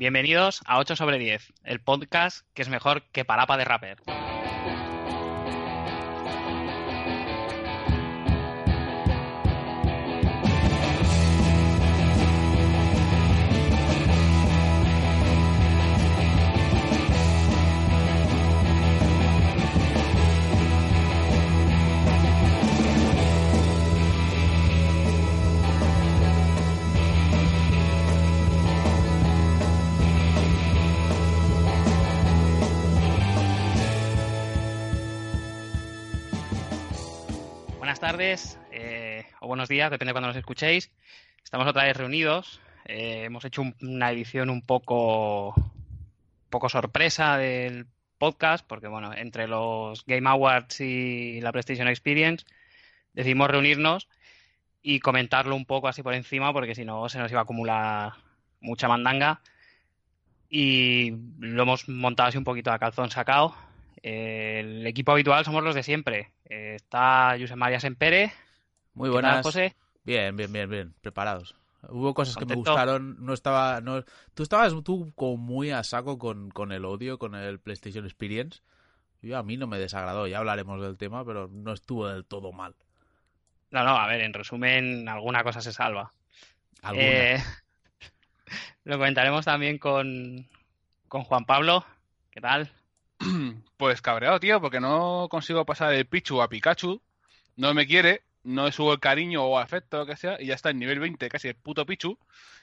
Bienvenidos a 8 sobre 10, el podcast que es mejor que Palapa de Rapper. Buenas tardes eh, o buenos días, depende de cuando nos escuchéis. Estamos otra vez reunidos. Eh, hemos hecho un- una edición un poco, poco sorpresa del podcast, porque bueno, entre los Game Awards y la PlayStation Experience decidimos reunirnos y comentarlo un poco así por encima, porque si no se nos iba a acumular mucha mandanga. Y lo hemos montado así un poquito a calzón sacado. Eh, el equipo habitual somos los de siempre. Eh, está Josep María Sempere. Muy ¿Qué tal, buenas. José? Bien, bien, bien, bien, preparados. Hubo cosas que me gustaron, no estaba, no, tú estabas tú como muy a saco con, con el odio, con el PlayStation Experience. Yo a mí no me desagradó, ya hablaremos del tema, pero no estuvo del todo mal. No, no, a ver, en resumen, alguna cosa se salva. Alguna. Eh, lo comentaremos también con, con Juan Pablo. ¿Qué tal? Pues cabreado, tío, porque no consigo pasar el Pichu a Pikachu. No me quiere, no le subo el cariño o afecto, lo que sea, y ya está en nivel 20, casi el puto Pichu,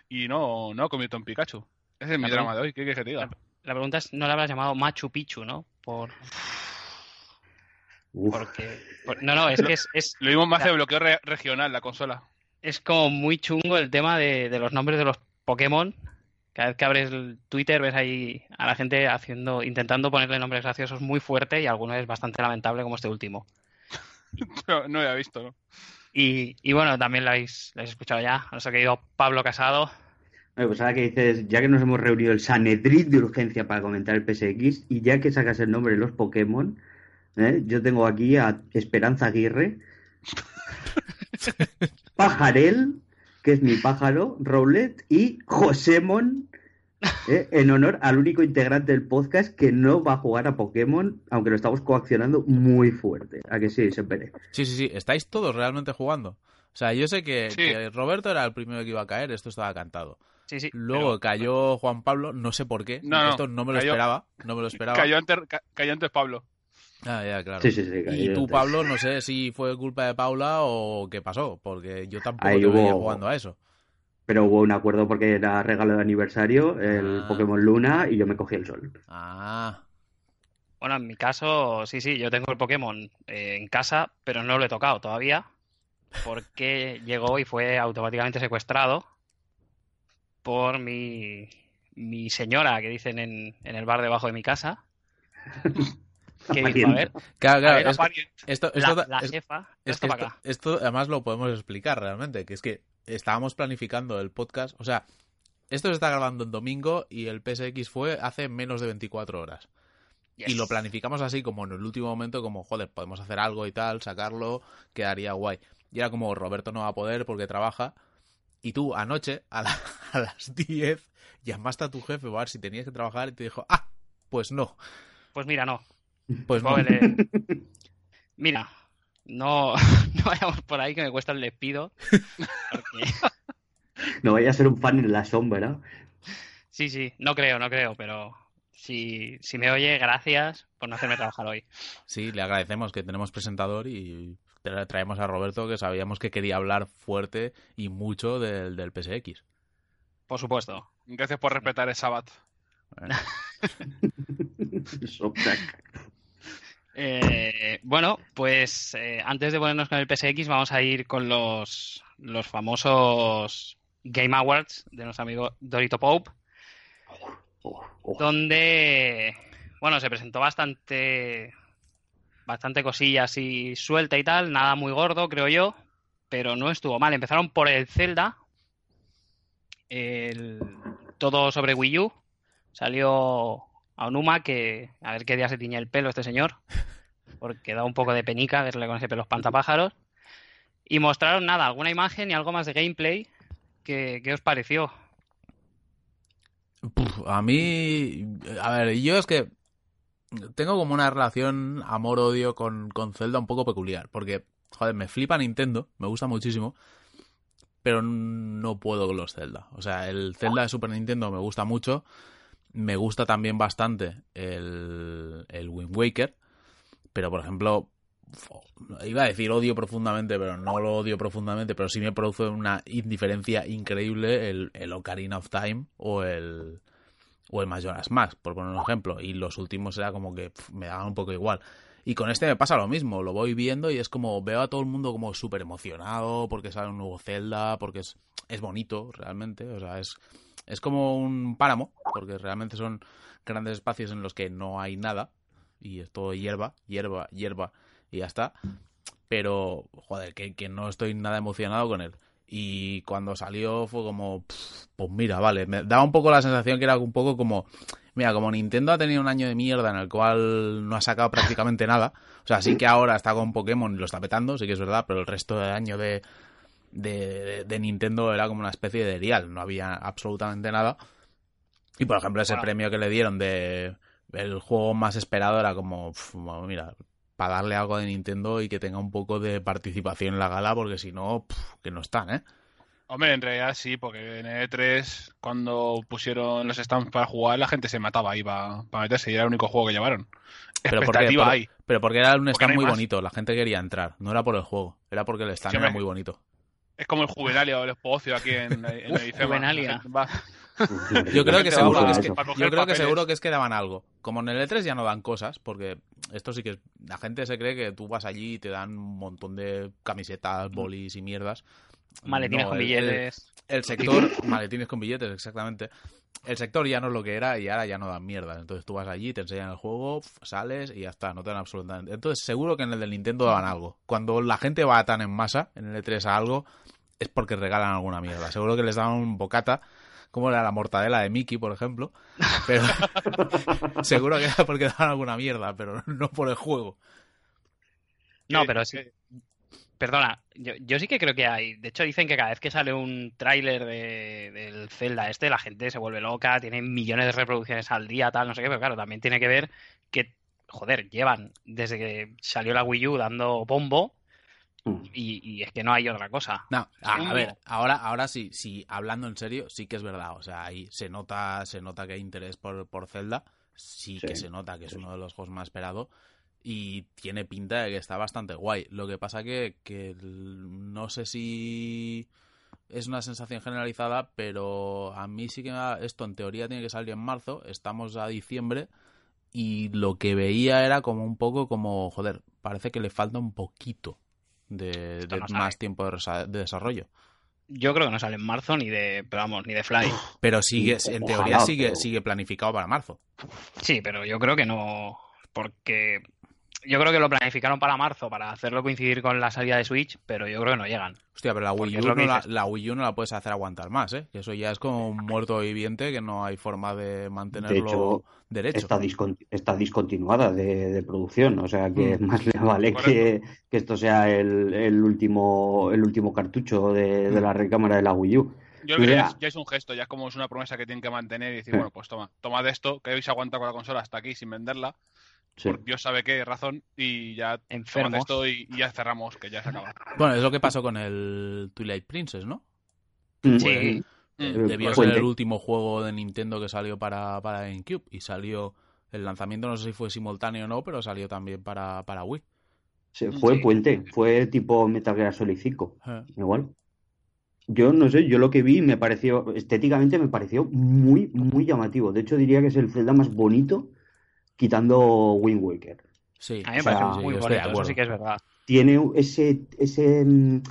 y no, no convierto en Pikachu. Ese es mi La drama de hoy, ¿qué quieres que te diga? La pregunta es, ¿no le habrás llamado Machu Picchu, no? Por, Uf, porque, por- no, no, es que es, es, Lo mismo me hace Ya. bloqueo re- regional la consola. es como muy chungo el tema de, de los nombres de los Pokémon. Cada vez que abres el Twitter ves ahí a la gente haciendo, intentando ponerle nombres graciosos muy fuerte y alguno es bastante lamentable como este último. No, no lo había visto, ¿no? Y, y bueno, también lo habéis, lo habéis escuchado ya, a nuestro querido Pablo Casado. Oye, pues ahora que dices, ya que nos hemos reunido el Sanedrid de urgencia para comentar el PSX y ya que sacas el nombre de los Pokémon, ¿eh? yo tengo aquí a Esperanza Aguirre, Pajarel, que es mi pájaro, Rowlet y Josémon, ¿eh? en honor al único integrante del podcast que no va a jugar a Pokémon, aunque lo estamos coaccionando muy fuerte. ¿A que sí, Sempere? Sí, sí, sí, estáis todos realmente jugando. O sea, yo sé que, Sí. que Roberto era el primero que iba a caer, esto estaba cantado. Sí, sí. Luego pero- cayó Juan Pablo, no sé por qué, No, no, esto no me lo cayó- esperaba, no me lo esperaba. Cayó antes, ca- cayó antes Pablo. Ah, ya, claro. Sí, sí, sí. Y tú, antes. Pablo, no sé si fue culpa de Paula o qué pasó, porque yo tampoco Ahí te veía hubo- jugando a eso. Pero hubo un acuerdo porque era regalo de aniversario, el Ah. Pokémon Luna, y yo me cogí el sol. Ah, Bueno, en mi caso, sí, sí, yo tengo el Pokémon eh, en casa, pero no lo he tocado todavía, porque llegó y fue automáticamente secuestrado por mi, mi señora, que dicen en, en el bar debajo de mi casa, que dijo, a ver, claro, a claro, ver, es- esto, la, esto, la es- jefa, es que para esto, acá. esto además lo podemos explicar realmente, que es que estábamos planificando el podcast, o sea, esto se está grabando en domingo y el PSX fue hace menos de 24 horas. Y lo planificamos así como en el último momento, como, joder, podemos hacer algo y tal, sacarlo, quedaría guay. Y era como, Roberto no va a poder porque trabaja. Y tú anoche, a, la- a las 10, llamaste a tu jefe para ver si tenías que trabajar y te dijo, ah, pues no, Pues mira, no. Pues no. Pobre- Mira, no, no vayamos por ahí que me cuesta el despido. porque- No vaya a ser un fan en la sombra. Sí, sí, no creo, no creo, pero si, si me oye, gracias por no hacerme trabajar hoy. Sí, le agradecemos que tenemos presentador y tra- traemos a Roberto que sabíamos que quería hablar fuerte y mucho del, del PSX. Por supuesto. Gracias por respetar el Sabbat. Bueno. Eh, bueno, pues eh, antes de ponernos con el PSX, vamos a ir con los, los famosos Game Awards de nuestro amigo Dorito Pope, donde, bueno, se presentó bastante, bastante cosillas y suelta y tal, nada muy gordo, creo yo, pero no estuvo mal. Empezaron por el Zelda, el, todo sobre Wii U. Salió Aonuma, que a ver qué día se tiñe el pelo este señor, porque da un poco de penica verle con ese pelo espantapájaros. Y mostraron nada, alguna imagen y algo más de gameplay. ¿Qué, qué os pareció? A mí, a ver, yo es que tengo como una relación amor-odio con, con Zelda un poco peculiar, porque, joder, me flipa Nintendo, me gusta muchísimo, pero no puedo con los Zelda. O sea, el Zelda de Super Nintendo me gusta mucho, me gusta también bastante el, el Wind Waker, pero por ejemplo, iba a decir odio profundamente, pero no lo odio profundamente, pero sí me produce una indiferencia increíble el, el Ocarina of Time o el o el Majora's Mask, por poner un ejemplo, y los últimos era como que me daban un poco igual. Y con este me pasa lo mismo, lo voy viendo y es como veo a todo el mundo como súper emocionado porque sale un nuevo Zelda, porque es, es bonito realmente, o sea, es, es como un páramo, porque realmente son grandes espacios en los que no hay nada y es todo hierba, hierba, hierba y ya está. Pero, joder, que, no estoy nada emocionado con él. Y cuando salió fue como, pues mira, vale, me daba un poco la sensación que era un poco como, mira, como Nintendo ha tenido un año de mierda en el cual no ha sacado prácticamente nada, o sea, sí que ahora está con Pokémon y lo está petando, sí que es verdad, pero el resto del año de, de, de Nintendo era como una especie de dial, no había absolutamente nada. Y por ejemplo, ese Bueno. premio que le dieron de el juego más esperado era como, pff, mira, para darle algo de Nintendo y que tenga un poco de participación en la gala, porque si no, pff, que no están, ¿eh? Hombre, en realidad sí, porque en E3, cuando pusieron los stands para jugar, la gente se mataba ahí para, meterse y era el único juego que llevaron. Pero porque, Expectativa por- hay. pero porque era un stand no muy más. bonito, la gente quería entrar, no era por el juego, era porque el stand Sí, era muy bonito. Es como el Juvenalia o el Expocio aquí en, en Uf. Juvenalia. Yo creo que seguro que es que, yo creo que seguro que es que daban algo. Como en el E3 ya no dan cosas, porque esto sí que es- la gente se cree que tú vas allí y te dan un montón de camisetas, bolis y mierdas. Maletines No, con el- billetes. El, el sector, maletines con billetes, exactamente. El sector ya no es lo que era y ahora ya no dan mierda. Entonces tú vas allí, te enseñan el juego, sales y ya está, no te dan absolutamente. Entonces seguro que en el del Nintendo daban algo. Cuando la gente va tan en masa en el E3 a algo, es porque regalan alguna mierda. Seguro que les dan un bocata, como era la mortadela de Mickey, por ejemplo. Pero seguro que era porque daban alguna mierda, pero no por el juego. No, que- pero sí. que- Perdona, yo, yo sí que creo que hay. De hecho, dicen que cada vez que sale un tráiler de, del Zelda este, la gente se vuelve loca, tiene millones de reproducciones al día, tal, no sé qué, pero claro, también tiene que ver que, joder, llevan desde que salió la Wii U dando bombo. Y, y es que no hay otra cosa. No, a, ver, ahora, ahora sí, sí, hablando en serio, sí que es verdad. O sea, ahí se nota, se nota que hay interés por, por Zelda. Sí, Sí. que se nota que es uno de los juegos más esperados. Y tiene pinta de que está bastante guay. Lo que pasa que, que no sé si es una sensación generalizada, pero a mí sí que me da- esto en teoría tiene que salir en marzo. Estamos a diciembre. Y lo que veía era como un poco como, joder, parece que le falta un poquito de, no más tiempo de, desarrollo. Yo creo que no sale en marzo ni de, pero vamos, ni de Fly. Pero sigue, en Ojalá, teoría sigue, pero- sigue planificado para marzo. Sí, pero yo creo que no, porque yo creo que lo planificaron para marzo, para hacerlo coincidir con la salida de Switch, pero yo creo que no llegan. Hostia, pero la Wii, U no la, la Wii U no la puedes hacer aguantar más, ¿eh? Que eso ya es como un muerto viviente que no hay forma de mantenerlo hecho, derecho. Está, discon- está discontinuada de, de producción, o sea que Mm. más le vale que, que esto sea el, el último el último cartucho de, de la recámara de la Wii U. Yo creo que ya es, ya es un gesto, ya es como es una promesa que tienen que mantener y decir, bueno, pues toma, tomad esto, que hoy se aguanta con la consola hasta aquí sin venderla, Sí. por Dios sabe qué razón, y ya Enfermos. esto y, y ya cerramos, que ya se acaba. Bueno, es lo que pasó con el Twilight Princess, ¿no? Mm. Sí, Eh, Mm, debió ser el último juego de Nintendo que salió para, para GameCube. Y salió. El lanzamiento no sé si fue simultáneo o no, pero salió también para, para Wii. Sí, fue Sí. puente, fue tipo Metal Gear Solid 5, Eh. igual. Yo no sé, yo lo que vi me pareció, estéticamente me pareció muy, muy llamativo. De hecho, diría que es el Zelda más bonito, quitando Wind Waker. Sí, A mí me O sea, parece sí, muy bonito, eso acuerdo. sí que es verdad. tiene ese, ese, mm,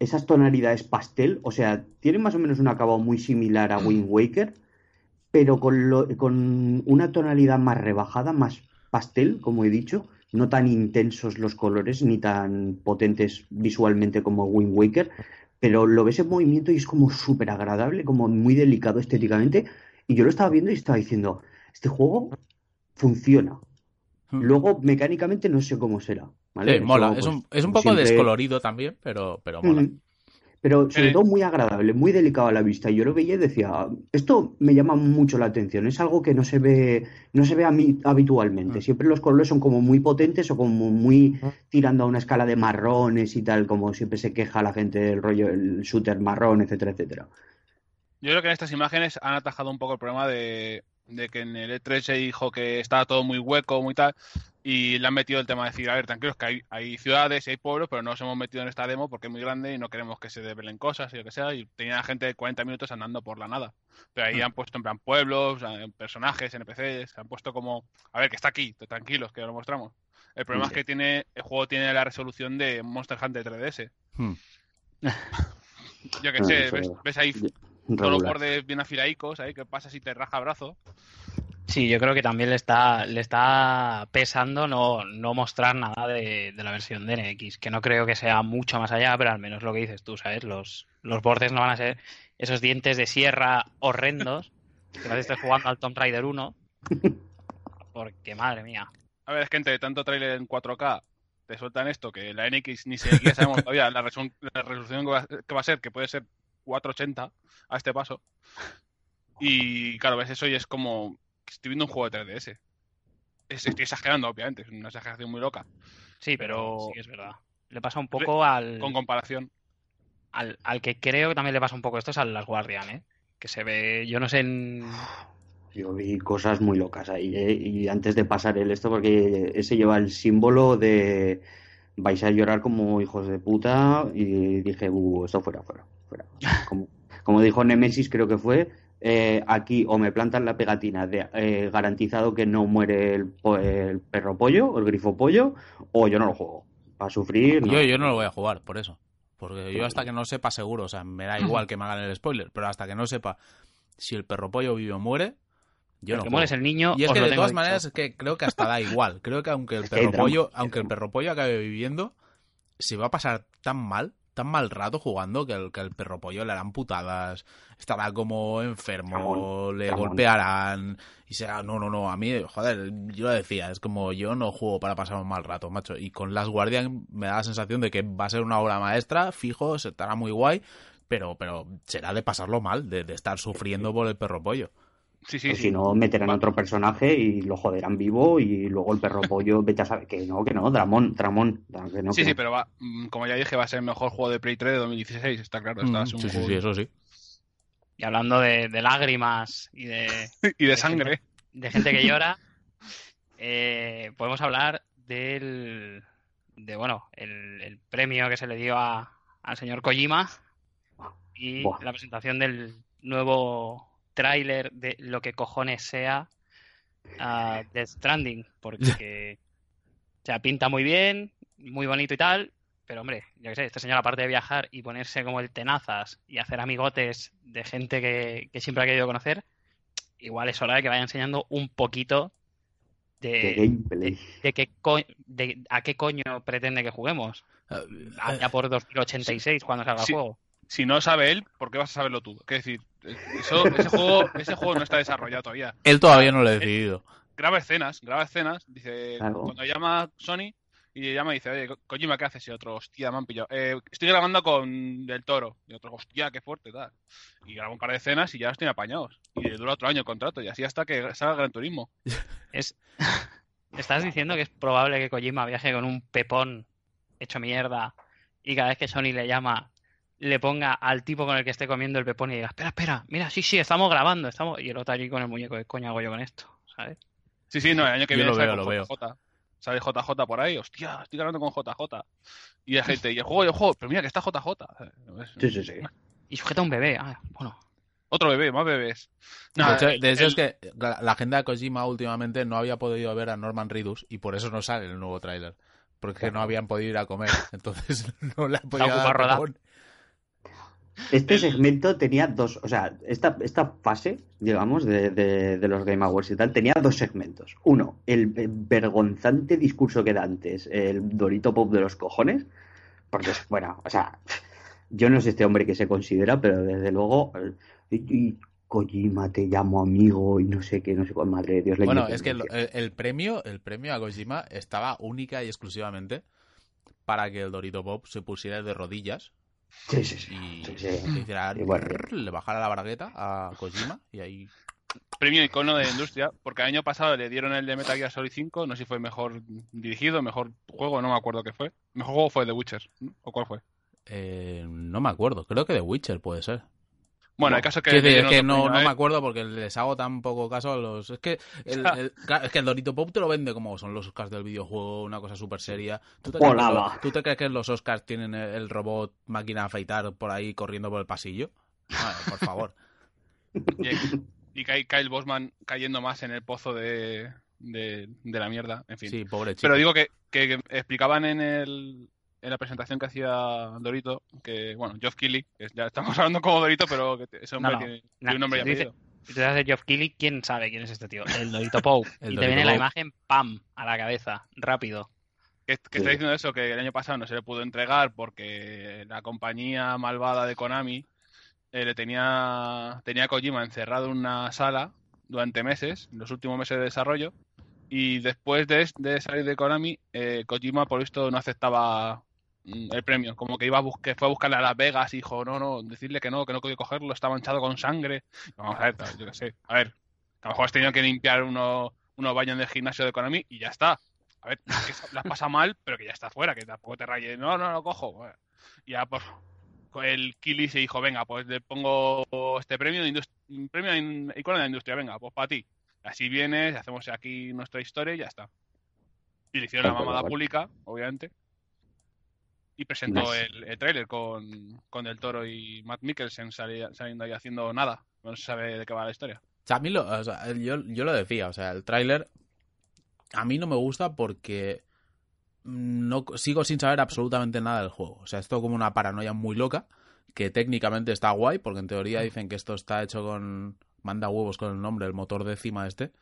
esas tonalidades pastel, o sea, tiene más o menos un acabado muy similar a Wind Waker, pero con, lo- con una tonalidad más rebajada, más pastel, como he dicho, no tan intensos los colores ni tan potentes visualmente como Wind Waker, pero lo ves en movimiento y es como súper agradable, como muy delicado estéticamente, y yo lo estaba viendo y estaba diciendo, este juego funciona. Hmm. Luego, mecánicamente, no sé cómo será. ¿vale? Sí, mola. pues, es un, es un como poco siempre- descolorido también, pero, pero mola. Pero sobre Sí. todo muy agradable, muy delicado a la vista. Y yo lo veía y decía, esto me llama mucho la atención, es algo que no se ve, no se ve a mí habitualmente. Mm. Siempre los colores son como muy potentes o como muy tirando a una escala de marrones y tal, como siempre se queja la gente del rollo, el shooter marrón, etcétera, etcétera. Yo creo que en estas imágenes han atajado un poco el problema de, de que en el E3 se dijo que estaba todo muy hueco, muy tal, y le han metido el tema de decir, a ver, tranquilos, que hay, hay ciudades y hay pueblos, pero no nos hemos metido en esta demo porque es muy grande y no queremos que se develen cosas y lo que sea, y tenía gente de 40 minutos andando por la nada. Pero ahí han puesto en plan pueblos, eh, personajes, NPCs, han puesto como, a ver, que está aquí, tranquilos, que lo mostramos. El problema Sí. es que tiene el juego tiene la resolución de Monster Hunter 3DS. Hmm. Yo que Ah, sé, ves ahí todos los Regular. bordes bien afilaicos, ahí que pasas y te raja brazo. Sí, yo creo que también le está, le está pesando no, no mostrar nada de, de la versión de NX, que no creo que sea mucho más allá, pero al menos lo que dices tú, ¿sabes? Los, los bordes no van a ser esos dientes de sierra horrendos que no estés jugando al Tomb Raider 1. Porque, madre mía. A ver, es que entre tanto trailer en 4K te sueltan esto, que la NX ni siquiera sabemos todavía la, resolución, la que va a ser, que puede ser 480 a este paso. Y claro, ves eso y es como que estoy viendo un juego de 3DS. Es- estoy exagerando, obviamente, es una exageración muy loca. Sí, pero sí es verdad. Le pasa un poco al, Con comparación. al, al que creo que también le pasa un poco esto es al Las Guardian, ¿eh? Que se ve, yo no sé en... Yo vi cosas muy locas ahí, ¿eh? Y antes de pasar el esto, porque ese lleva el símbolo de vais a llorar como hijos de puta, y dije, uh, esto fuera, fuera, fuera. Como, como dijo Nemesis, creo que fue, eh, aquí o me plantan la pegatina de eh, garantizado que no muere el, perro pollo, o el grifo pollo, o yo no lo juego. Para sufrir, no. Yo, yo no lo voy a jugar, por eso. Porque yo hasta que no sepa seguro, o sea, me da igual que me hagan el spoiler, pero hasta que no sepa si el perro pollo vive o muere, yo el no que juego. muere es el niño. Y es que de todas dicho. maneras es que creo que hasta da igual. Creo que aunque el perro pollo, aunque el perro pollo acabe viviendo, se va a pasar tan mal, tan mal rato jugando que el, que el perro pollo le harán putadas, estará como enfermo, Ramón, le Ramón. golpearán y será, no, no, no, a mí, joder, yo lo decía, es como yo no juego para pasar un mal rato, macho. Y con Las Guardian me da la sensación de que va a ser una obra maestra, fijo, estará muy guay, pero, pero será de pasarlo mal, de, de estar sufriendo por el perro pollo. Sí, sí, O sí. si no, meterán otro personaje y lo joderán vivo y luego el perro pollo, vete a saber que no, que no, Dramón, Dramón, que no, sí, que sí, no. pero va, mm, como ya dije, va a ser el mejor juego de Play 3 de 2016, está claro. Está, Mm, es un sí, sí, juego- sí, eso sí. Y hablando de, de lágrimas y de, y de sangre. de gente que llora, eh, podemos hablar del, de, bueno, el, el premio que se le dio a, al señor Kojima y Buah. la presentación del nuevo tráiler de lo que cojones sea ah, Death Stranding, porque o sea, pinta muy bien, muy bonito y tal, pero hombre, yo qué sé, este señor aparte de viajar y ponerse como el tenazas y hacer amigotes de gente que, que siempre ha querido conocer, igual es hora de que vaya enseñando un poquito De de, gameplay. de qué co- de a qué coño pretende que juguemos. Allá por 2086 cuando salga Sí. el juego. Si no sabe él, ¿por qué vas a saberlo tú? Es decir, eso, ese, juego, ese juego no está desarrollado todavía. Él todavía no lo ha decidido. graba escenas, graba escenas, dice, Claro. cuando llama Sony y le llama y dice, oye, Ko- Kojima, ¿qué haces? Y otro, hostia, me han pillado. "Eh, estoy grabando con Del Toro. Y otro, hostia, qué fuerte, tal. Y graba un par de escenas y ya los tiene apañados. Y dura otro año el contrato y así hasta que salga Gran Turismo. Es... Estás diciendo que es probable que Kojima viaje con un pepón hecho mierda y cada vez que Sony le llama le ponga al tipo con el que esté comiendo el pepón y diga, espera, espera, mira, sí, sí, estamos grabando, estamos... Y el otro allí con el muñeco, ¿qué coño hago yo con esto? ¿Sabes? Sí, sí, no, el año que Yo viene lo sale veo, lo veo. JJ. Sale JJ por ahí, hostia, estoy grabando con JJ. Y la gente, y el juego, y el juego, pero mira que está JJ. Sí, sí, sí. Y sujeta a un bebé, ah, bueno. Otro bebé, más bebés. De hecho, el- de hecho el- es que la, la agenda de Kojima últimamente no había podido ver a Norman Reedus y por eso no sale el nuevo tráiler. Porque no habían podido ir a comer, entonces no le han podido dar Este segmento tenía dos, o sea, esta, esta fase, digamos, de, de- de los Game Awards y tal, tenía dos segmentos. Uno, el vergonzante discurso que da antes, el Dorito Pop de los cojones, porque bueno, o sea, yo no sé este hombre que se considera, pero desde luego, el- y, y Kojima, te llamo amigo y no sé qué, no sé cuál, madre de Dios. la Bueno, es que el- el premio, el premio a Kojima estaba única y exclusivamente para que el Dorito Pop se pusiera de rodillas Sí, sí, sí. Y Sí, sí. que hiciera- Y bueno. le bajara la bragueta a Kojima y ahí Premio icono de la industria, porque el año pasado le dieron el de Metal Gear Solid 5, no sé si fue mejor dirigido, mejor juego, no me acuerdo qué fue. Mejor juego fue The Witcher, ¿no? ¿o cuál fue? eh, no me acuerdo, creo que The Witcher puede ser. Bueno, No. el caso es que... Es que no, a me acuerdo porque les hago tan poco caso a los. Es que el, el- es que el Dorito Pop te lo vende como son los Oscars del videojuego, una cosa súper seria. ¿Tú te, crees ¿Tú te crees que los Oscars tienen el, robot máquina de afeitar por ahí corriendo por el pasillo? Vale, por favor. Y, y el Bosman cayendo más en el pozo de, de, de la mierda, en fin. Sí, pobre chico. Pero digo que, que- que explicaban en el en la presentación que hacía Dorito, que, bueno, Geoff Keighley, que ya estamos hablando como Dorito, pero que ese hombre No, no. tiene, un nombre si apellido. Si te haces Geoff Keighley, ¿quién sabe quién es este tío? El Dorito Pope. El y te viene la imagen, ¡pam! a la cabeza, rápido. Que, que Sí. está diciendo eso, que el año pasado no se le pudo entregar porque la compañía malvada de Konami eh, le tenía, tenía a Kojima encerrado en una sala durante meses, los últimos meses de desarrollo, y después de, salir de Konami, eh, Kojima por visto no aceptaba el premio, como que iba a buscar, fue a buscarle a Las Vegas y dijo, no, no, decirle que no, que no podía cogerlo, está manchado con sangre. Vamos a ver, yo qué sé, a ver, a lo mejor has tenido que limpiar uno, unos baños del gimnasio de Konami y ya está. A ver, que las pasa mal, pero que ya está fuera, que tampoco te rayes. No, no, lo cojo. Bueno, y ya, pues, el Kili se dijo, venga, pues le pongo este premio de premio icono de la industria, venga, pues para ti. Así vienes, hacemos aquí nuestra historia y ya está. Y le hicieron la mamada pública, obviamente. Y presentó Nice. el, el tráiler con, con Del Toro y Matt Mikkelsen sali- saliendo ahí haciendo nada. No se sabe de qué va la historia. O sea, a mí lo, o sea, yo, yo lo decía, o sea, el tráiler a mí no me gusta porque no sigo sin saber absolutamente nada del juego. O sea, esto como una paranoia muy loca, que técnicamente está guay, porque en teoría dicen que esto está hecho con... Manda huevos con el nombre, el motor décima este,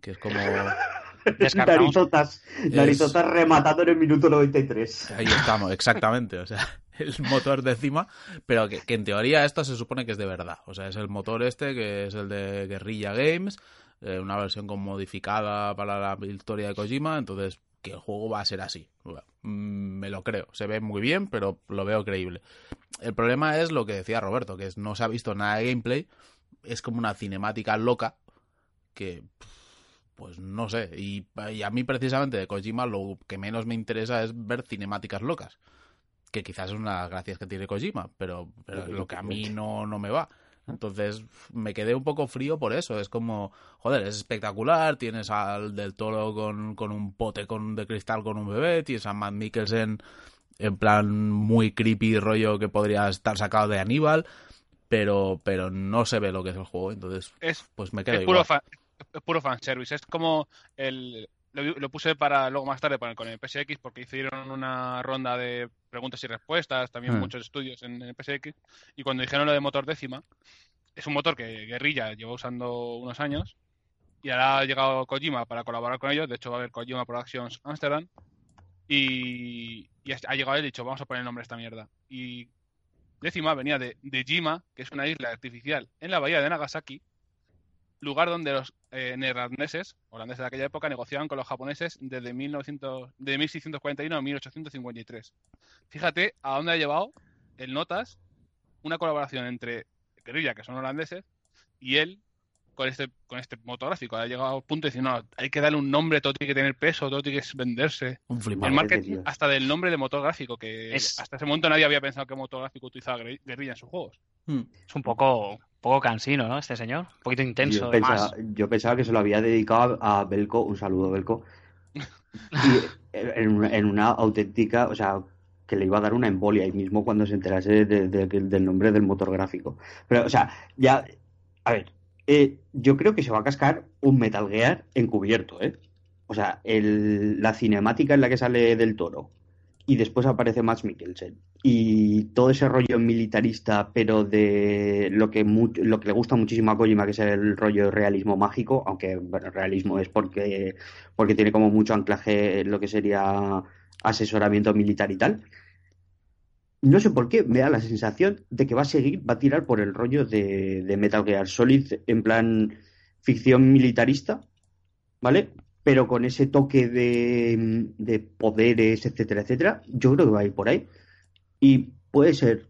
que es como... Descartamos. Narizotas, narizotas rematando en el minuto 93. Ahí estamos, exactamente. O sea, el motor décima, pero que, que en teoría esto se supone que es de verdad. O sea, es el motor este, que es el de Guerrilla Games, eh, una versión con modificada para la historia de Kojima, entonces que el juego va a ser así. Bueno, mm, me lo creo. Se ve muy bien, pero lo veo creíble. El problema es lo que decía Roberto, que es, no se ha visto nada de gameplay. Es como una cinemática loca que pues no sé. Y, y a mí precisamente de Kojima lo que menos me interesa es ver cinemáticas locas. Que quizás es una de las gracias que tiene Kojima, pero, pero es lo que a mí no, no me va. Entonces me quedé un poco frío por eso. Es como, joder, es espectacular. Tienes al del toro con, con un pote con, de cristal con un bebé. Tienes a Matt Mikkelsen en plan muy creepy rollo que podría estar sacado de Aníbal. Pero, pero no se ve lo que es el juego. Entonces, Es pues me quedo es igual. puro, fan, es puro fanservice. Es como el. Lo, lo puse para luego más tarde poner con el PSX porque hicieron una ronda de preguntas y respuestas, también Hmm. muchos estudios en el PSX. Y cuando dijeron lo de motor décima, es un motor que Guerrilla lleva usando unos años. Y ahora ha llegado Kojima para colaborar con ellos. De hecho, va a haber Kojima Productions Amsterdam. Y, y ha llegado él y ha dicho, vamos a poner el nombre a esta mierda. Y décima venía de, de Jima, que es una isla artificial en la bahía de Nagasaki, lugar donde los eh, neerlandeses, holandeses de aquella época, negociaban con los japoneses desde 1900, de 1641 a 1853. Fíjate a dónde ha llevado el Notas una colaboración entre Guerrilla, que son holandeses, y él con este, con este motográfico. Ha llegado al punto de decir, no, hay que darle un nombre, todo tiene que tener peso, todo tiene que venderse. Un El flipado. Madre de marketing Dios. hasta del nombre de motor gráfico, que Es- hasta ese momento nadie había pensado que motor gráfico utilizaba Guerri- Guerrilla en sus juegos. Hmm. Es un poco, un poco cansino, ¿no? Este señor. Un poquito intenso, Yo de más. pensaba, yo pensaba que se lo había dedicado a Belco, un saludo Belco, y en, una- en una auténtica, o sea, que le iba a dar una embolia ahí mismo cuando se enterase de- de- del nombre del motor gráfico. Pero, o sea, ya, a ver, eh, yo creo que se va a cascar un Metal Gear encubierto, ¿eh? O sea, el- la cinemática en la que sale del toro y después aparece Max Mikkelsen y todo ese rollo militarista, pero de lo que lo que le gusta muchísimo a Kojima, que es el rollo realismo mágico, aunque bueno, realismo es porque porque tiene como mucho anclaje en lo que sería asesoramiento militar y tal. No sé por qué, me da la sensación de que va a seguir, va a tirar por el rollo de, de Metal Gear Solid en plan ficción militarista, ¿vale? Pero con ese toque de, de poderes, etcétera, etcétera. Yo creo que va a ir por ahí. Y puede ser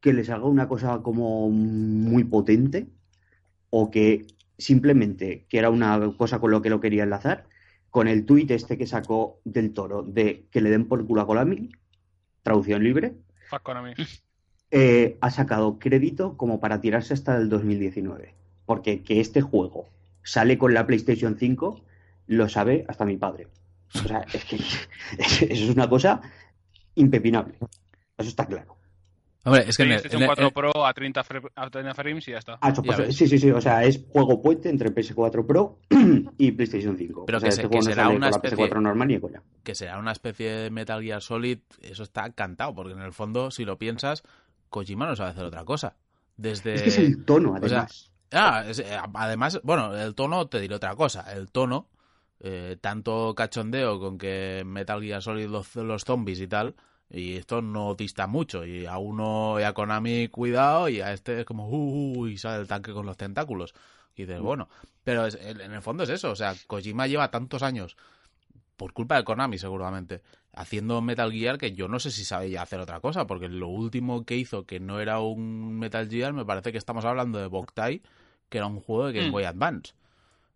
que les haga una cosa como muy potente o que simplemente, que era una cosa con lo que lo quería enlazar, con el tuit este que sacó del toro de que le den por culo a Konami, traducción libre, eh, ha sacado crédito como para tirarse hasta el 2019. Porque que este juego sale con la PlayStation 5 lo sabe hasta mi padre. O sea, es que eso es una cosa impepinable. Eso está claro. Hombre, es que en el- PlayStation en el- 4 Pro a 30, fre- a 30 frames y ya está. Ah, Ya pues, sí, sí, sí. O sea, es juego puente entre PS4 Pro y PlayStation 5. Pero o sea, que este se- juego que no será sale una con la especie- PS4 normal ni de coña. que será una especie de Metal Gear Solid, eso está cantado, porque en el fondo, si lo piensas, Kojima no sabe hacer otra cosa. Desde... Es que es el tono, o sea, además. Ah, es- eh, además, bueno, el tono, te diré otra cosa, el tono, eh, tanto cachondeo con que Metal Gear Solid los, los zombies y tal, y esto no dista mucho, y a uno y a Konami cuidado, y a este es como, uh, uh, y sale el tanque con los tentáculos. Y dices, bueno, pero es- en el fondo es eso, o sea, Kojima lleva tantos años, por culpa de Konami seguramente, haciendo Metal Gear que yo no sé si sabe ya hacer otra cosa, porque lo último que hizo que no era un Metal Gear, me parece que estamos hablando de Boktai, que era un juego de Game Mm. Boy Advance.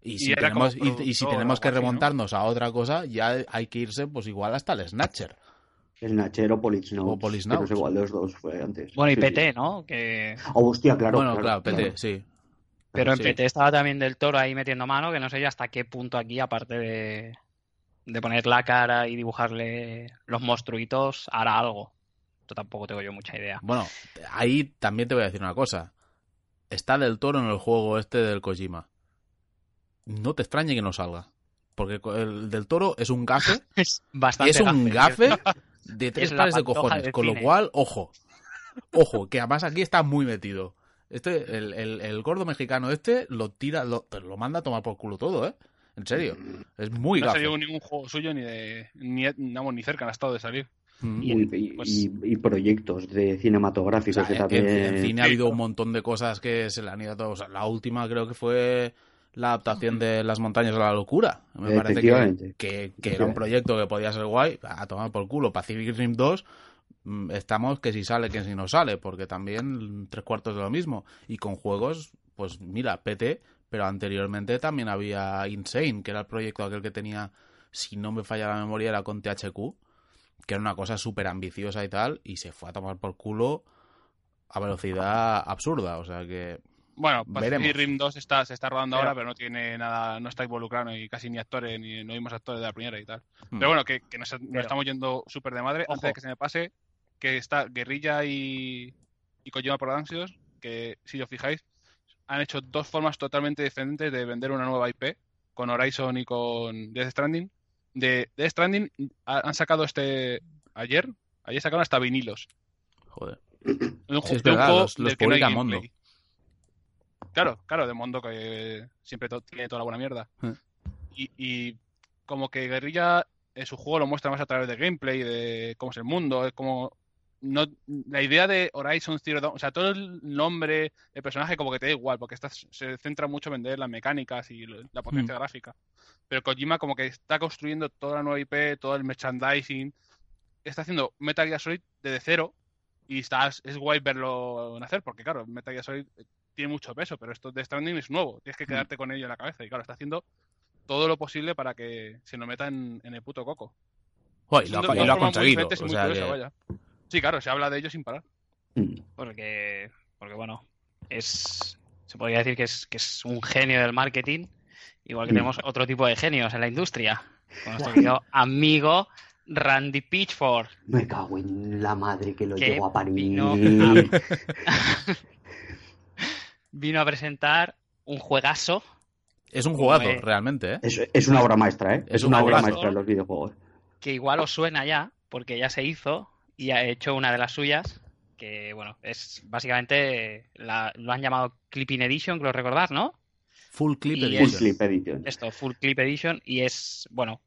Y si, tenemos, y, y si tenemos que remontarnos a otra cosa, ya hay que irse pues igual hasta el Snatcher. El Nachero. O Policenauts. que No sé cuál de los dos fue antes. Bueno, y Sí, PT, sí. ¿no? Que... Oh, hostia, claro. bueno, claro, PT, sí. Pero en Sí. PT estaba también del toro ahí metiendo mano, que no sé yo hasta qué punto aquí, aparte de, de poner la cara y dibujarle los monstruitos, hará algo. Yo tampoco tengo yo mucha idea. Bueno, ahí también te voy a decir una cosa. Está del toro en el juego este del Kojima. No te extrañe que no salga. Porque el del toro es un gafe Es bastante es un gafe, gafe de tres pares de cojones. Con lo cual, ojo. Ojo, que además aquí está muy metido. Este, el, el, el gordo mexicano este lo tira, lo, pero lo manda a tomar por culo todo, ¿eh? En serio. Es muy no ha salido ningún juego suyo ni de ni, vamos, ni cerca han estado de salir. Mm. Y- Uy, y, pues- y- y proyectos de O cinematográficos sea, que en- también. en, en cine ha habido un montón de cosas que se le han ido a todos. O sea, la última creo que fue la adaptación de Las montañas de la locura. Me parece que, que era un proyecto que podía ser guay. A tomar por culo. Pacific Rim 2 mm, estamos que si sale, que si no sale, porque también tres cuartos de lo mismo. Y con juegos, pues mira, PT, pero anteriormente también había Insane, que era el proyecto aquel que tenía, si no me falla la memoria, era con THQ, que era una cosa súper ambiciosa y tal, y se fue a tomar por culo a velocidad absurda. O sea que Bueno, Pacific. Rim 2 está, se está rodando Pero- ahora, pero no tiene nada, no está involucrado ni casi ni actores, ni no vimos actores de la primera y tal. Hmm. Pero bueno, que, que nos, nos Pero- estamos yendo súper de madre. Ojo. Antes de que se me pase, que está Guerrilla y, y Kojima Productions, que si os fijáis, han hecho dos formas totalmente diferentes de vender una nueva IP, con Horizon y con Death Stranding. De Death Stranding ha- han sacado este ayer, ayer sacaron hasta vinilos. joder. De un, Sí, es de un verdad, juego los- los no Mondo. gameplay. Claro, claro, de Mondo que siempre to- tiene toda la buena mierda. Eh. Y, y como que Guerrilla en su juego lo muestra más a través de gameplay, de cómo es el mundo, es como no la idea de Horizon Zero Dawn, o sea, todo el nombre del personaje como que te da igual, porque estás, se centra mucho en vender las mecánicas y la potencia gráfica. Pero Kojima como que está construyendo toda la nueva IP, todo el merchandising, está haciendo Metal Gear Solid desde cero y está, es guay verlo nacer, porque claro, Metal Gear Solid tiene mucho peso, pero esto de Stranding es nuevo, tienes que quedarte con ello en la cabeza y claro, está haciendo todo lo posible para que se lo meta en, en el puto coco. Joder, lo, ha- y ha conseguido. o sea que-. Sí, claro, se habla de ello sin parar. Mm. porque, porque bueno, es se podría decir que es, que es un genio del marketing, igual que Mm. tenemos otro tipo de genios en la industria. Con nuestro querido amigo Randy Pitchford. Me cago en la madre que lo llevo a parir. vino Vino a presentar un juegazo Es un jugazo, eh, realmente, ¿eh? Es, es una obra maestra, ¿eh? Es Es, un una obra maestra en los videojuegos. que igual os suena ya, porque ya se hizo y ha hecho una de las suyas, que bueno, es básicamente, la- lo han llamado Clipping Edition, creo recordar, ¿no? Full clip Y edition. Full Clip Edition. Esto, Full Clip Edition, y es, bueno,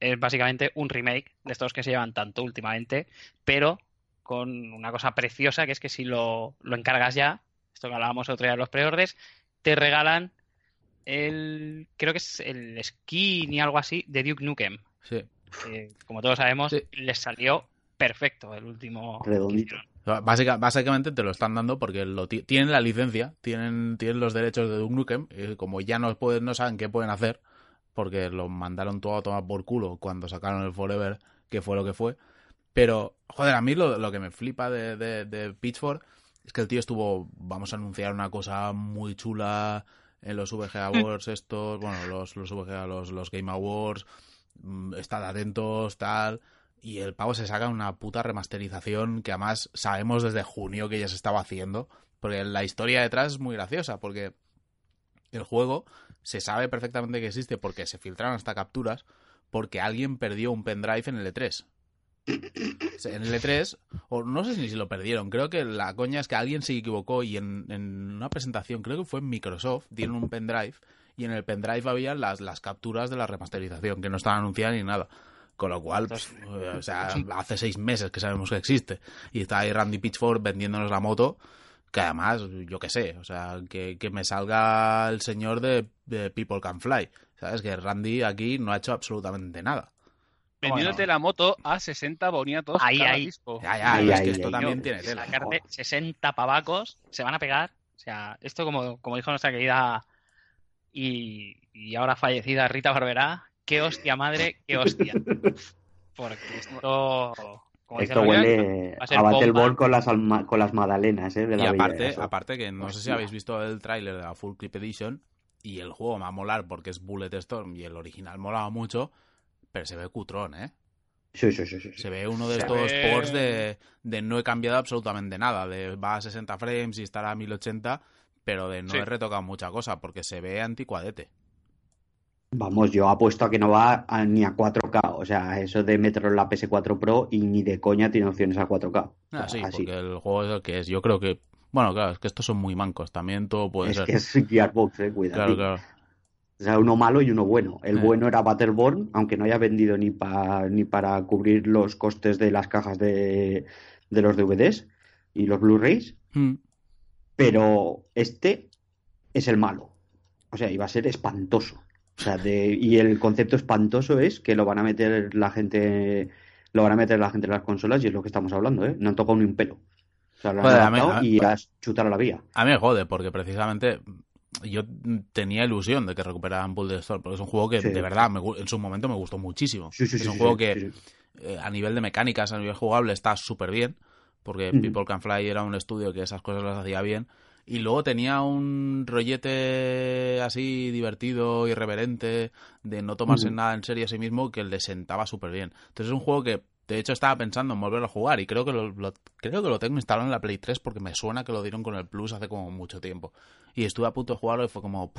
es básicamente un remake de estos que se llevan tanto últimamente, pero con una cosa preciosa, que es que si lo, lo encargas ya, esto que hablábamos otro día de los preorders, te regalan el, creo que es el skin y algo así de Duke Nukem, Sí. que como todos sabemos, Sí. les salió perfecto el último Redondito. Básica, básicamente te lo están dando porque lo tienen la licencia, tienen, tienen los derechos de Duke Nukem, y como ya no, pueden, no saben qué pueden hacer, porque lo mandaron todo a tomar por culo cuando sacaron el Forever, que fue lo que fue. Pero, joder, a mí lo, lo que me flipa de, de, de Pitchfork es que el tío estuvo, vamos a anunciar una cosa muy chula en los VGA Awards estos, bueno, los, los VGA, los, los Game Awards, mm, estad atentos, tal y el pavo se saca una puta remasterización que además sabemos desde junio que ya se estaba haciendo, porque la historia detrás es muy graciosa, porque el juego se sabe perfectamente que existe porque se filtraron hasta capturas, porque alguien perdió un pendrive en el E3. En el E3, o no sé si lo perdieron, creo que la coña es que alguien se equivocó y en, en una presentación, creo que fue en Microsoft, dieron un pendrive y en el pendrive había las, las capturas de la remasterización, que no estaban anunciadas ni nada. Con lo cual, pues, o sea, hace seis meses que sabemos que existe. Y está ahí Randy Pitchford vendiéndonos la moto, que además, yo qué sé, o sea, que, me salga el señor de, People Can Fly. ¿Sabes? Que Randy aquí no ha hecho absolutamente nada. Vendiéndote la moto a 60 boniatos ahí, ahí. Ya, ya, es que esto también tiene tela. Sacarte 60 pavacos, se van a pegar. O sea, esto como, como dijo nuestra querida y, y ahora fallecida Rita Barberá, qué hostia madre, qué hostia. Porque esto... Esto huele a, a Battleborn con las, con las magdalenas, ¿eh? De la y aparte, aparte que no sé si habéis visto el tráiler de la Full Clip Edition y el juego va a molar porque es Bullet Storm y el original molaba mucho, pero se ve cutrón, ¿eh? Sí, sí, sí, sí. Se ve uno de estos ports de, de, no he cambiado absolutamente nada, de va a 60 frames y estará a 1080, pero de no he retocado mucha cosa porque se ve anticuadete. Vamos, yo apuesto a que no va ni a 4K. O sea, eso de meterlo en la PS4 Pro y ni de coña tiene opciones a 4K. Ah, sí, porque el juego es el que es. Yo creo que. Bueno, claro, es que estos son muy mancos. También todo puede ser. Es que es Gearbox, eh, cuidado. Claro, claro. O sea, uno malo y uno bueno. El bueno era Battleborn, aunque no haya vendido ni, pa, ni para cubrir los costes de las cajas de, de los DVDs y los Blu-rays. Hmm. Pero este es el malo. O sea, iba a ser espantoso. O sea, de, y el concepto espantoso es que lo van a meter la gente, lo van a meter la gente en las consolas y es lo que estamos hablando, ¿eh? No han tocado ni un pelo. O sea, lo han y a chutar a la vía. A mí me jode, porque precisamente yo tenía ilusión de que recuperaran Bull Storm, porque es un juego que de verdad en su momento me gustó muchísimo. es un juego que eh, a nivel de mecánicas, a nivel jugable, está súper bien, porque People Can Fly era un estudio que esas cosas las hacía bien y luego tenía un rollete así divertido, irreverente, de no tomarse nada en serio a sí mismo, que le sentaba súper bien. Entonces es un juego que, de hecho, estaba pensando en volver a jugar y creo que lo, creo que lo tengo instalado en la Play 3 porque me suena que lo dieron con el Plus hace como mucho tiempo. Y estuve a punto de jugarlo y fue como,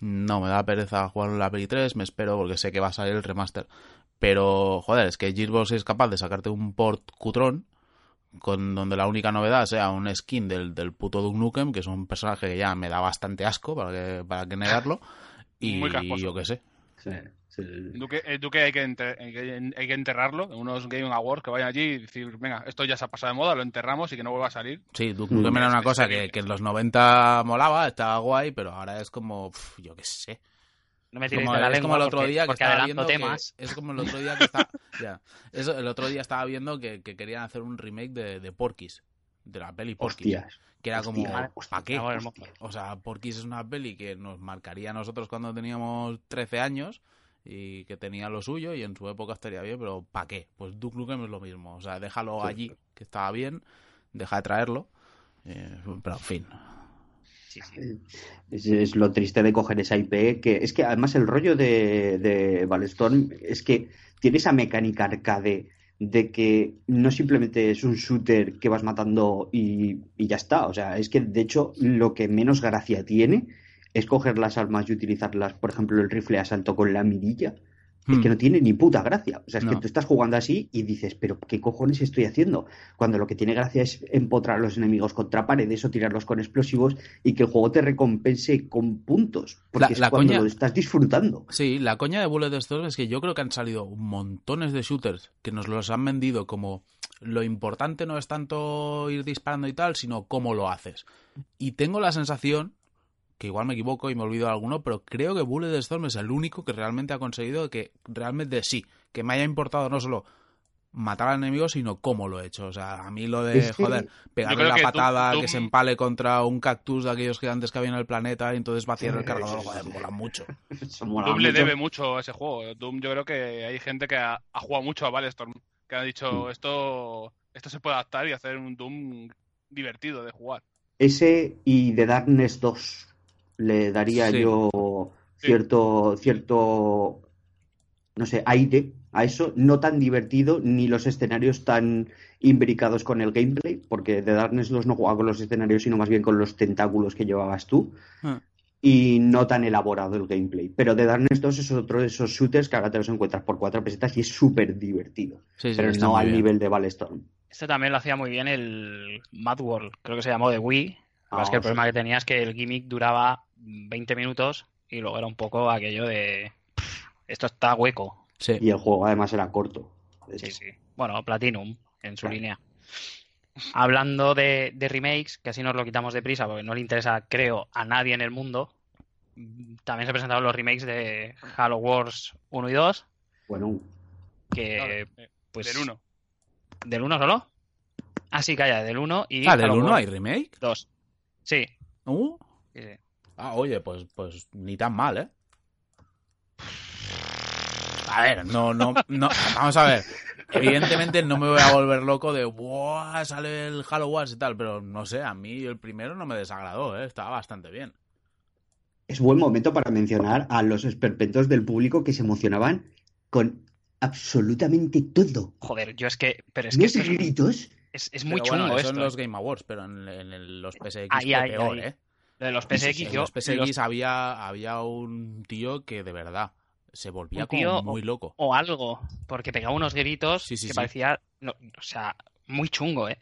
no, me da pereza jugarlo en la Play 3, me espero porque sé que va a salir el remaster. Pero, joder, es que Gearbox es capaz de sacarte un port cutrón con donde la única novedad sea un skin del, del puto Duke Nukem, que es un personaje que ya me da bastante asco, para que, para que negarlo, y yo qué sé. El Duque, hay, que hay que enterrarlo en unos Game Awards que vayan allí y decir, venga, esto ya se ha pasado de moda, lo enterramos y que no vuelva a salir. Sí, Duke Nukem era una cosa que, que, en los 90 molaba, estaba guay, pero ahora es como, yo qué sé. No me como, la es como el otro día que estaba viendo temas. es como el otro día que está, ya, eso, el otro día estaba viendo que, que, querían hacer un remake de, de Porky's, de la peli Porky's. Que era como, ¿para qué? O sea, Porky's es una peli que nos marcaría a nosotros cuando teníamos 13 años y que tenía lo suyo y en su época estaría bien, pero ¿para qué? Pues Duke Nukem es lo mismo. O sea, déjalo allí, que estaba bien, deja de traerlo. Eh, pero en fin, es, lo triste de coger esa IP, que es que además el rollo de, de Ballestorm es que tiene esa mecánica arcade de que no simplemente es un shooter que vas matando y, ya está. O sea, es que de hecho lo que menos gracia tiene es coger las armas y utilizarlas, por ejemplo, el rifle de asalto con la mirilla es que hmm. no tiene ni puta gracia. O sea, es que tú estás jugando así y dices, pero ¿qué cojones estoy haciendo? Cuando lo que tiene gracia es empotrar a los enemigos contra paredes o tirarlos con explosivos y que el juego te recompense con puntos. Porque es cuando lo estás disfrutando. Sí, la coña de Bullet Storm es que yo creo que han salido montones de shooters que nos los han vendido como lo importante no es tanto ir disparando y tal, sino cómo lo haces. Y tengo la sensación que igual me equivoco y me olvido de alguno, pero creo que Bullet Storm es el único que realmente ha conseguido que realmente sí, que me haya importado no solo matar al enemigo, sino cómo lo he hecho. O sea, a mí lo de, joder, pegarle la que patada, que se empale contra un cactus de aquellos gigantes que había en el planeta y entonces vaciar el cargador, sí, joder, mola mucho. Mola Doom le debe mucho a ese juego. Doom, yo creo que hay gente que ha, ha jugado mucho a Ballestorm, que ha dicho esto, esto se puede adaptar y hacer un Doom divertido de jugar. Ese y The Darkness 2 le daría Sí. yo Sí. cierto, cierto, no sé, aire a eso, no tan divertido ni los escenarios tan imbricados con el gameplay, porque The Darkness 2 no jugaba con los escenarios, sino más bien con los tentáculos que llevabas tú, Ah. y no tan elaborado el gameplay. Pero The Darkness 2 es otro de esos shooters que ahora te los encuentras por cuatro pesetas y es súper divertido, Sí, sí, pero no al bien. nivel de Ballestorm. Este también lo hacía muy bien el Mad World, creo que se llamó de Wii. Lo que pasa es que Ah, el problema que tenía es que el gimmick duraba 20 minutos y luego era un poco aquello de "Pff, esto está hueco. Sí. Y el juego además era corto. Sí, sí. Bueno, Platinum en su Claro. línea. Hablando de, de remakes, que así nos lo quitamos de prisa porque no le interesa, creo, a nadie en el mundo. También se presentaron los remakes de Halo Wars 1 y 2, Bueno, que eh, pues del 1. ¿Del 1 solo? Ah, sí, calla, del 1 y Ah, del Halo 1 Wars hay remake. 2. Sí, Uh, sí, sí. Ah, oye, pues, pues ni tan mal, ¿eh? A ver, no, no, no, vamos a ver. Evidentemente no me voy a volver loco de, ¡buah! Sale el Halo Wars y tal, pero no sé, a mí el primero no me desagradó, ¿eh? Estaba bastante bien. es buen momento para mencionar a los esperpentos del público que se emocionaban con absolutamente todo. Joder, yo es que. Pero es que es, gritos. es- es muy Pero bueno, chungo eso esto. en los ¿eh? Game Awards, pero en, en- en los PSX Ahí, fue ahí, peor, ahí. ¿eh? Lo de los PSX, En yo. los PSX los- había, había un tío que de verdad se volvía como muy loco. o algo, porque pegaba unos gritos Sí, sí, que sí. parecía, no, o sea, muy chungo, ¿eh?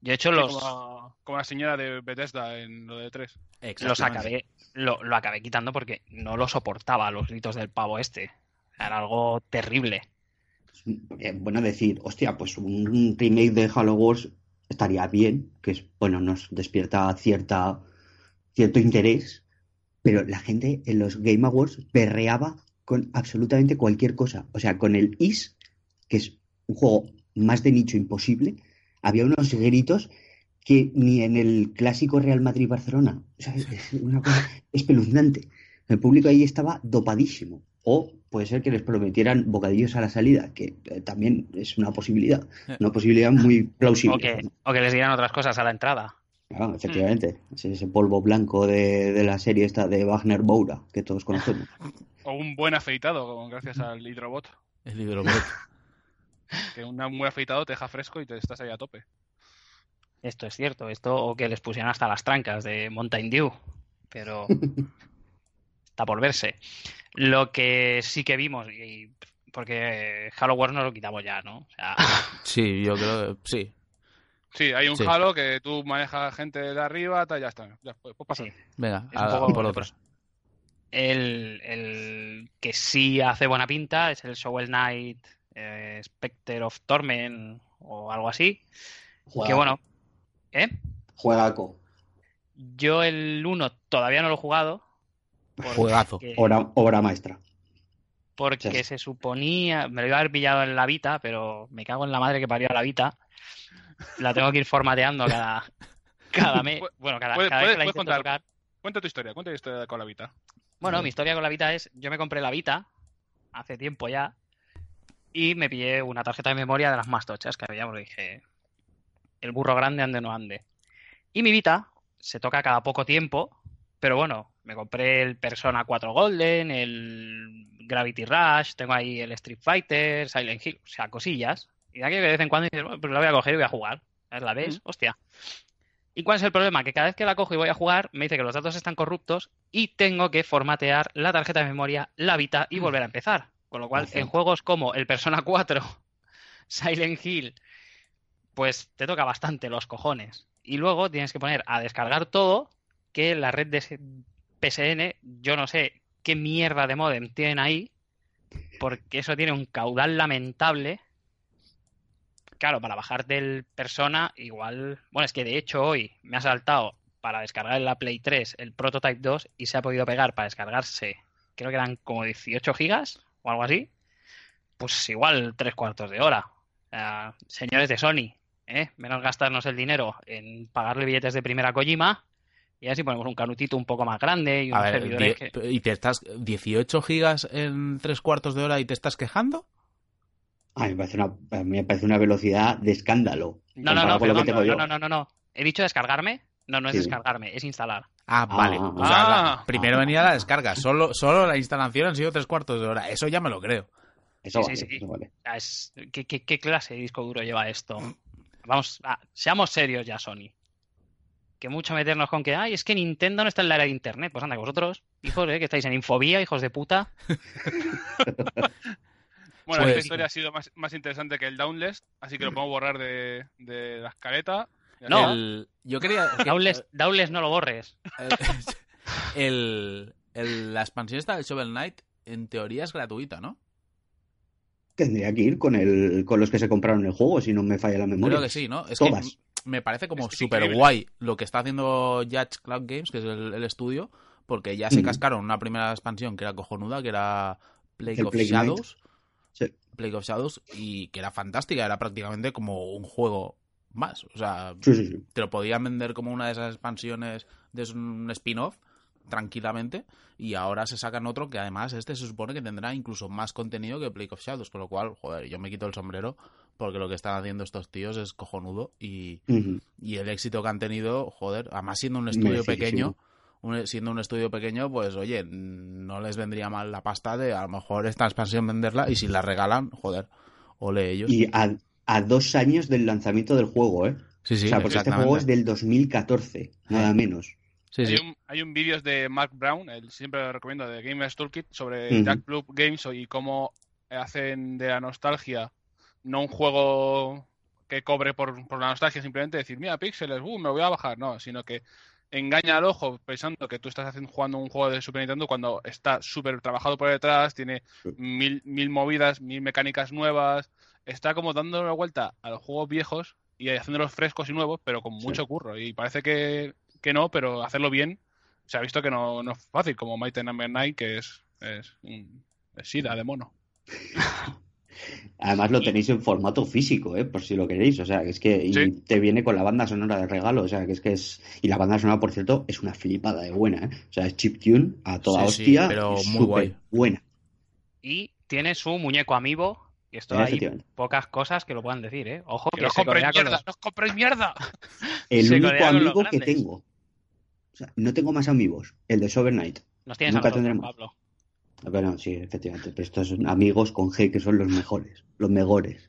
Yo he hecho Sí, los, como, como la señora de Bethesda en lo de 3. los acabé, lo, lo acabé quitando porque no lo soportaba los gritos del pavo este. Era algo terrible. Eh, bueno, decir, hostia, pues un remake de Halo Wars estaría bien, que es, bueno, nos despierta cierta, cierto interés, pero la gente en los Game Awards perreaba con absolutamente cualquier cosa. O sea, con el Is, que es un juego más de nicho imposible, había unos gritos que ni en el clásico Real Madrid-Barcelona. O sea, es una cosa espeluznante. El público ahí estaba dopadísimo. O puede ser que les prometieran bocadillos a la salida, que eh, también es una posibilidad. Una posibilidad muy plausible. O que, o que les digan otras cosas a la entrada. Claro, efectivamente. Ese, ese polvo blanco de, de la serie esta de Wagner Boura, que todos conocemos. O un buen afeitado, como gracias al hidrobot. El hidrobot. Que un buen afeitado te deja fresco y te estás ahí a tope. Esto es cierto, esto o que les pusieran hasta las trancas de Mountain Dew, pero está por verse. Lo que sí que vimos, y porque Halo Wars no lo quitamos ya, ¿no? O sea, Sí, yo creo que sí. Sí, hay un Sí. Halo que tú manejas gente de arriba, tal, ya está. Ya, pues, pues pasa. sí. Venga, Es un a- poco por otro. El, el que sí hace buena pinta es el Shovel Knight eh, Spectre of Torment o algo así. Que bueno, ¿eh? Juegaco. Yo el 1 todavía no lo he jugado. Juegazo. Obra, obra maestra. Porque Sí. se suponía, me lo iba a haber pillado en la Vita, pero me cago en la madre que parió a la Vita. La tengo que ir formateando cada, cada mes. Bueno, cada, puedes- cada vez que la intento tocar. Cuenta tu historia, cuenta tu historia con la Vita. Bueno, mi historia con la Vita es, yo me compré la Vita hace tiempo ya y me pillé una tarjeta de memoria de las más tochas que había, porque dije, el burro grande ande no ande. Y mi Vita se toca cada poco tiempo, pero bueno, me compré el Persona 4 Golden, el Gravity Rush, tengo ahí el Street Fighter, Silent Hill, o sea, cosillas. Y de aquí de vez en cuando dices, bueno, pues la voy a coger y voy a jugar. A ver, ¿La ves? Hostia. ¿Y cuál es el problema? Que cada vez que la cojo y voy a jugar, me dice que los datos están corruptos y tengo que formatear la tarjeta de memoria, la Vita y volver a empezar. Con lo cual, Ojo. en juegos como el Persona 4, Silent Hill, pues te toca bastante los cojones. Y luego tienes que poner a descargar todo, que la red de PSN, yo no sé qué mierda de modem tienen ahí, porque eso tiene un caudal lamentable. Claro, para bajar del Persona, igual. Bueno, es que de hecho hoy me ha saltado para descargar en la Play 3 el Prototype 2 y se ha podido pegar para descargarse, creo que eran como 18 gigas o algo así. Pues igual tres cuartos de hora. sea, señores de Sony, ¿eh? menos gastarnos el dinero en pagarle billetes de primera a Kojima y así ponemos un canutito un poco más grande y unos ver, servidores que... ¿y te estás 18 gigas en tres cuartos de hora y te estás quejando? A mí me parece una, a mí me parece una velocidad de escándalo. No, no, no, perdón, no, no, no, no, no. He dicho descargarme. No, no es Sí. descargarme, es instalar. Ah, vale. ah, O sea, la- ah. primero venía la descarga. Solo, solo la instalación han sido tres cuartos de hora. Eso ya me lo creo. Eso Sí, vale, sí, sí. eso vale. O sea, es- ¿qué, qué, qué clase de disco duro lleva esto? Vamos, ah, seamos serios ya, Sony. Que mucho meternos con que, ay, es que Nintendo no está en la era de Internet. Pues anda, que vosotros, hijos, ¿eh? que estáis en Infobía, hijos de puta. Bueno, Pues- esta historia ha sido más, más interesante que el Downless, así que lo podemos borrar de, de la escaleta. No. El- yo quería... que- Downless, Downless no lo borres. el, el- la expansión esta del Shovel Knight, en teoría es gratuita, ¿no? Tendría que ir con el, con los que se compraron el juego, si no me falla la memoria. Creo que sí, ¿no? Es Todas. que me parece como Es que es súper guay lo que está haciendo Judge Cloud Games, que es el, el estudio, porque ya se Ujú. cascaron una primera expansión que era cojonuda, que era Plague El of Plague Knight. Shadows. Sí. Plague of Shadows, y que era fantástica, era prácticamente como un juego más. O sea, Sí, sí, sí. te lo podían vender como una de esas expansiones de un spin-off tranquilamente y ahora se sacan otro que además este se supone que tendrá incluso más contenido que Plague of Shadows, con lo cual, joder, yo me quito el sombrero porque lo que están haciendo estos tíos es cojonudo y, y el éxito que han tenido, joder, además siendo un estudio pequeño, un- siendo un estudio pequeño, pues oye, no les vendría mal la pasta de a lo mejor esta expansión venderla y si la regalan, joder, ole ellos. Y a, a dos años del lanzamiento del juego, ¿eh? sí, sí, o sea, porque este juego es del 2014, nada menos. Sí, sí. Hay un, hay un vídeo de Mark Brown, el, siempre lo recomiendo, de Gamers Toolkit, sobre. Jack Blue Games y cómo hacen de la nostalgia no un juego que cobre por, por la nostalgia, simplemente decir, mira, píxeles, uh, me voy a bajar, no, sino que engaña al ojo pensando que tú estás haciendo, jugando un juego de Super Nintendo cuando está súper trabajado por detrás, tiene mil, mil movidas, mil mecánicas nuevas, está como dando una vuelta a los juegos viejos y haciéndolos frescos y nuevos, pero con Sí. mucho curro. Y parece que, que no, pero hacerlo bien se ha visto que no, no es fácil, como Mighty Number 9, que es, es, un- es sida de mono. Además lo tenéis en formato físico, ¿eh? Por si lo queréis. O sea, que es que y Sí. te viene con la banda sonora de regalo. O sea, que es que es... Y la banda sonora, por cierto, es una flipada de buena, ¿eh? O sea, es chiptune a toda Sí, sí, hostia. pero y muy guay. buena. Y tiene su muñeco amigo. Y esto hay pocas cosas que lo puedan decir, ¿eh? Ojo, ¡Que que no se compréis mierda! los- ¡No compréis mierda! El Se único los amigo que tengo. O sea, no tengo más amigos. El de Sober Knight. Nos tienes a Nunca nosotros, tendremos. Pablo. Bueno, sí, efectivamente. Pero estos son amigos con G que son los mejores. Los mejores.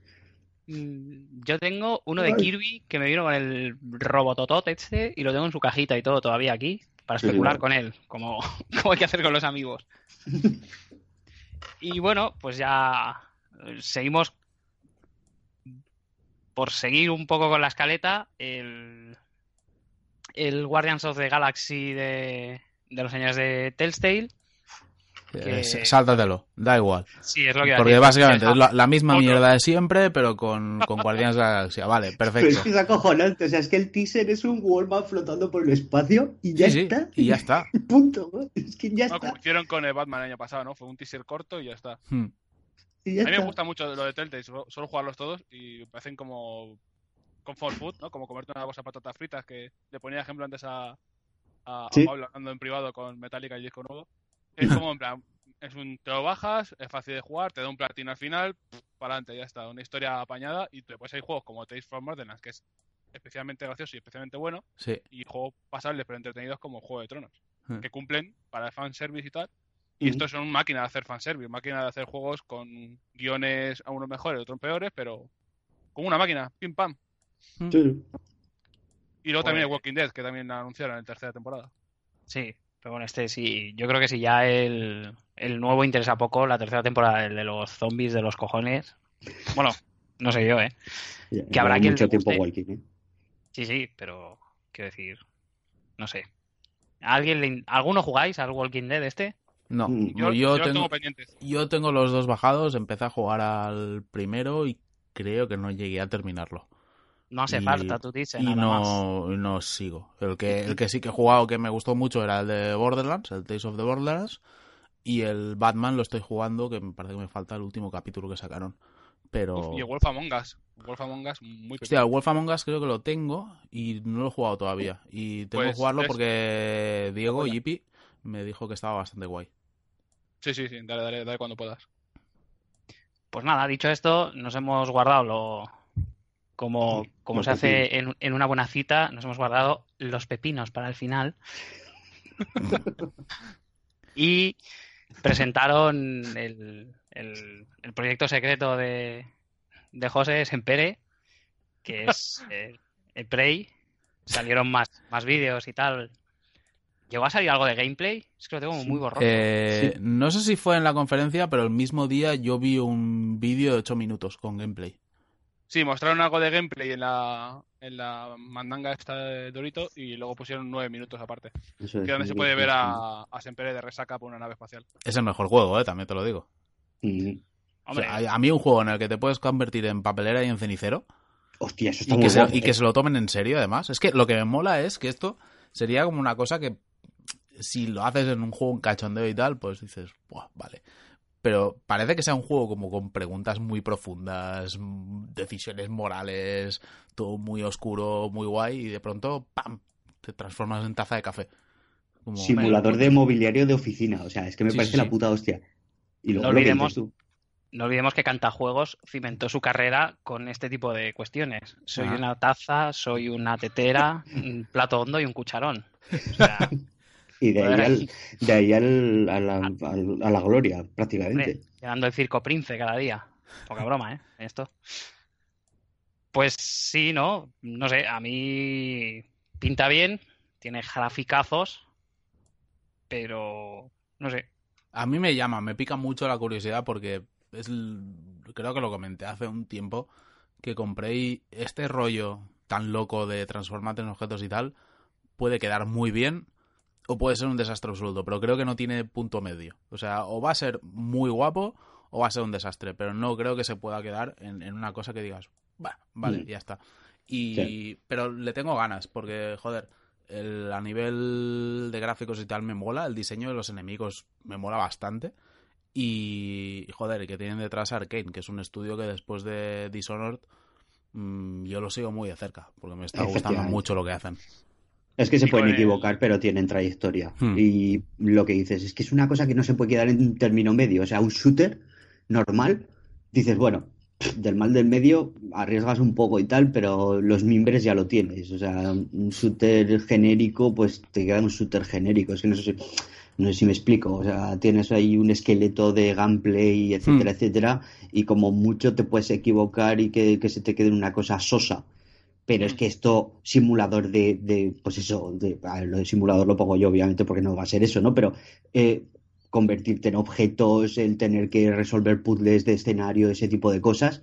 Mm, Yo tengo uno de Ay. Kirby que me vino con el Robototot este y lo tengo en su cajita y todo todavía aquí para especular sí. con él, como, como hay que hacer con los amigos. Y bueno, pues ya eh, seguimos por seguir un poco con la escaleta, el, el Guardians of the Galaxy de, de los señores de Telltale. Que- Eh, Sáltatelo, da igual. Sí, es lo que iba a Porque decir. básicamente es la, la misma Otro. mierda de siempre, pero con, con Guardianes de la Galaxia. Vale, Pero es perfecto. que es acojonante. O sea, es que el teaser es un Wallman flotando por el espacio y ya Sí, sí, está. y ya está. Punto. ¿no? Es que ya No, está. como hicieron con el Batman el año pasado, ¿no? Fue un teaser corto y ya está. Hmm. y ya A mí me gusta mucho lo de Telltale, suelo, suelo jugarlos todos y me parecen como comfort food, ¿no? Como comerte una bolsa de patatas fritas que le ponía ejemplo antes a, a, a Sí. Pablo hablando en privado con Metallica y disco nuevo. Es como en plan, es un, te lo bajas, es fácil de jugar, te da un platino al final, para adelante, ya está, una historia apañada y después hay juegos como Tales from Borderlands, que es especialmente gracioso y especialmente bueno, Sí. y juegos pasables pero entretenidos como Juego de Tronos, Hmm. que cumplen para el fanservice y tal. Y estos son máquinas de hacer fanservice, máquinas de hacer juegos con guiones a unos mejores, otros peores, pero como una máquina, pim pam. Sí, sí. Y luego también el Walking Dead, que también la anunciaron en tercera temporada. Sí, pero bueno, este sí, yo creo que si ya el, el nuevo interesa poco, la tercera temporada, el de los zombies de los cojones. Bueno, no sé yo, ¿eh? Ya, Que habrá mucho tiempo walking, ¿eh? Sí, sí, pero quiero decir, no sé. ¿A ¿Alguien le ¿Alguno jugáis al Walking Dead este? No, Mm. Yo, yo, tengo, tengo pendientes. yo tengo los dos bajados, empecé a jugar al primero y creo que no llegué a terminarlo. No hace Y- falta, tú dices, y nada más. no, no sigo. El que, el que sí que he jugado que me gustó mucho era el de Borderlands, el Tales of the Borderlands. Y el Batman lo estoy jugando, que me parece que me falta el último capítulo que sacaron. Pero. Uf, y el Wolf Among Us. Wolf Among Us muy Hostia, el Wolf Among Us creo que lo tengo y no lo he jugado todavía. Y tengo que Pues, jugarlo porque Diego. Yipi, me dijo que estaba bastante guay. Sí, sí, sí. Dale, dale, dale cuando puedas. Pues nada, dicho esto, nos hemos guardado lo como, como los se hace en, en una buena cita, nos hemos guardado los pepinos para el final. y presentaron el, el- el proyecto secreto de, de José Sempere, que es eh, el Prey. Salieron más, más vídeos y tal. ¿Llegó a salir algo de gameplay? Es que lo tengo Sí. muy borroso. Eh, Sí. No sé si fue en la conferencia, pero el mismo día yo vi un vídeo de 8 minutos con gameplay. Sí, mostraron algo de gameplay en la, en la mandanga esta de Dorito y luego pusieron nueve minutos aparte. Eso es, Que donde se puede ver a, a Sempere de resaca por una nave espacial. Es el mejor juego, eh, también te lo digo. Mm. O Hombre, sea, a, a mí un juego en el que te puedes convertir en papelera y en cenicero Hostia, eso está y muy que, se, y que se lo tomen en serio, además. Es que lo que me mola es que esto sería como una cosa que si lo haces en un juego un cachondeo y tal, pues dices, Buah, vale. Pero parece que sea un juego como con preguntas muy profundas, mm, decisiones morales, todo muy oscuro, muy guay, y de pronto, ¡pam! te transformas en taza de café. Como- Simulador de mobiliario de oficina. O sea, es que me Sí, parece sí, la puta hostia. Y luego No lo que olvidemos- dices tú. No olvidemos que Cantajuegos cimentó su carrera con este tipo de cuestiones. Soy una taza, soy una tetera, un plato hondo y un cucharón. O sea, Y de ahí, al- de ahí al- a, la, al- a la gloria, prácticamente. llenando el circo Prince cada día. Poca broma, ¿eh? Esto. Pues sí, ¿no? No sé, a mí pinta bien, tiene graficazos, pero no sé. A mí me llama, me pica mucho la curiosidad porque es, creo que lo comenté hace un tiempo que compré y este rollo tan loco de transformarte en objetos y tal puede quedar muy bien o puede ser un desastre absoluto, pero creo que no tiene punto medio. O sea, o va a ser muy guapo o va a ser un desastre, pero no creo que se pueda quedar en, en una cosa que digas, "Bah, vale, Mm. ya está. Y, Sí. Pero le tengo ganas porque, joder, el- a nivel de gráficos y tal me mola, el diseño de los enemigos me mola bastante. Y, joder, que tienen detrás Arkane, que es un estudio que después de Dishonored mm, yo lo sigo muy de cerca, porque me está gustando mucho lo que hacen. Es que se pueden el- equivocar, pero tienen trayectoria. Hmm. Y lo que dices es que es una cosa que no se puede quedar en un término medio. O sea, un shooter normal, dices, bueno, del mal del medio arriesgas un poco y tal, pero los mimbres ya lo tienes. O sea, un shooter genérico, pues te queda un shooter genérico. Es que no sé si, no sé si me explico. O sea, tienes ahí un esqueleto de gameplay, etcétera, Hmm. etcétera, y como mucho te puedes equivocar y que, que se te quede una cosa sosa. Pero es Mm. que esto, simulador de, de pues eso, de, lo de simulador lo pongo yo, obviamente, porque no va a ser eso, ¿no? Pero eh, convertirte en objetos, el tener que resolver puzzles de escenario, ese tipo de cosas,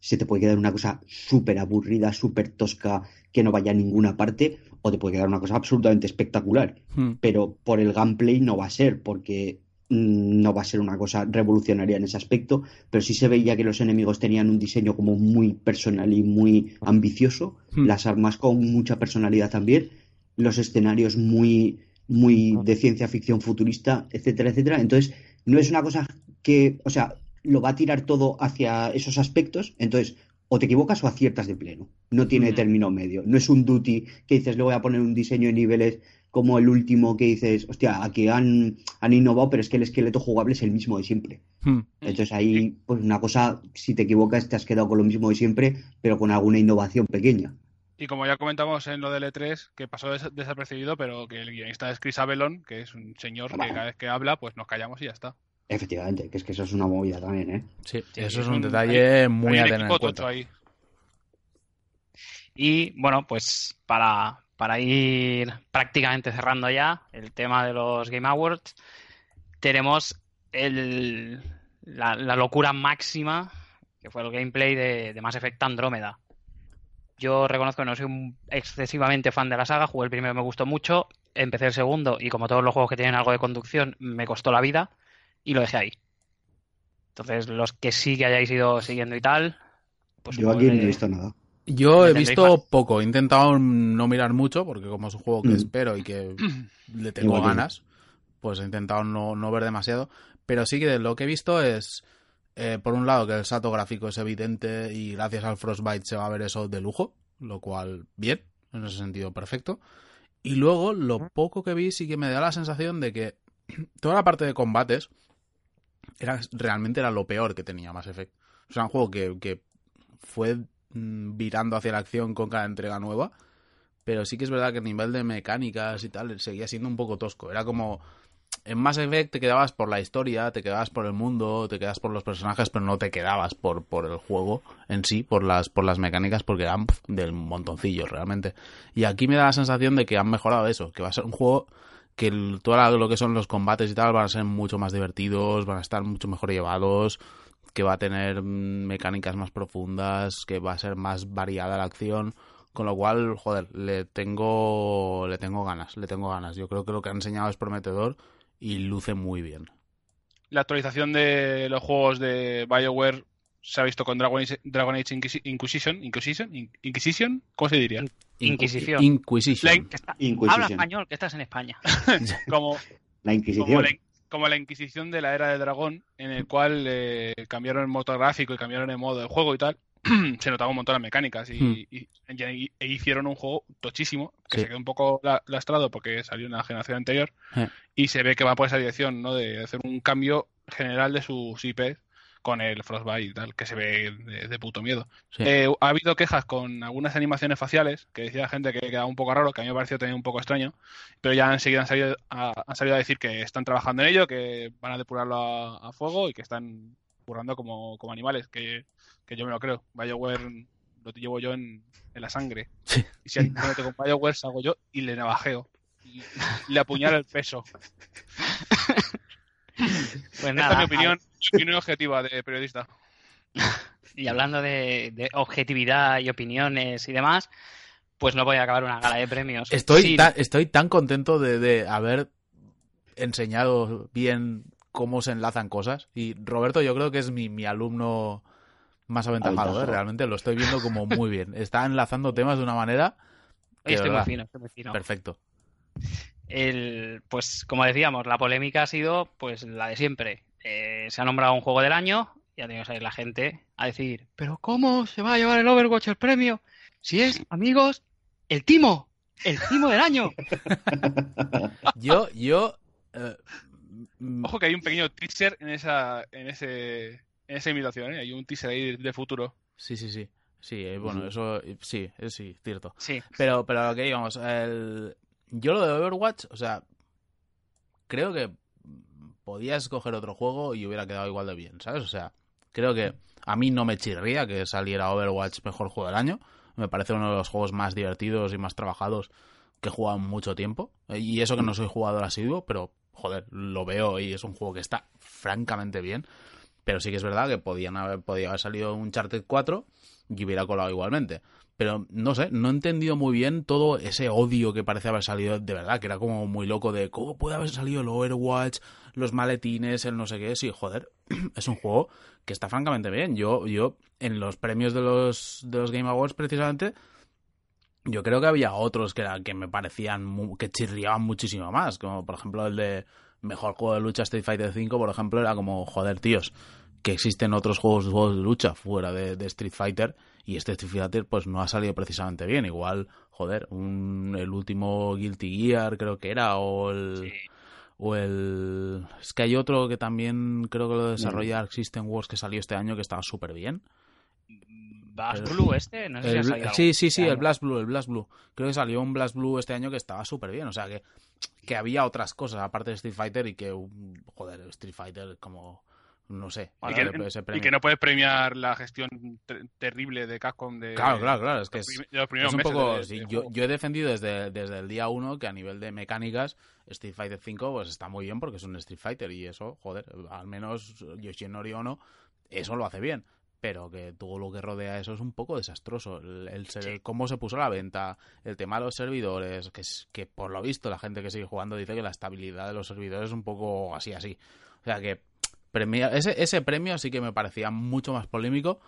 se te puede quedar una cosa súper aburrida, súper tosca, que no vaya a ninguna parte, o te puede quedar una cosa absolutamente espectacular. Hmm. Pero por el gameplay no va a ser, porque mm, no va a ser una cosa revolucionaria en ese aspecto, pero sí se veía que los enemigos tenían un diseño como muy personal y muy ambicioso, Hmm. las armas con mucha personalidad también, los escenarios muy, muy de ciencia ficción futurista, etcétera, etcétera. Entonces, no es una cosa que, o sea, lo va a tirar todo hacia esos aspectos, entonces o te equivocas o aciertas de pleno. No tiene Ujú. término medio. No es un duty que dices, le voy a poner un diseño de niveles como el último que dices, hostia, aquí han, han innovado, pero es que el esqueleto jugable es el mismo de siempre. Hmm. Entonces ahí, pues una cosa, si te equivocas, te has quedado con lo mismo de siempre, pero con alguna innovación pequeña. Y como ya comentamos en lo del E3, que pasó des- desapercibido, pero que el guionista es Chris Avellon, que es un señor que cada vez que habla, pues nos callamos y ya está. Efectivamente, que es que eso es una movida también, ¿eh? Sí, Sí, eso es un un- detalle muy Hay a tener en equipo cuenta. tocho ahí. Y bueno, pues para, para ir prácticamente cerrando ya el tema de los Game Awards, tenemos el, la, la locura máxima, que fue el gameplay de, de Mass Effect Andrómeda. Yo reconozco que no soy un excesivamente fan de la saga, jugué el primero, me gustó mucho, empecé el segundo y como todos los juegos que tienen algo de conducción, me costó la vida y lo dejé ahí. Entonces, los que sí que hayáis ido siguiendo y tal, pues Yo aquí no he visto nada. Yo he visto poco, he intentado no mirar mucho, porque como es un juego que Mm. espero y que le tengo Igual ganas, pues he intentado no, no ver demasiado. Pero sí que lo que he visto es eh, por un lado, que el salto gráfico es evidente y gracias al Frostbite se va a ver eso de lujo, lo cual, bien, en ese sentido, perfecto. Y luego, lo poco que vi sí que me da la sensación de que toda la parte de combates era, realmente era lo peor que tenía Mass Effect. O sea, un juego que, que fue virando hacia la acción con cada entrega nueva, pero sí que es verdad que a nivel de mecánicas y tal seguía siendo un poco tosco. Era como en Mass Effect te quedabas por la historia, te quedabas por el mundo, te quedabas por los personajes, pero no te quedabas por, por el juego en sí, por las, por las mecánicas, porque eran del montoncillo realmente. Y aquí me da la sensación de que han mejorado eso, que va a ser un juego que el- todo lo que son los combates y tal van a ser mucho más divertidos, van a estar mucho mejor llevados, que va a tener mm, mecánicas más profundas, que va a ser más variada la acción. Con lo cual, joder, le tengo, le tengo ganas, le tengo ganas. Yo creo que lo que ha enseñado es prometedor y luce muy bien. La actualización de los juegos de BioWare se ha visto con Dragon Age, Dragon Age Inquisi- Inquisition, Inquisition, In- Inquisition, ¿cómo se diría? Inquisición. Inquisition. La in- Que está- Inquisition. Habla español, que estás en España. Como, La como, Inquisición. la, como la Inquisición de la era del dragón, en el cual eh, cambiaron el motor gráfico y cambiaron el modo de juego y tal. se notaba un montón las mecánicas y, Hmm. y- y- e hicieron un juego tochísimo que Sí. se quedó un poco la- lastrado porque salió en la generación anterior Eh. y se ve que va por esa dirección, ¿no? De hacer un cambio general de sus IPs con el Frostbite y tal, que se ve de, de puto miedo. Sí. Eh, ha habido quejas con algunas animaciones faciales que decía la gente que quedaba un poco raro, que a mí me pareció también un poco extraño, pero ya enseguida han salido a, han salido a decir que están trabajando en ello, que van a depurarlo a, a fuego y que están currando como, como animales, que, que yo me lo creo. BioWare lo llevo yo en, en la sangre. Sí. Y si alguien mete con BioWare, salgo yo y le navajeo. Y, y le apuñalo el peso. Pues Esta nada, es mi opinión, opinión objetiva de periodista. Y hablando de, de objetividad y opiniones y demás, pues no voy a acabar una gala de premios. Estoy, tan, estoy tan contento de, de haber enseñado bien cómo se enlazan cosas. Y Roberto yo creo que es mi, mi alumno más aventajado, ¿eh? Realmente lo estoy viendo como muy bien. Está enlazando temas de una manera de estoy muy fino, estoy muy fino. perfecto. El, pues como decíamos, la polémica ha sido pues la de siempre. Eh, se ha nombrado un juego del año y ha tenido que salir la gente a decir, pero ¿cómo se va a llevar el Overwatch el premio? Si es, amigos, el timo, el timo del año. Yo, yo... eh, mm, Ojo que hay un pequeño teaser en esa, en ese, en esa imitación, ¿eh? Hay un teaser ahí de futuro. Sí, sí, sí. Sí, bueno, eso sí, es sí, cierto. Sí, Pero, pero lo que íbamos, el... yo lo de Overwatch, o sea, creo que podía escoger otro juego y hubiera quedado igual de bien, ¿sabes? O sea, creo que a mí no me chirría que saliera Overwatch mejor juego del año. Me parece uno de los juegos más divertidos y más trabajados que he jugado mucho tiempo. Eh, Y eso que no soy jugador asiduo, pero joder, lo veo y es un juego que está francamente bien. Pero sí que es verdad que podían haber, podía haber salido un Uncharted 4 y hubiera colado igualmente. Pero no sé, no he entendido muy bien todo ese odio que parece haber salido de verdad, que era como muy loco de cómo puede haber salido el Overwatch, los maletines, el no sé qué. Sí, joder, es un juego que está francamente bien. Yo, yo en los premios de los, de los Game Awards precisamente, yo creo que había otros que, que me parecían mu- que chirriaban muchísimo más, como por ejemplo el de mejor juego de lucha Street Fighter V, por ejemplo, era como, joder, tíos, que existen otros juegos, juegos de lucha fuera de, de Street Fighter y este Street Fighter pues no ha salido precisamente bien. Igual, joder, un, el último Guilty Gear creo que era, o el... sí. O el... Es que hay otro que también creo que lo desarrolla Arc System Wars que salió este año que estaba súper bien. Blast Blue este, no sé si ha salido sí, sí, sí, este el. Blast Blue, el Blast Blue. Creo que salió un Blast Blue este año que estaba súper bien. O sea, que, que había otras cosas aparte de Street Fighter y que, joder, Street Fighter como, no sé. Y que, y no puedes premiar la gestión ter- terrible de Capcom de, Claro, claro, claro. Es que es, de los primeros es un poco... de- sí, del yo, yo he defendido desde, desde el día uno que a nivel de mecánicas Street Fighter 5 pues está muy bien porque es un Street Fighter y eso, joder, al menos Yoshinori Ono eso lo hace bien. Pero que todo lo que rodea eso es un poco desastroso. El, cómo se puso a la venta, el tema de los servidores, que, es, que por lo visto la gente que sigue jugando dice que la estabilidad de los servidores es un poco así, así. O sea que premia, ese, ese premio sí que me parecía mucho más polémico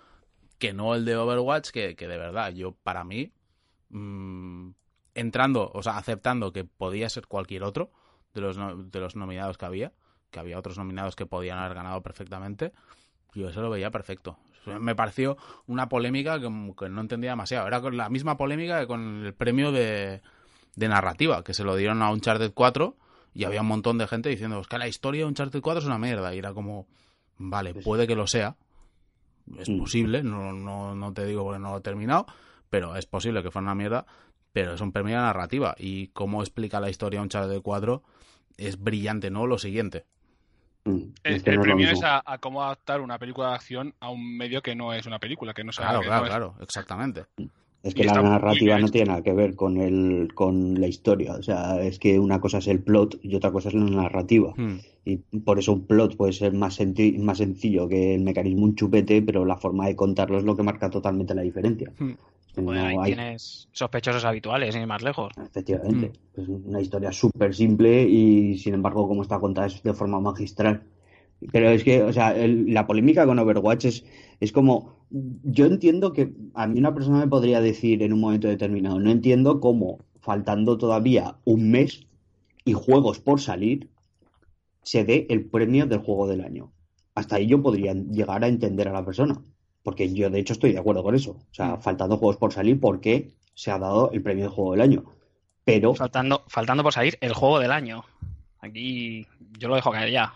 que no el de Overwatch, que, de verdad, yo para mí, mm, entrando, o sea, aceptando que podía ser cualquier otro de los, no- de los nominados que había, que había otros nominados que podían haber ganado perfectamente, Yo eso lo veía perfecto. Me pareció una polémica que, que no entendía demasiado. Era con la misma polémica que con el premio de, de narrativa, que se lo dieron a Uncharted 4 y había un montón de gente diciendo es que la historia de Uncharted 4 es una mierda. Y era como, vale, puede que lo sea. Es Mm. posible, no, no, no te digo porque no lo he terminado, pero es posible que fuera una mierda. Pero es un premio de narrativa. Y cómo explica la historia Uncharted 4 es brillante, ¿no? Lo siguiente. Mm, El, premio es a, a cómo adaptar una película de acción a un medio que no es una película, que no sea Claro, que claro, no es- claro, exactamente. Es Y que la narrativa no tiene nada que ver con el con la historia. O sea, es que una cosa es el plot y otra cosa es la narrativa. Hmm. Y por eso un plot puede ser más, senti- más sencillo que el mecanismo un chupete, pero la forma de contarlo es lo que marca totalmente la diferencia. Hmm. Ahí hay- tienes sospechosos habituales, sin ir más lejos. Efectivamente. Mm. Es una historia súper simple y sin embargo, como está contada, es de forma magistral. Pero es que, o sea, el- la polémica con Overwatch es, es como. Yo entiendo que a mí una persona me podría decir en un momento determinado, no entiendo cómo, faltando todavía un mes y juegos por salir, se dé el premio del juego del año. Hasta ahí yo podría llegar a entender a la persona. Porque yo, de hecho, estoy de acuerdo con eso. O sea, faltando juegos por salir, ¿por qué se ha dado el premio del juego del año? Pero Faltando, faltando por salir el juego del año. Aquí yo lo dejo caer ya.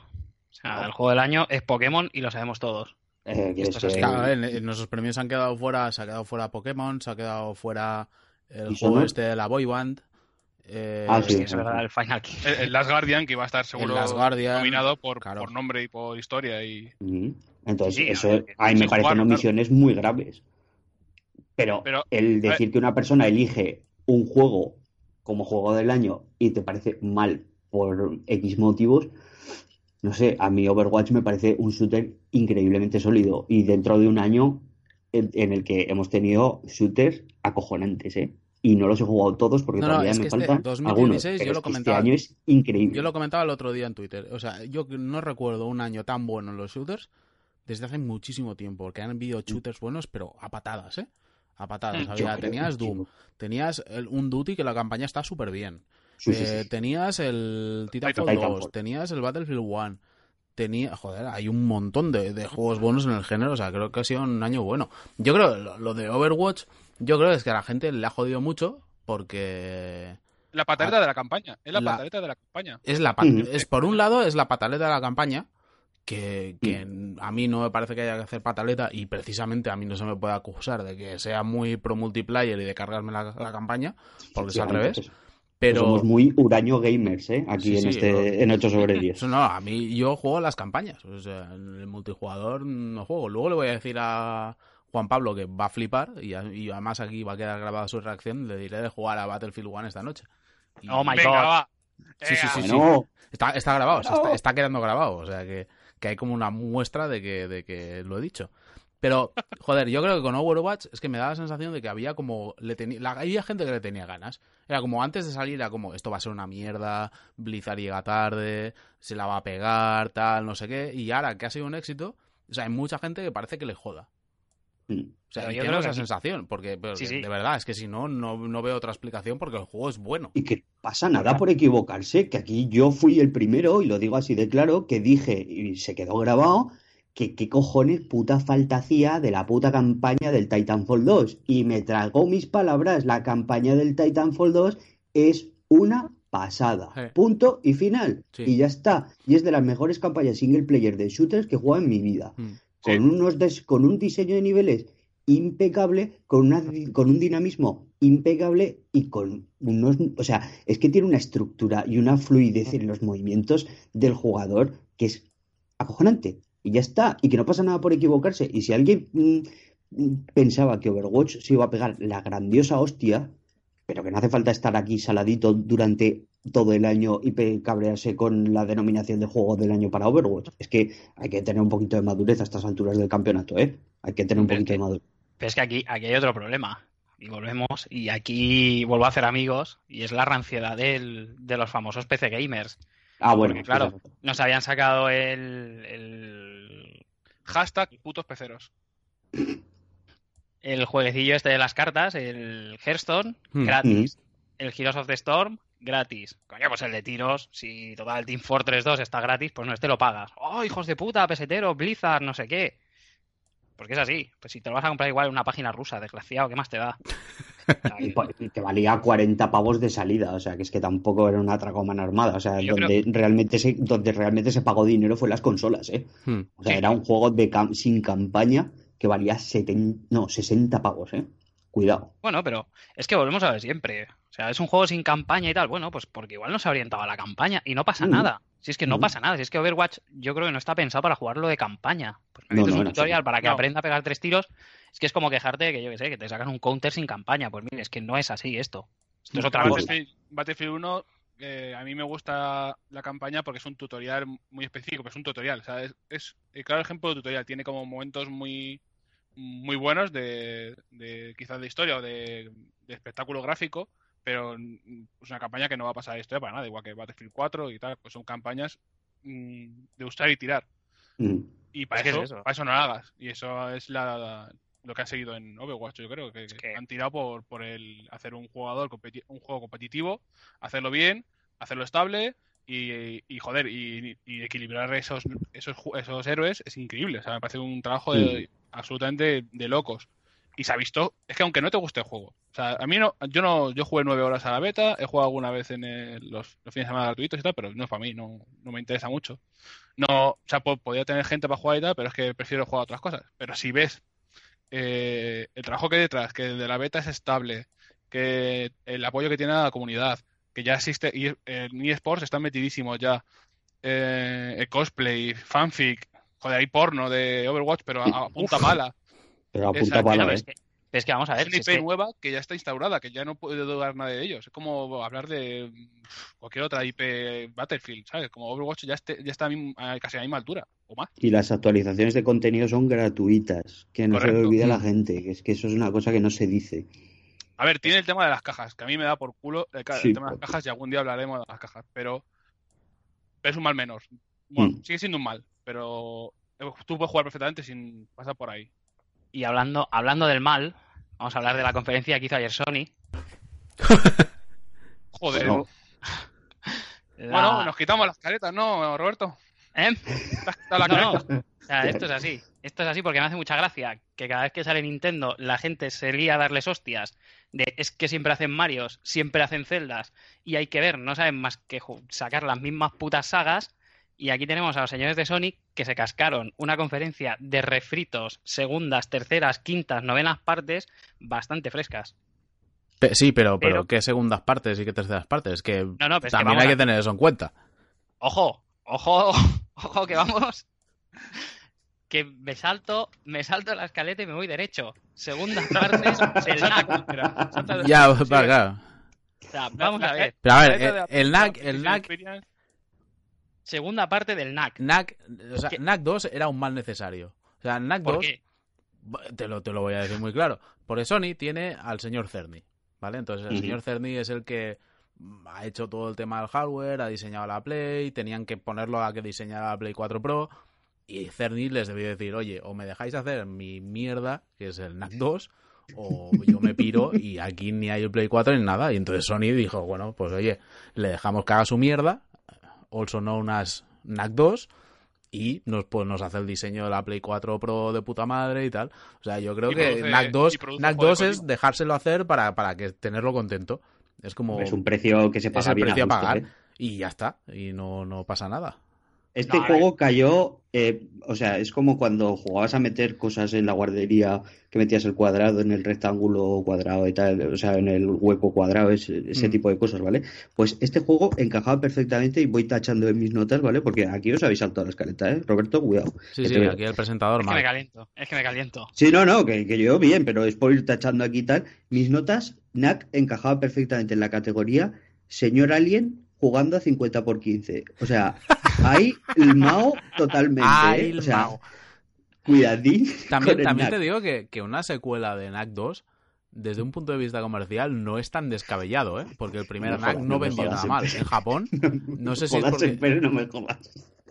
O sea, el juego del año es Pokémon y lo sabemos todos. eh, que Esto es es que- Claro, en, en nuestros premios se han quedado fuera, se ha quedado fuera Pokémon, se ha quedado fuera el ¿Y juego este de la Boy Band. eh, Ah, Sí, sí. es verdad, el Final. El, el Last Guardian, que iba a estar seguro nominado por, claro. por nombre y por historia. y. Entonces, Sí, eso a ver, a mí me parecen jugar, omisiones muy graves. Pero, Pero, el decir que una persona elige un juego como juego del año y te parece mal por X motivos, no sé, a mí Overwatch me parece un shooter increíblemente sólido y dentro de un año en, en el que hemos tenido shooters acojonantes, ¿eh? Y no los he jugado todos porque No, no, todavía es me que este faltan 2016 algunos. yo lo comentaba. este año es increíble. Yo lo comentaba el otro día en Twitter. O sea, yo no recuerdo un año tan bueno en los shooters desde hace muchísimo tiempo, porque han habido shooters buenos, pero a patadas, ¿eh? A patadas. Mm, Había- tenías Doom, tenías el- un Duty que la campaña está súper bien. Sí, sí, Eh, sí. tenías el Titanfall Titanfall. 2, tenías el Battlefield 1, tenía, joder, hay un montón de, de juegos buenos en el género, o sea, creo que ha sido un año bueno. Yo creo, lo, lo de Overwatch, yo creo es que a la gente le ha jodido mucho porque la pataleta de la campaña. Es la, Ah. La- pataleta de la campaña. es la pa- Ujú. es por un lado es la pataleta de la campaña que, que a mí no me parece que haya que hacer pataleta y precisamente a mí no se me puede acusar de que sea muy pro multiplayer y de cargarme la, la campaña porque es al revés pero Somos muy uraño gamers, ¿eh? Aquí Sí, en sí, este en 8 sobre 10. Eso no, a mí yo juego las campañas. O sea, en el multijugador no juego. Luego le voy a decir a Juan Pablo que va a flipar y, a- y además aquí va a quedar grabada su reacción. Le diré de jugar a Battlefield 1 esta noche. Y- Oh my Venga, God. va. Sí, sí, Ea. sí, sí. Bueno, Está, está grabado, o sea, No. está, está quedando grabado. O sea, que, que hay como una muestra de que, de que lo he dicho. Pero, joder, yo creo que con Overwatch es que me da la sensación de que había como. Le tenía, la- había gente que le tenía ganas. Era como antes de salir, era como esto va a ser una mierda, Blizzard llega tarde, se la va a pegar, tal, no sé qué. Y ahora que ha sido un éxito, o sea, hay mucha gente que parece que le joda. mm, O sea, Pero yo tengo creo esa que sensación, porque, Sí, sí. de verdad, es que si no, no, no veo otra explicación porque el juego es bueno. y que pasa nada por equivocarse, que aquí yo fui el primero, y lo digo así de claro, que dije, y se quedó grabado, que qué cojones puta falta hacía de la puta campaña del Titanfall 2. Y me tragó mis palabras, la campaña del Titanfall 2 es una pasada. Sí. Punto y final. Sí. Y ya está. Y es de las mejores campañas single player de shooters que he jugado en mi vida. Mm. con, Sí. unos des- con un diseño de niveles impecable, con, una, con un dinamismo impecable y con unos... O sea, es que tiene una estructura y una fluidez en los movimientos del jugador que es acojonante. Y ya está. Y que no pasa nada por equivocarse. Y si alguien mm, mm, pensaba que Overwatch se iba a pegar la grandiosa hostia, pero que no hace falta estar aquí saladito durante todo el año y cabrearse con la denominación de juego del año para Overwatch. Es que hay que tener un poquito de madurez a estas alturas del campeonato, ¿eh? Hay que tener un Pero poquito de madurez. Pero es que aquí, aquí hay otro problema. Y volvemos, y aquí vuelvo a hacer amigos, y es la ranciedad del- de los famosos PC gamers. Ah, bueno, Porque, claro, nos habían sacado el, el, Hashtag putos peceros. el jueguecillo este de las cartas, el Hearthstone, Hmm. gratis. El Heroes of the Storm, gratis. Coño, pues el de tiros, si total Team Fortress 2 está gratis, pues no, este lo pagas. ¡Oh, hijos de puta, pesetero, Blizzard, no sé qué! Porque es así. Pues si te lo vas a comprar igual en una página rusa, desgraciado, ¿qué más te da? Y, te valía 40 pavos de salida, o sea, que es que tampoco era una tracomana armada, o sea, Yo donde realmente se, donde realmente se pagó dinero fue en las consolas, ¿eh? Hmm. O sea, Sí. era un juego de cam- sin campaña que valía 70, no, 60 pavos, ¿eh? Cuidado. Bueno, pero es que volvemos a ver siempre. O sea, es un juego sin campaña y tal. Bueno, pues porque igual no se ha orientado a la campaña y no pasa Mm. nada. Si es que no Mm. pasa nada. Si es que Overwatch yo creo que no está pensado para jugarlo de campaña. Pues me No, metes no, un tutorial para que No. aprenda a pegar tres tiros. Es que es como quejarte de que yo que sé, que te sacan un counter sin campaña. Pues mire, es que no es así esto. Esto es otra cosa. Battlefield, Battlefield 1, eh, a mí me gusta la campaña porque es un tutorial muy específico, pero es un tutorial. O sea, es, es el claro ejemplo de tutorial. Tiene como momentos muy, muy buenos de, de quizás de historia o de, de espectáculo gráfico, pero mm, es una campaña que no va a pasar de historia para nada, igual que Battlefield 4 y tal, pues son campañas mm, de usar y tirar. Mm. Y para Es que es eso, para eso no lo hagas. Y eso es la, lo que han seguido en Overwatch, yo creo, que, que- han tirado por, por el hacer un jugador competi- un juego competitivo, hacerlo bien, hacerlo estable y, y, joder, y, y equilibrar esos, esos esos héroes es increíble. O sea, me parece un trabajo de- absolutamente de locos. Y se ha visto, es que aunque no te guste el juego, o sea, a mí no, yo no, yo jugué nueve horas a la beta, he jugado alguna vez en el- los, los fines de semana gratuitos y tal, pero no es para mí, no, no me interesa mucho. No, o sea, po- podría tener gente para jugar y tal, pero es que prefiero jugar a otras cosas. Pero si ves eh, el trabajo que hay detrás, que el de la beta es estable, que el apoyo que tiene la comunidad, que ya existe, y en eSports están metidísimos ya, eh, el cosplay, fanfic, joder, hay porno de Overwatch, pero a, a punta pala. Pero a Esa- punta pala, Pero ¿eh? es que, es que vamos a Es ver. una si IP es que- nueva que ya está instaurada, que ya no puede dudar nadie de ellos. Es como hablar de cualquier otra IP Battlefield, ¿sabes? Como Overwatch ya, esté- ya está a casi a la misma altura, o más. Y las actualizaciones de contenido son gratuitas, que no se le Correcto. olvide a la gente, que es que eso es una cosa que no se dice. A ver, tiene el tema de las cajas, que a mí me da por culo el, ca- el Sí, tema de las cajas y algún día hablaremos de las cajas, pero es un mal menor. Bueno, Mm. sigue siendo un mal, pero tú puedes jugar perfectamente sin pasar por ahí. Y hablando, hablando del mal, vamos a hablar de la conferencia que hizo ayer Sony. Joder. No. La- Bueno, nos quitamos las caretas, ¿no, Roberto? ¿Eh? ¿Te has quitado la No, careta? no. O sea, esto es así. Esto es así porque me hace mucha gracia que cada vez que sale Nintendo la gente se lía a darles hostias de es que siempre hacen Marios, siempre hacen celdas y hay que ver, no saben más que sacar las mismas putas sagas y aquí tenemos a los señores de Sonic que se cascaron una conferencia de refritos, segundas, terceras, quintas, novenas partes bastante frescas. Pe- Sí, pero, pero, Pero- ¿qué segundas partes y qué terceras partes? Que No, no, pero es que también hay a- que tener eso en cuenta. Ojo, ojo, ojo que vamos. Que me salto, me salto la escaleta y me voy derecho. Segundas partes del NAC. De- Ya, acá. O sea, vamos a ver. Pero a ver, el, el NAC, el NAC, Segunda parte del NAC. NAC, o sea, ¿Qué? NAC 2 era un mal necesario. O sea, NAC ¿Por 2, qué? te lo, te lo voy a decir muy claro. Porque Sony tiene al señor Cerny, ¿vale? Entonces el señor Cerny es el que ha hecho todo el tema del hardware, ha diseñado la Play, tenían que ponerlo a que diseñara la Play 4 Pro y Cerny les debió decir, oye, o me dejáis hacer mi mierda, que es el NAC 2, o yo me piro y aquí ni hay el Play 4 ni nada. Y entonces Sony dijo, bueno, pues oye, le dejamos que haga su mierda, also known as NAC 2, y nos, pues, nos hace el diseño de la Play 4 Pro de puta madre y tal. O sea, yo creo Y que produce- NAC 2, y produce NAC juego de 2 es dejárselo hacer para, para que tenerlo contento. Es como... Es un precio que se es paga el bien precio a gusto, pagar. ¿eh? Y ya está. Y no, no pasa nada. Este No, juego cayó, eh, o sea, es como cuando jugabas a meter cosas en la guardería, que metías el cuadrado en el rectángulo cuadrado y tal, o sea, en el hueco cuadrado, ese, ese Mm. tipo de cosas, ¿vale? Pues este juego encajaba perfectamente y voy tachando en mis notas, ¿vale? Porque aquí os habéis saltado la escaleta, ¿eh? Roberto, cuidado. Sí, sí, aquí el presentador Es que me caliento. Es que me caliento. Sí, no, no, que, que yo bien, pero es por ir tachando aquí y tal. Mis notas, NAC encajaba perfectamente en la categoría Señor Alien jugando a 50 por 15. O sea, ahí el Mao totalmente. Ay, ¿eh? el O sea, Mao. cuidadín. También, con el también NAC. te digo que, que una secuela de NAC 2, desde un punto de vista comercial, no es tan descabellado, ¿eh? Porque el primer No NAC jodas, no vendió nada mal. siempre. En Japón, no sé si es porque... pero no me jodas.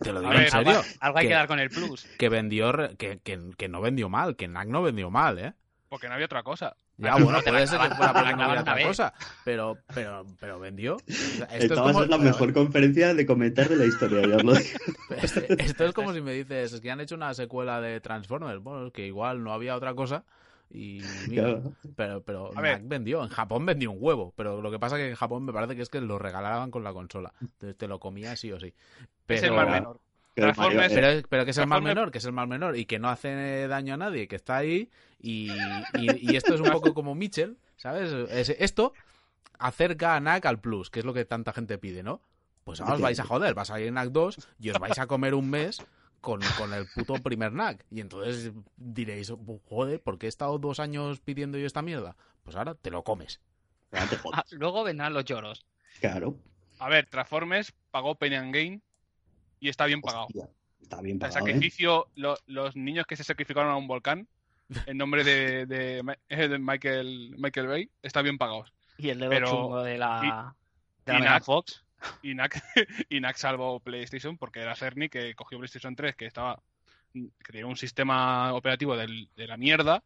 Te lo A digo ver, en serio. Algo, algo hay que- que dar con el plus. Que vendió... re- Que, que, que no vendió mal. Que NAC no vendió mal, ¿eh? Porque no había otra cosa. Ya, Pero bueno, no te puede ser que fuera te la otra vez. cosa, pero, pero, pero vendió. O sea, esto, es Esta va a como, ser la mejor conferencia de comentar de la historia, ya lo digo. esto es como si me dices, es que han hecho una secuela de Transformers. Bueno, es que igual no había otra cosa y mira, Claro. pero, pero A ver. Mac vendió. En Japón vendió un huevo, pero lo que pasa que en Japón me parece que es que lo regalaban con la consola. Entonces te lo comías sí o sí. Pero, Es el mal menor. Pero, pero que es el mal menor, que es el mal menor y que no hace daño a nadie, que está ahí y, y- y esto es un poco como Mitchell, ¿sabes? Es- esto acerca a NAC al Plus, que es lo que tanta gente pide, ¿no? Pues ahora os vais a joder, vas a ir en NAC 2 y os vais a comer un mes con, con el puto primer NAC. Y entonces diréis, joder, ¿por qué he estado dos años pidiendo yo esta mierda? Pues ahora te lo comes. Te. Ah, luego vendrán los lloros. Claro. A ver, Transformers pagó Penny and Gain y está bien pagado. Hostia, está bien El pagado, ¿eh? sacrificio, lo- los niños que se sacrificaron a un volcán en nombre de, de de Michael, Michael Bay está bien pagados. Y el dedo Pero- chungo de la, de y la Mega Nac- Fox. Y NAC, y NAC salvó PlayStation porque era Cerny que cogió PlayStation 3 que estaba que tenía un sistema operativo del- de la mierda,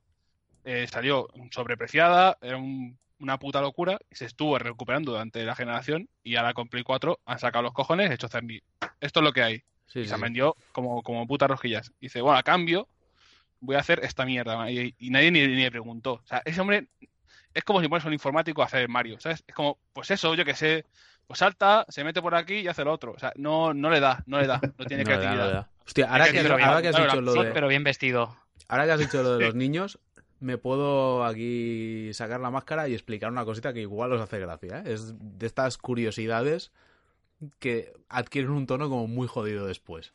eh, salió sobrepreciada, era un- una puta locura, y se estuvo recuperando durante la generación y ahora con Play 4 han sacado los cojones, hecho Cerny. Esto es lo que hay. Sí, y sí, se vendió como, como putas rosquillas. Y dice, bueno, a cambio voy a hacer esta mierda. Y, y nadie ni, ni le preguntó. O sea, ese hombre es como si pones a un informático a hacer Mario, ¿sabes? Es como, pues eso, yo que sé, pues salta, se mete por aquí y hace lo otro. O sea, no, no le da, no le da, no tiene No le da, creatividad. no le da. Hostia, ahora que, has- bien, que dicho lo de... pero bien vestido. Ahora que has dicho lo de los niños, me puedo aquí sacar la máscara y explicar una cosita que igual os hace gracia. ¿eh? Es de estas curiosidades que adquieren un tono como muy jodido después.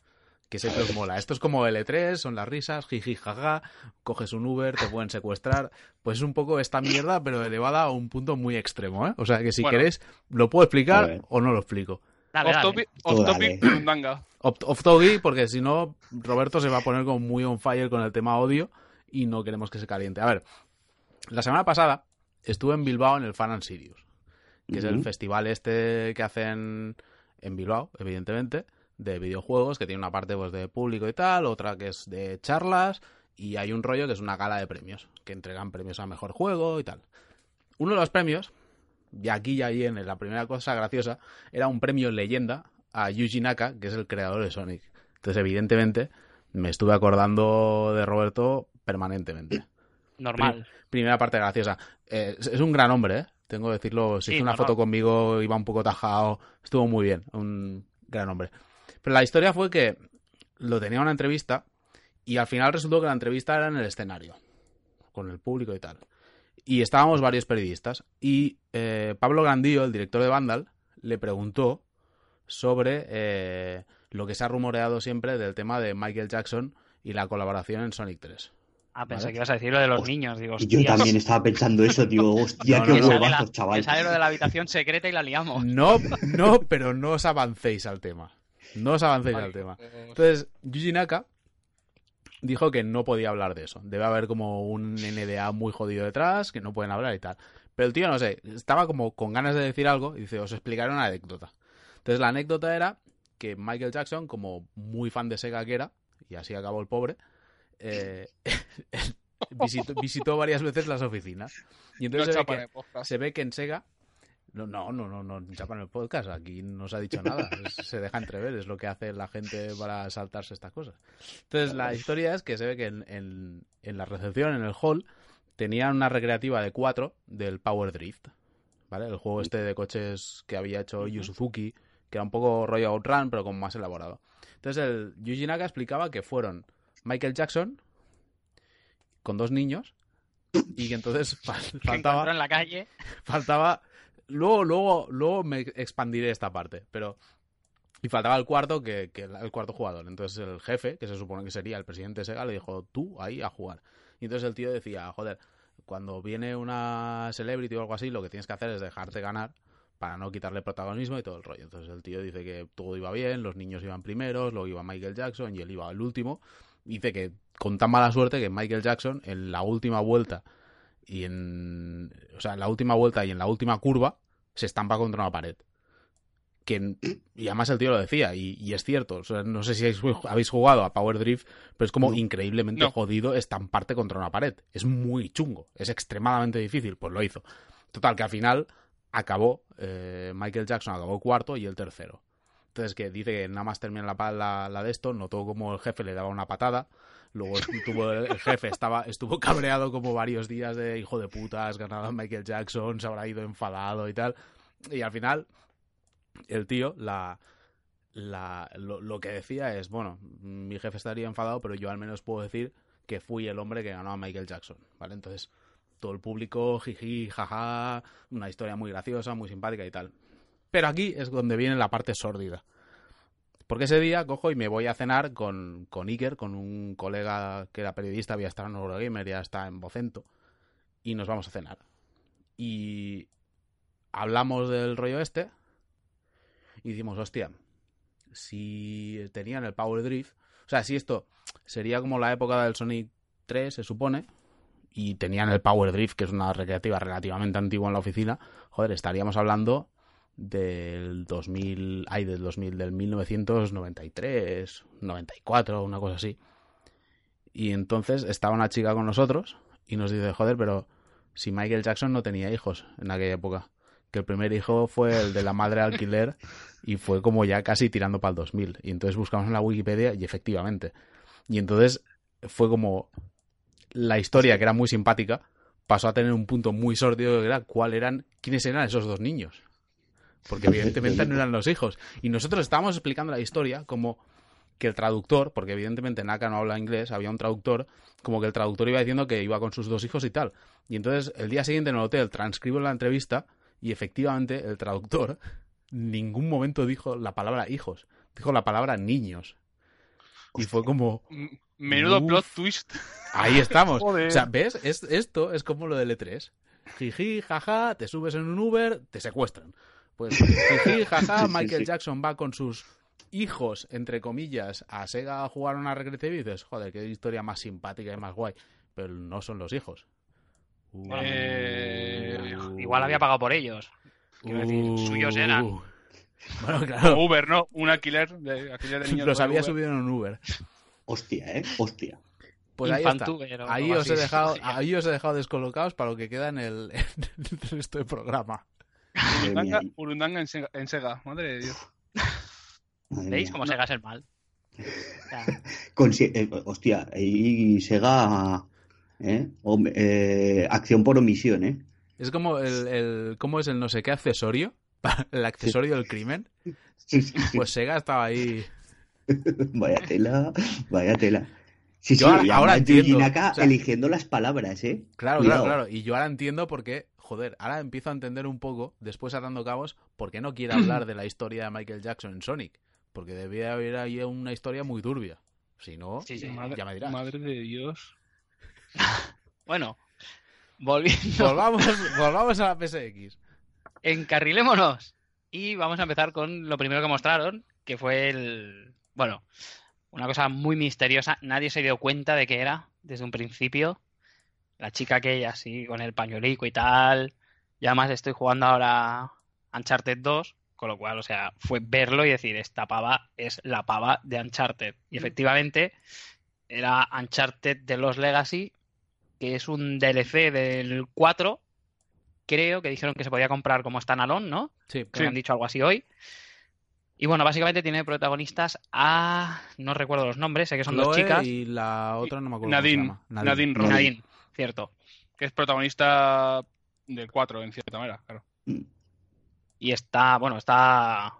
Que sé que os mola. Esto es como L3, son las risas, jiji, jaja, coges un Uber, te pueden secuestrar. Pues es un poco esta mierda, pero elevada a un punto muy extremo, ¿eh? O sea que si Bueno. queréis, lo puedo explicar o no lo explico. Dale, Off dale. topic, off topic. Off, porque si no, Roberto se va a poner como muy on fire con el tema odio y no queremos que se caliente. A ver, la semana pasada estuve en Bilbao en el Fan and Sirius, que es el festival este que hacen en Bilbao, evidentemente, de videojuegos, que tiene una parte pues, de público y tal, otra que es de charlas, y hay un rollo que es una gala de premios, que entregan premios a mejor juego y tal. Uno de los premios, y aquí y allí en la primera cosa graciosa, era un premio leyenda a Yuji Naka, que es el creador de Sonic. Entonces, evidentemente, me estuve acordando de Roberto permanentemente. Normal. Primera parte graciosa. Eh, es un gran hombre, ¿eh? Tengo que decirlo. Se Sí, hizo una foto conmigo, iba un poco tajado. Estuvo muy bien. Un gran hombre. Pero la historia fue que lo tenía una entrevista y al final resultó que la entrevista era en el escenario, con el público y tal. Y estábamos varios periodistas. Y eh, Pablo Grandío, el director de Vandal, le preguntó sobre eh, lo que se ha rumoreado siempre del tema de Michael Jackson y la colaboración en Sonic 3. Ah, pensé Vale. que ibas a decir lo de los Hostia, niños. Digo, yo también estaba pensando eso, digo, hostia, No, qué no, huevazos, chaval. que sale lo de la habitación secreta y la liamos. No, no, pero no os avancéis al tema. No os avancéis al tema. Entonces, Yuji Naka dijo que no podía hablar de eso. Debe haber como un NDA muy jodido detrás, que no pueden hablar y tal. Pero el tío, no sé, estaba como con ganas de decir algo y dice, os explicaré una anécdota. Entonces, la anécdota era que Michael Jackson, como muy fan de Sega que era, y así acabó el pobre, eh, visitó, visitó varias veces las oficinas. Y No entonces ve que- se ve que en Sega. No, no, no, no, no, chapan el podcast. Aquí no se ha dicho nada. Se deja entrever, es lo que hace la gente para saltarse estas cosas. Entonces, la historia es que se ve que en, en- en la recepción, en el hall, tenían una recreativa de 4 del Power Drift. ¿Vale? El juego este de coches que había hecho Yu Suzuki, que era un poco rollo Outrun, pero como más elaborado. Entonces, el Yuji Naka explicaba que fueron Michael Jackson con dos niños y que entonces faltaba en la calle. faltaba. Luego, luego, luego me expandiré esta parte, pero. Y faltaba el cuarto, que, que el cuarto jugador. Entonces el jefe, que se supone que sería el presidente de Sega, le dijo, tú ahí a jugar. Y entonces el tío decía, joder, cuando viene una celebrity o algo así, lo que tienes que hacer es dejarte ganar para no quitarle protagonismo y todo el rollo. Entonces el tío dice que todo iba bien, los niños iban primeros, luego iba Michael Jackson y él iba al último. Dice que con tan mala suerte que Michael Jackson en la última vuelta y en o sea, en la última vuelta y en la última curva se estampa contra una pared. que y además el tío lo decía y, y es cierto o sea, no sé si habéis, jugado a Power Drift pero es como No. increíblemente No. jodido estamparte contra una pared es muy chungo es extremadamente difícil pues lo hizo total que al final acabó eh, Michael Jackson acabó cuarto y el tercero entonces que dice que nada más termina la, la, la de esto notó como el jefe le daba una patada luego tuvo el, el jefe estaba estuvo cabreado como varios días de hijo de puta has ganado a Michael Jackson se habrá ido enfadado y tal y al final el tío la, la lo, lo que decía es bueno mi jefe estaría enfadado pero yo al menos puedo decir que fui el hombre que ganó a Michael Jackson vale entonces todo el público jiji jaja una historia muy graciosa muy simpática y tal. Pero aquí es donde viene la parte sórdida porque ese día cojo y me voy a cenar con, con Iker, con un colega que era periodista, había estado en Eurogamer, ya está en Vocento, y nos vamos a cenar. Y hablamos del rollo este y decimos, hostia, si tenían el Power Drift, o sea, si esto sería como la época del Sonic 3, se supone, y tenían el Power Drift, que es una recreativa relativamente antigua en la oficina, joder, estaríamos hablando del 2000, ay, del 2000, del 1993, 94, una cosa así. Y entonces estaba una chica con nosotros y nos dice, joder, pero si Michael Jackson no tenía hijos en aquella época, que el primer hijo fue el de la madre alquiler y fue como ya casi tirando para el 2000. Y entonces buscamos en la Wikipedia y efectivamente. Y entonces fue como la historia que era muy simpática pasó a tener un punto muy sórdido que era cuál eran, quiénes eran esos dos niños. Porque evidentemente no eran los hijos. Y nosotros estábamos explicando la historia como que el traductor, porque evidentemente Naka no habla inglés, había un traductor, como que el traductor iba diciendo que iba con sus dos hijos y tal. Y entonces el día siguiente en el hotel transcribo la entrevista y efectivamente el traductor en ningún momento dijo la palabra hijos, dijo la palabra niños. Y fue como, Menudo Uf. plot twist. ahí estamos. Joder. O sea, ¿ves? Es, esto es como lo del E3. Jiji, jaja, te subes en un Uber, te secuestran. Pues jiji, jaja, Sí, sí, Michael sí. Jackson va con sus hijos, entre comillas, a Sega a jugar una recreativa y dices, joder, qué historia más simpática y más guay. Pero no son los hijos. Uh, Eh, Igual había pagado por ellos. Quiero decir, suyos eran. uh. Bueno, claro, Uber, ¿no? Un alquiler de, alquiler de niños. los había Uber. subido en un Uber. Hostia, ¿eh? Hostia. Pues ahí está. Os, he dejado, ahí os he dejado descolocados para lo que queda en el, en el resto del programa. Urundanga, Urundanga en, Sega, en Sega, madre de Dios. Madre ¿Veis mía. cómo se gasa el mal? Eh, hostia, y Sega. ¿eh? Eh, acción por omisión, ¿eh? Es como el, el ¿cómo es el no sé qué accesorio? El accesorio del crimen. Sí, sí, sí. Pues Sega estaba ahí. Vaya tela, vaya tela. Sí, sí, ahora- Yuji entiendo, Naka o sea- eligiendo las palabras, ¿eh? Claro, Cuidado. claro, claro. Y yo ahora entiendo por qué, joder, ahora empiezo a entender un poco, después atando cabos, por qué no quiere hablar de la historia de Michael Jackson en Sonic. Porque debía haber ahí una historia muy turbia. Si no, Sí, sí. Madre, ya me dirás. madre de Dios. bueno, volviendo, Volvamos, volvamos a la PSX. encarrilémonos. Y vamos a empezar con lo primero que mostraron, que fue el. Bueno, una cosa muy misteriosa. Nadie se dio cuenta de qué era desde un principio. La chica aquella así, con el pañuelico y tal. Y además estoy jugando ahora Uncharted 2, con lo cual, o sea, fue verlo y decir, esta pava es la pava de Uncharted. Y efectivamente, era Uncharted de los Legacy, que es un DLC del 4. Creo que dijeron que se podía comprar como standalone, ¿no? Sí, que han dicho algo así hoy. Y bueno, básicamente tiene protagonistas a. No recuerdo los nombres, sé que son dos chicas. y la otra no me acuerdo Nadine, cómo se llama. Nadine Roy. Nadine, cierto. Que es protagonista del 4, en cierta manera, claro. Y está, bueno, está.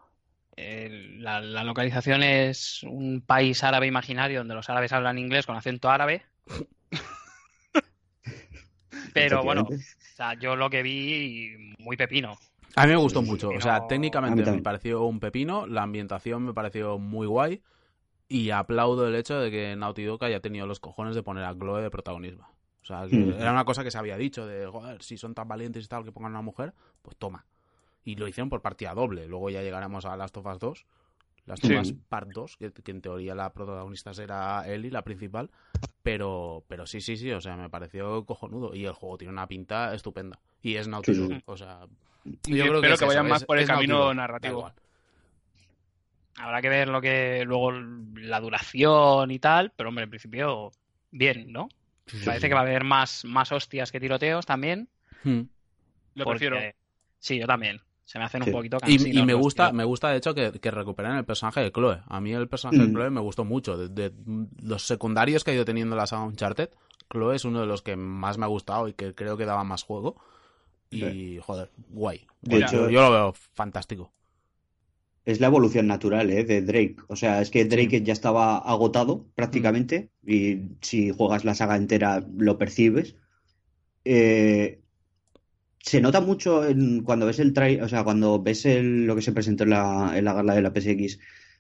eh, la, la localización es un país árabe imaginario donde los árabes hablan inglés con acento árabe. Pero bueno, o sea, yo lo que vi, muy pepino. A mí me gustó mucho. O sea, técnicamente me pareció un pepino, la ambientación me pareció muy guay y aplaudo el hecho de que Naughty Dog haya tenido los cojones de poner a Chloe de protagonismo. O sea, Mm. era una cosa que se había dicho de, joder, si son tan valientes y tal que pongan a una mujer, pues toma. Y lo hicieron por partida doble. Luego ya llegaremos a Last of Us 2. Last of Sí. Us Part 2, que, que en teoría la protagonista será Ellie, la principal. Pero, pero sí, sí, sí, o sea, me pareció cojonudo. Y el juego tiene una pinta estupenda. Y es Naughty Sí, o sea... Y espero es que vayan eso, más es- por el Naughty camino narrativo. Habrá que ver lo que luego la duración y tal, pero hombre, en principio bien, ¿no? Parece que va a haber más, más hostias que tiroteos también. Hmm. Lo porque- prefiero. Sí, yo también. Se me hacen un poquito Y, cansinos y me gusta, me gusta de hecho que, que recuperen el personaje de Chloe. A mí el personaje de Mm. Chloe me gustó mucho. De, de los secundarios que ha ido teniendo la saga Uncharted, Chloe es uno de los que más me ha gustado y que creo que daba más juego. Y joder, guay. De Guay. hecho- yo, yo lo veo fantástico. Es la evolución natural, ¿eh? de Drake. O sea, es que Drake ya estaba agotado prácticamente y si juegas la saga entera lo percibes. Eh, se nota mucho en- cuando ves el trai- o sea, cuando ves el- lo que se presentó en la, en la gala de la PSX,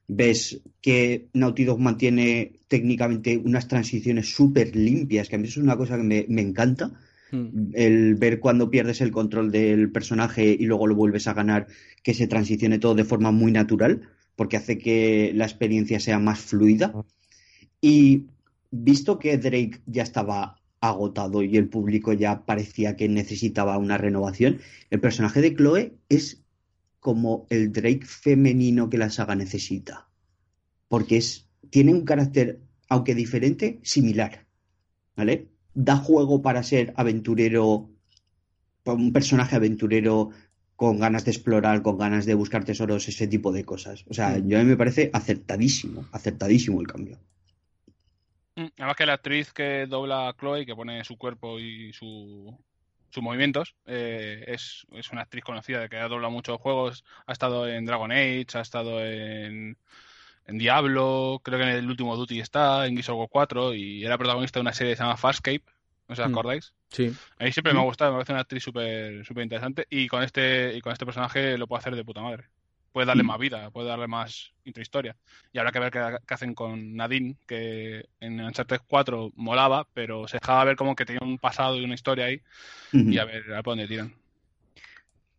ves que Naughty Dog mantiene técnicamente unas transiciones súper limpias, que a mí eso es una cosa que me, me encanta Hmm. el ver cuando pierdes el control del personaje y luego lo vuelves a ganar, que se transicione todo de forma muy natural, porque hace que la experiencia sea más fluida. Y visto que Drake ya estaba agotado y el público ya parecía que necesitaba una renovación, el personaje de Chloe es como el Drake femenino que la saga necesita. Porque es, tiene un carácter, aunque diferente, similar. ¿Vale? Da juego para ser aventurero, un personaje aventurero con ganas de explorar, con ganas de buscar tesoros, ese tipo de cosas. O sea, yo a mí me parece acertadísimo, acertadísimo el cambio. Mm, Además que la actriz que dobla a Chloe, que pone su cuerpo y su, sus movimientos, eh, es, es una actriz conocida de que ha doblado muchos juegos. Ha estado en Dragon Age, ha estado en, en Diablo, creo que en el último Duty está, en Gears of War 4, y era protagonista de una serie que se llama Farscape. ¿No os Mm. acordáis? Sí. A mí siempre me ha gustado, me parece una actriz súper súper interesante y con este y con este personaje lo puede hacer de puta madre. Puede darle Mm. más vida, puede darle más intrahistoria. Y habrá que ver qué, qué hacen con Nadine, que en Uncharted 4 molaba, pero se dejaba ver como que tenía un pasado y una historia ahí y a ver, a ver por dónde tiran.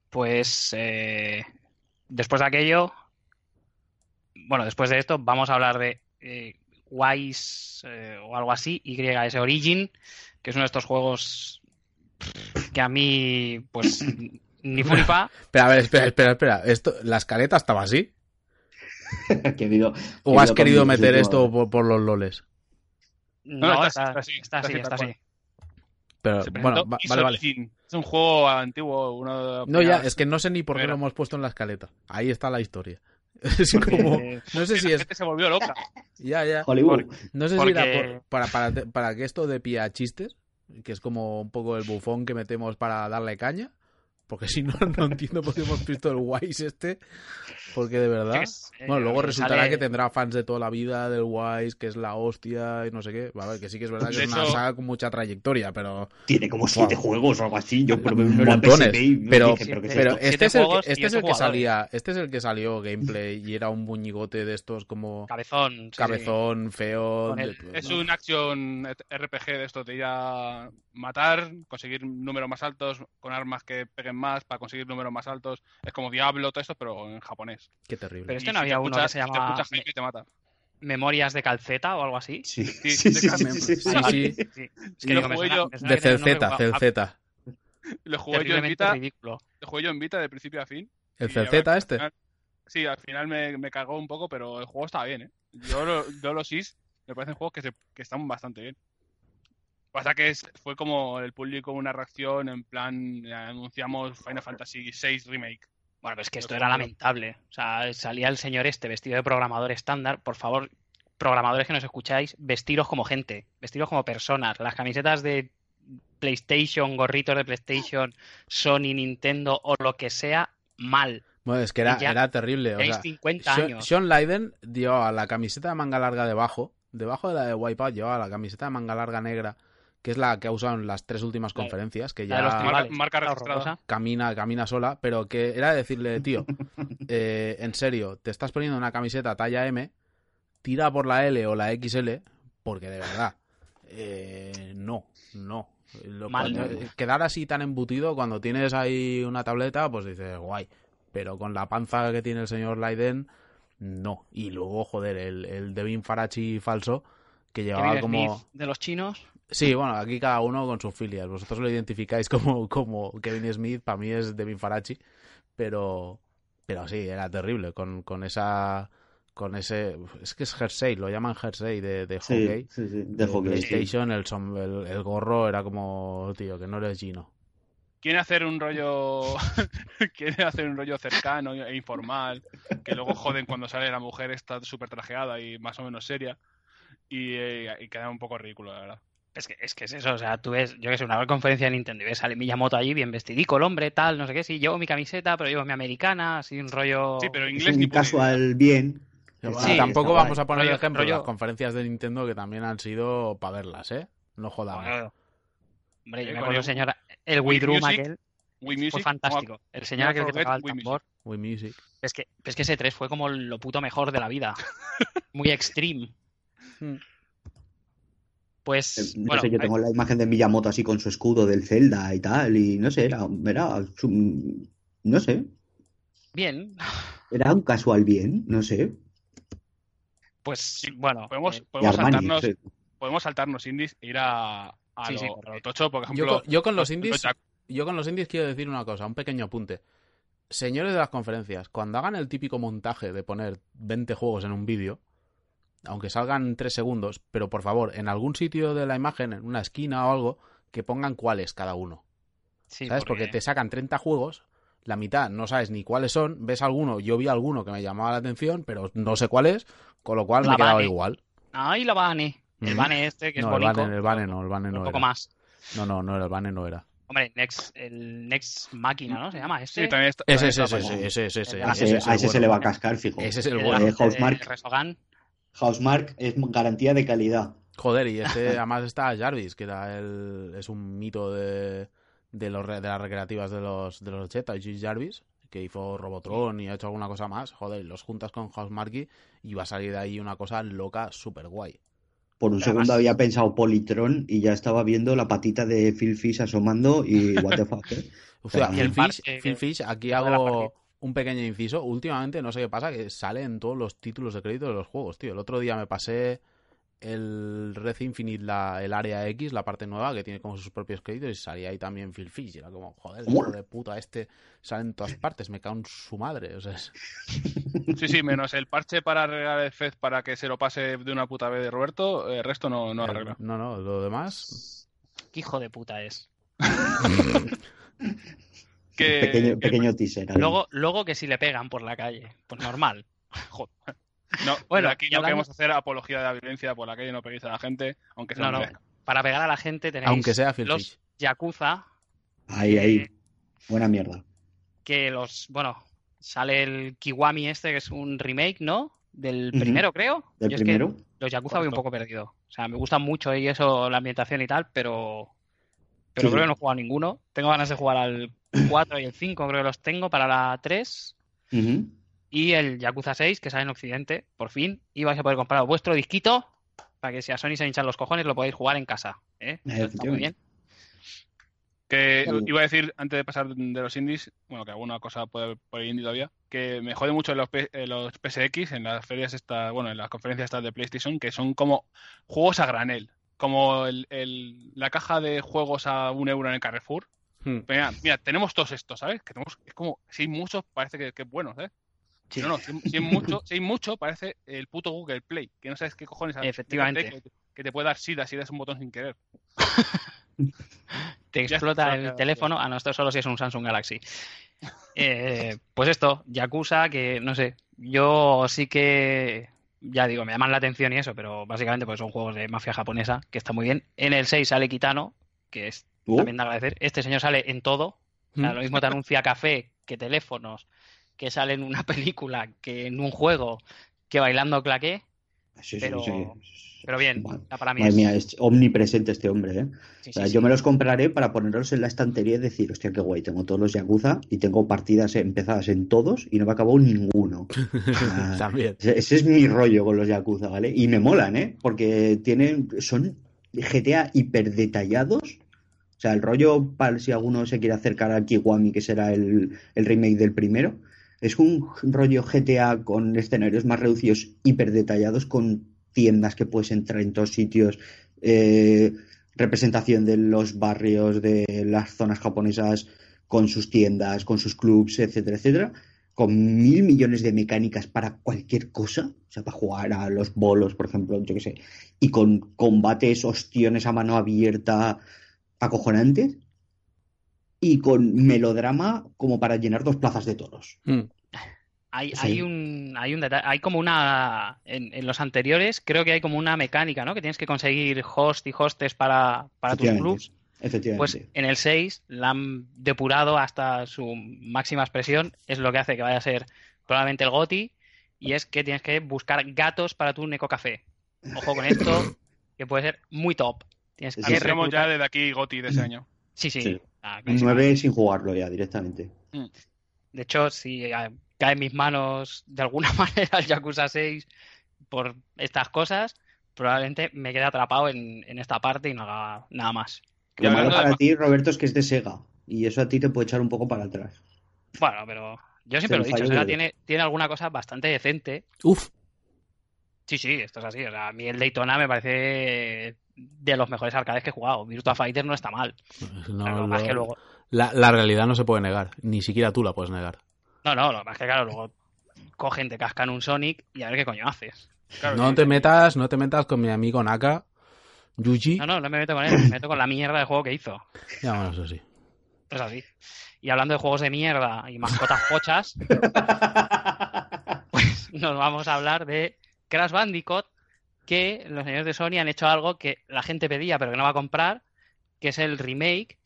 Pues eh, después de aquello, bueno, después de esto vamos a hablar de eh, Wise eh, o algo así, YS Origin, que es uno de estos juegos que a mí, pues, ni fa. Pero a ver, espera, espera, espera. Esto, ¿La escaleta estaba así? Que ha habido- ¿O has querido meter esto por, por los loles? No, no, está, está así, está está así, está así. Pero bueno, va- vale, vale. Es un juego antiguo, uno de No, ya, es que no sé ni por qué lo hemos puesto en la escaleta. Ahí está la historia. Es como. Eh, No sé si la es. gente se volvió loca. Ya, ya. Hollywood. No sé si Porque- era por- para, para, para que esto de pie a chistes, que es como un poco el bufón que metemos para darle caña. Porque si no, no entiendo por qué hemos visto el Wise este. Porque de verdad. es, eh, Bueno, luego resultará sale- que tendrá fans de toda la vida del Wise, que es la hostia y no sé qué. Va a ver, que sí que es verdad que De es una saga con mucha trayectoria, pero. Tiene como siete Wow. juegos o algo así. Yo la Montones, pero- este es el que, este es el que salía, este es el que salió gameplay y era un muñigote de estos como Cabezón. sí, sí. cabezón, feo. Con el- de- Es un action RPG de esto de ir a matar, conseguir números más altos, con armas que peguen más para conseguir números más altos. Es como Diablo, todo esto, pero en japonés. Qué terrible. Pero este Y no si había te uno que se si te llama escucha Jaime, te mata. Memorias de Calceta o algo así. Sí, Sí, sí, sí, de sí, De Celzeta, Celzeta. Lo jugué yo en Vita, ridículo. lo jugué yo en Vita de principio a fin. ¿El Celzeta al este? final- sí, al final me, me cagó un poco, pero el juego estaba bien, ¿eh? Yo, lo- yo los SIS me parecen juegos que, se- que están bastante bien. Pasa que es- fue como el público una reacción en plan, eh, anunciamos Final Fantasy VI Remake. Bueno, pero es que esto era lamentable. O sea, salía el señor este vestido de programador estándar. Por favor, programadores que nos escucháis, vestiros como gente, vestiros como personas. Las camisetas de PlayStation, gorritos de PlayStation, Sony, Nintendo o lo que sea, mal. Bueno, es que era, Y ya era terrible. O sea, 50 Sean, años. Sean Leiden llevaba la camiseta de manga larga debajo. Debajo de la de Wipeout llevaba la camiseta de manga larga negra, que es la que ha usado en las tres últimas conferencias, que la de los ya marca Está registrada. camina, camina sola, pero que era decirle, tío, eh, en serio, te estás poniendo una camiseta talla M, tira por la L o la XL, porque de verdad, eh, no, no. Lo- Mal. cuando- eh, quedar así tan embutido cuando tienes ahí una tableta, pues dices, guay. Pero con la panza que tiene el señor Leiden, no. Y luego, joder, el, el Devin Farachi falso, que llevaba Kevin como... Smith de los chinos. Sí, bueno, aquí cada uno con sus filias. Vosotros lo identificáis como, como Kevin Smith, para mí es Devin Farachi, pero, pero sí, era terrible con, con esa con ese. Es que es jersey, lo llaman jersey de, de Sí, hockey. sí, sí, de hockey. sí. PlayStation, el, som- el, el gorro era como, tío, que no eres Gino. Quiere hacer un rollo. quiere hacer un rollo cercano e informal. Que luego joden cuando sale la mujer, está súper trajeada y más o menos seria. Y, eh, y queda un poco ridículo, la verdad. Es que, es que es eso, o sea, tú ves, yo que sé, una conferencia de Nintendo y ves sale Miyamoto allí bien vestidico, el hombre, tal, no sé qué, sí, llevo mi camiseta, pero llevo mi americana, así un rollo... Sí, pero inglés ni casual bien. Sí, tampoco vamos guay. a poner Rollo- ejemplo rollo- las conferencias de Nintendo que también han sido para verlas, ¿eh? No jodamos. Bueno, Hombre, yo Eh, me acuerdo, el- señora, el Wii Drum aquel Wii Music. fue fantástico. El señor aquel que tocaba el tambor. Wii Music. Es que, es que ese 3 fue como lo puto mejor de la vida. Muy extreme. Pues, Eh, No bueno, sé, yo tengo la imagen de Miyamoto así con su escudo del Zelda y tal, y no sé, era, era no sé, bien, era un casual bien, no sé. pues bueno, Podemos, eh, podemos Armani, saltarnos, sí. podemos saltarnos indies e ir a, a, Sí, lo, sí, a lo tocho, por Yo, ejemplo. con- yo con los los- indies, yo con los indies quiero decir una cosa, un pequeño apunte. Señores de las conferencias, cuando hagan el típico montaje de poner 20 juegos en un vídeo, aunque salgan 3 segundos, pero por favor, en algún sitio de la imagen, en una esquina o algo, que pongan cuáles cada uno. sí, ¿Sabes? Porque te sacan 30 juegos, la mitad no sabes ni cuáles son, ves alguno, yo vi alguno que me llamaba la atención, pero no sé cuál es, con lo cual La me quedaba Bane. igual. Ahí la Bane. El. Bane este, que es No, el bonito. Bane, el Bane no, el Bane un no poco era. más. No, no, no era el Bane, no era. Hombre, Next, el Next Máquina, ¿no? Se llama este. Sí, también está. Ese, también ese, está ese, ese, ese, ese, A A ese, ese, ese a es ese se le va a cascar, fijo. Ese es el el bueno. Housemarque. Resogan. Housemark es garantía de calidad. Joder, y este además está Jarvis, que era el, es un mito de, de, los, re- de las recreativas de los, de los 80, Jim Jarvis, que hizo Robotron y ha hecho alguna cosa más. Joder, y los juntas con Housemarque y va a salir de ahí una cosa loca, súper guay. Por un Además- segundo había pensado Politron y ya estaba viendo la patita de Phil Fish asomando y what the fuck, ¿eh? O sea, Y el Phil Fish, Phil Fish, aquí hago. Un pequeño inciso. Últimamente, no sé qué pasa, que sale en todos los títulos de crédito de los juegos, tío. El otro día me pasé el Red Infinite, la, el área X, la parte nueva, que tiene como sus propios créditos, y salía ahí también Phil Fish. Y era como, joder, el hijo de puta este sale en todas partes, me cago en su madre. O sea, es- Sí, sí, menos el parche para arreglar el Fez para que se lo pase de una puta vez de Roberto, el resto no, no arregla. no, no, lo demás. ¿Qué hijo de puta es? Que, pequeño, que- pequeño teaser. Luego, luego que si le pegan por la calle. Pues normal. Joder. No, Bueno, aquí no hablando- queremos hacer apología de la violencia por la calle, no peguéis a la gente, aunque sea No, no. Para pegar a la gente tenéis Aunque sea los. Yakuza, Ahí, ahí. Buena mierda. que los, bueno, sale el Kiwami este, que es un remake, ¿no? Del primero, creo. ¿Del Yo es que los Yakuza voy un poco perdido. O sea, me gustan mucho y eso, la ambientación y tal, pero pero Sí, creo sí. que no he jugado a ninguno. Tengo ganas de jugar al 4 y el 5, creo que los tengo para la 3. Ujú. Y el Yakuza 6, que sale en Occidente, por fin. Y vais a poder comprar vuestro disquito para que si a Sony se hinchan los cojones lo podáis jugar en casa. ¿eh? Está muy bien. Que iba a decir, antes de pasar de los indies, bueno, que alguna cosa puede haber por indie todavía, que me jode mucho en los, P- en los PSX, en las ferias estas, bueno, en las conferencias estas de PlayStation, que son como juegos a granel. Como el, el- la caja de juegos a un euro en el Carrefour. Hmm. Mira, mira, tenemos todos estos, ¿sabes? Que tenemos, es como, si hay muchos, parece que, que es bueno, ¿sabes? Sí. No, no, si, si hay mucho, si hay mucho, parece el puto Google Play, que no sabes qué cojones Efectivamente. Que, que te puede dar sida si das un botón sin querer. Te explota el teléfono. A no, esto solo si es un Samsung Galaxy. Eh, pues esto, Yakuza, que no sé, yo sí que, ya digo, me llaman la atención y eso, pero básicamente pues son juegos de mafia japonesa, que está muy bien. En el 6 sale Kitano, que es Uh, también de agradecer. Este señor sale en todo. O sea, Mm. lo mismo te anuncia café que teléfonos, que sale en una película, que en un juego, que bailando claqué. Sí, sí, pero- sí. Pero bien, Madre- ya para mí Madre es- mía, es omnipresente este hombre, ¿eh? sí, O sea, sí, yo sí. me los compraré para ponerlos en la estantería y decir, hostia, qué guay, tengo todos los Yakuza y tengo partidas empezadas en todos y no me acabó ninguno. Ah, También. Ese ese es mi rollo con los Yakuza, ¿vale? Y me molan, ¿eh? Porque tienen, son GTA hiper detallados. O sea, el rollo, para si alguno se quiere acercar a Kiwami, que será el, el remake del primero, es un rollo GTA con escenarios más reducidos, hiper detallados, con tiendas que puedes entrar en todos sitios, eh, representación de los barrios, de las zonas japonesas, con sus tiendas, con sus clubs, etcétera, etcétera con mil millones de mecánicas para cualquier cosa, o sea, para jugar a los bolos, por ejemplo, yo qué sé, y con combates, ostiones a mano abierta acojonantes, y con melodrama como para llenar dos plazas de toros. Mm. Hay, Sí. hay un, hay un detalle, hay como una, en, en los anteriores creo que hay como una mecánica, ¿no? Que tienes que conseguir host y hostes para, para tus clubs. Efectivamente. Pues en el 6 la han depurado hasta su máxima expresión, es lo que hace que vaya a ser probablemente el GOTI, y es que tienes que buscar gatos para tu Neco Café. Ojo con esto, que puede ser muy top. Tienes que ya desde aquí Goti de ese año. Sí, sí. Sí. Ah, Un clarísimo. 9 sin jugarlo ya directamente. De hecho, si eh, cae en mis manos de alguna manera el Yakuza 6 por estas cosas, probablemente me quede atrapado en, en esta parte y no haga nada más. Lo malo para ti, Roberto, es que es de Sega. Y eso a ti te puede echar un poco para atrás. Bueno, pero yo siempre lo he dicho, Sega tiene, tiene alguna cosa bastante decente. Uf, Sí, sí, esto es así. O sea, a mí el Daytona me parece de los mejores arcades que he jugado. Virtua Fighter no está mal. no, Pero lo más lo- que luego... la, la realidad no se puede negar, ni siquiera tú la puedes negar. No, no, lo más que claro, luego cogen, te cascan un Sonic y a ver qué coño haces. Claro, No te metas, no te metas con mi amigo Naka, Yuji. No, no, no me meto con él, me meto con la mierda de juego que hizo. Ya, bueno, eso sí. Es así. Y hablando de juegos de mierda y mascotas pochas, pues nos vamos a hablar de Crash Bandicoot, que los señores de Sony han hecho algo que la gente pedía pero que no va a comprar, que es el remake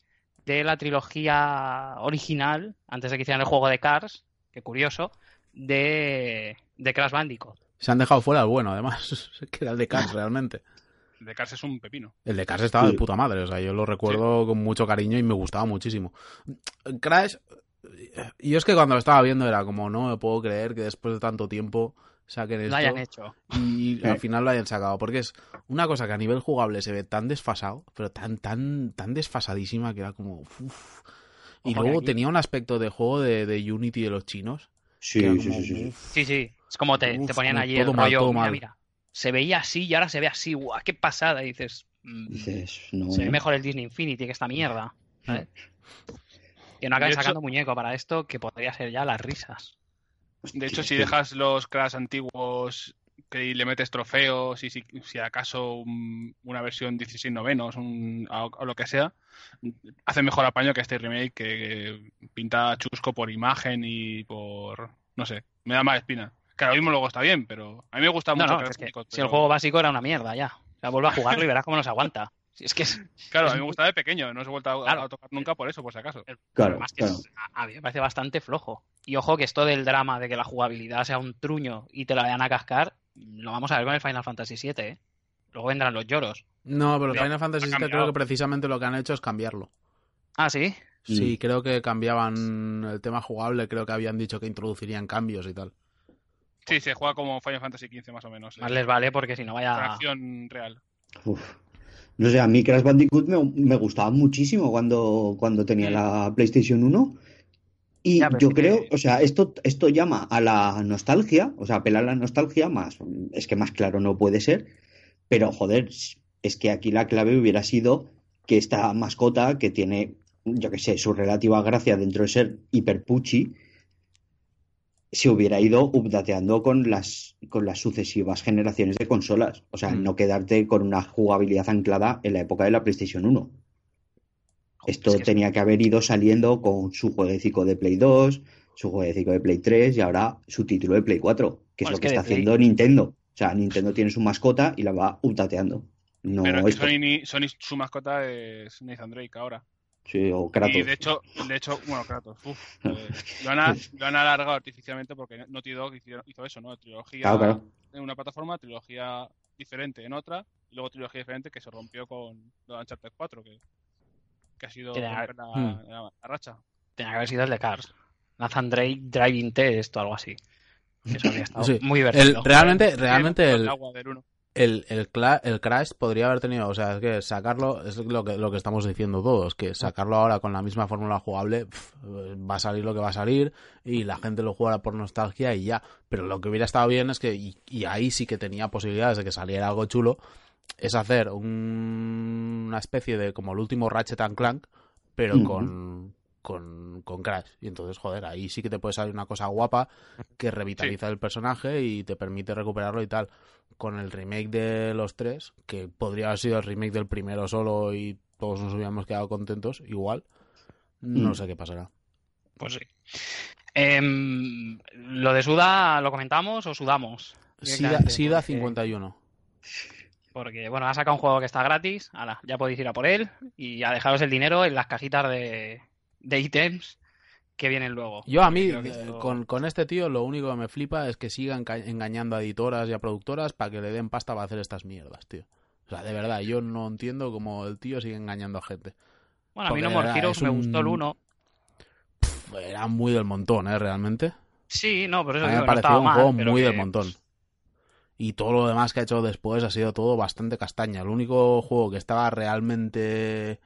de la trilogía original, antes de que hicieran el juego de Cars, que curioso, de, de Crash Bandicoot. Se han dejado fuera el bueno, además, que era el de Cars realmente. De Cars es un pepino. El de Cars estaba Sí. de puta madre, o sea, yo lo recuerdo con mucho cariño y me gustaba muchísimo. Crash, yo es que cuando lo estaba viendo era como, no me puedo creer que después de tanto tiempo saquen Lo esto hayan hecho. y Sí. al final lo hayan sacado, porque es una cosa que a nivel jugable se ve tan desfasado, pero tan, tan, tan desfasadísima que era como... uf. Y luego aquí- tenía un aspecto de juego de, de Unity de los chinos. Sí, sí, como, sí, sí, sí. uf, Sí, sí, es como te, Uf, te ponían allí el todo mal, rollo, todo mira, mal. mira, se veía así y ahora se ve así, guau, qué pasada, y dices... mm, Dices, no. Se ve mejor el Disney Infinity que esta mierda. ¿sabes? Que no acaben hecho- sacando muñeco para esto, que podría ser ya las risas. De hecho, si dejas los Crash antiguos que le metes trofeos y si, si acaso un- una versión 16 novenos un, o, o lo que sea, hace mejor apaño que este remake que pinta chusco por imagen y por... no sé, me da más espina. Que ahora mismo luego está bien, pero a mí me gusta No, mucho no, Crash es que si el juego básico era una mierda ya. O sea, vuelve a jugarlo y verás cómo nos aguanta. Si es que es, Claro, es a mí me muy- gusta de pequeño, no se he vuelto a, Claro. a tocar nunca por eso, por si acaso. Claro, además que claro. es- a, a mí me parece bastante flojo. Y ojo que esto del drama de que la jugabilidad sea un truño y te la vayan a cascar, lo vamos a ver con el Final Fantasy VII, ¿eh? Luego vendrán los lloros. No, pero el Final Fantasy VII creo que precisamente lo que han hecho es cambiarlo. Ah, sí. Sí, Mm. creo que cambiaban el tema jugable, creo que habían dicho que introducirían cambios y tal. Sí, se juega como Final Fantasy XV más o menos. Más eh, les vale porque si no vaya. acción real. Uf. No sé, a mí Crash Bandicoot me, me gustaba muchísimo cuando, cuando tenía la PlayStation 1. Y Ya, yo que- creo, o sea, esto, esto llama a la nostalgia, o sea, apela a la nostalgia más, es que más claro no puede ser, pero joder, es que aquí la clave hubiera sido que esta mascota que tiene, yo qué sé, su relativa gracia dentro de ser hiper puchi, se hubiera ido updateando con las, con las sucesivas generaciones de consolas. O sea, Mm. no quedarte con una jugabilidad anclada en la época de la PlayStation 1. Esto Es que es- tenía que haber ido saliendo con su jueguecito de Play 2, su jueguecito de Play 3 y ahora su título de Play 4, que es lo es que está Play- haciendo Nintendo. O sea, Nintendo tiene su mascota y la va updateando. No Pero es que. Sony, Sony su mascota es Nathan Drake ahora. Sí, o Kratos. Y de hecho, de hecho, bueno, Kratos, uf, eh, lo, han, lo han alargado artificialmente porque Naughty Dog hizo, hizo eso, ¿no? Trilogía Claro, claro. en una plataforma, trilogía diferente en otra, y luego trilogía diferente que se rompió con de Uncharted 4, que, que ha sido Que la, Hmm. la- la racha. Tenía que haber sido el de Cars. Nathan Drake Driving Test o algo así. Eso habría estado Sí. muy El, divertido. realmente, realmente el, agua del uno. El, el, Crash podría haber tenido, o sea, es que sacarlo, es lo que, lo que estamos diciendo todos, que sacarlo ahora con la misma fórmula jugable, va a salir lo que va a salir y la gente lo jugará por nostalgia y ya. Pero lo que hubiera estado bien es que, y, y ahí sí que tenía posibilidades de que saliera algo chulo, es hacer un- una especie de como el último Ratchet and Clank, pero con, con, con Crash. Y entonces, joder, ahí sí que te puede salir una cosa guapa que revitaliza el personaje y te permite recuperarlo y tal. Con el remake de los tres, que podría haber sido el remake del primero solo y todos nos hubiéramos quedado contentos, igual. No Mm. sé qué pasará. Pues sí. Em, lo de Suda, ¿lo comentamos o sudamos? Sida, Sida porque- 51. Porque, bueno, ha sacado un juego que está gratis. Ahora, ya podéis ir a por él y a dejaros el dinero en las cajitas de, de ítems que vienen luego. Yo a mí, eh, esto- con, con este tío, lo único que me flipa es que sigan engañando a editoras y a productoras para que le den pasta para hacer estas mierdas, tío. O sea, de verdad, yo no entiendo cómo el tío sigue engañando a gente. Bueno, a mí No More Heroes me un- gustó el 1. Pff, Era muy del montón, ¿eh? Realmente. Sí, no, por eso A mí me no pareció un juego pero muy que- del montón. Y todo lo demás que ha hecho después ha sido todo bastante castaña. El único juego que estaba realmente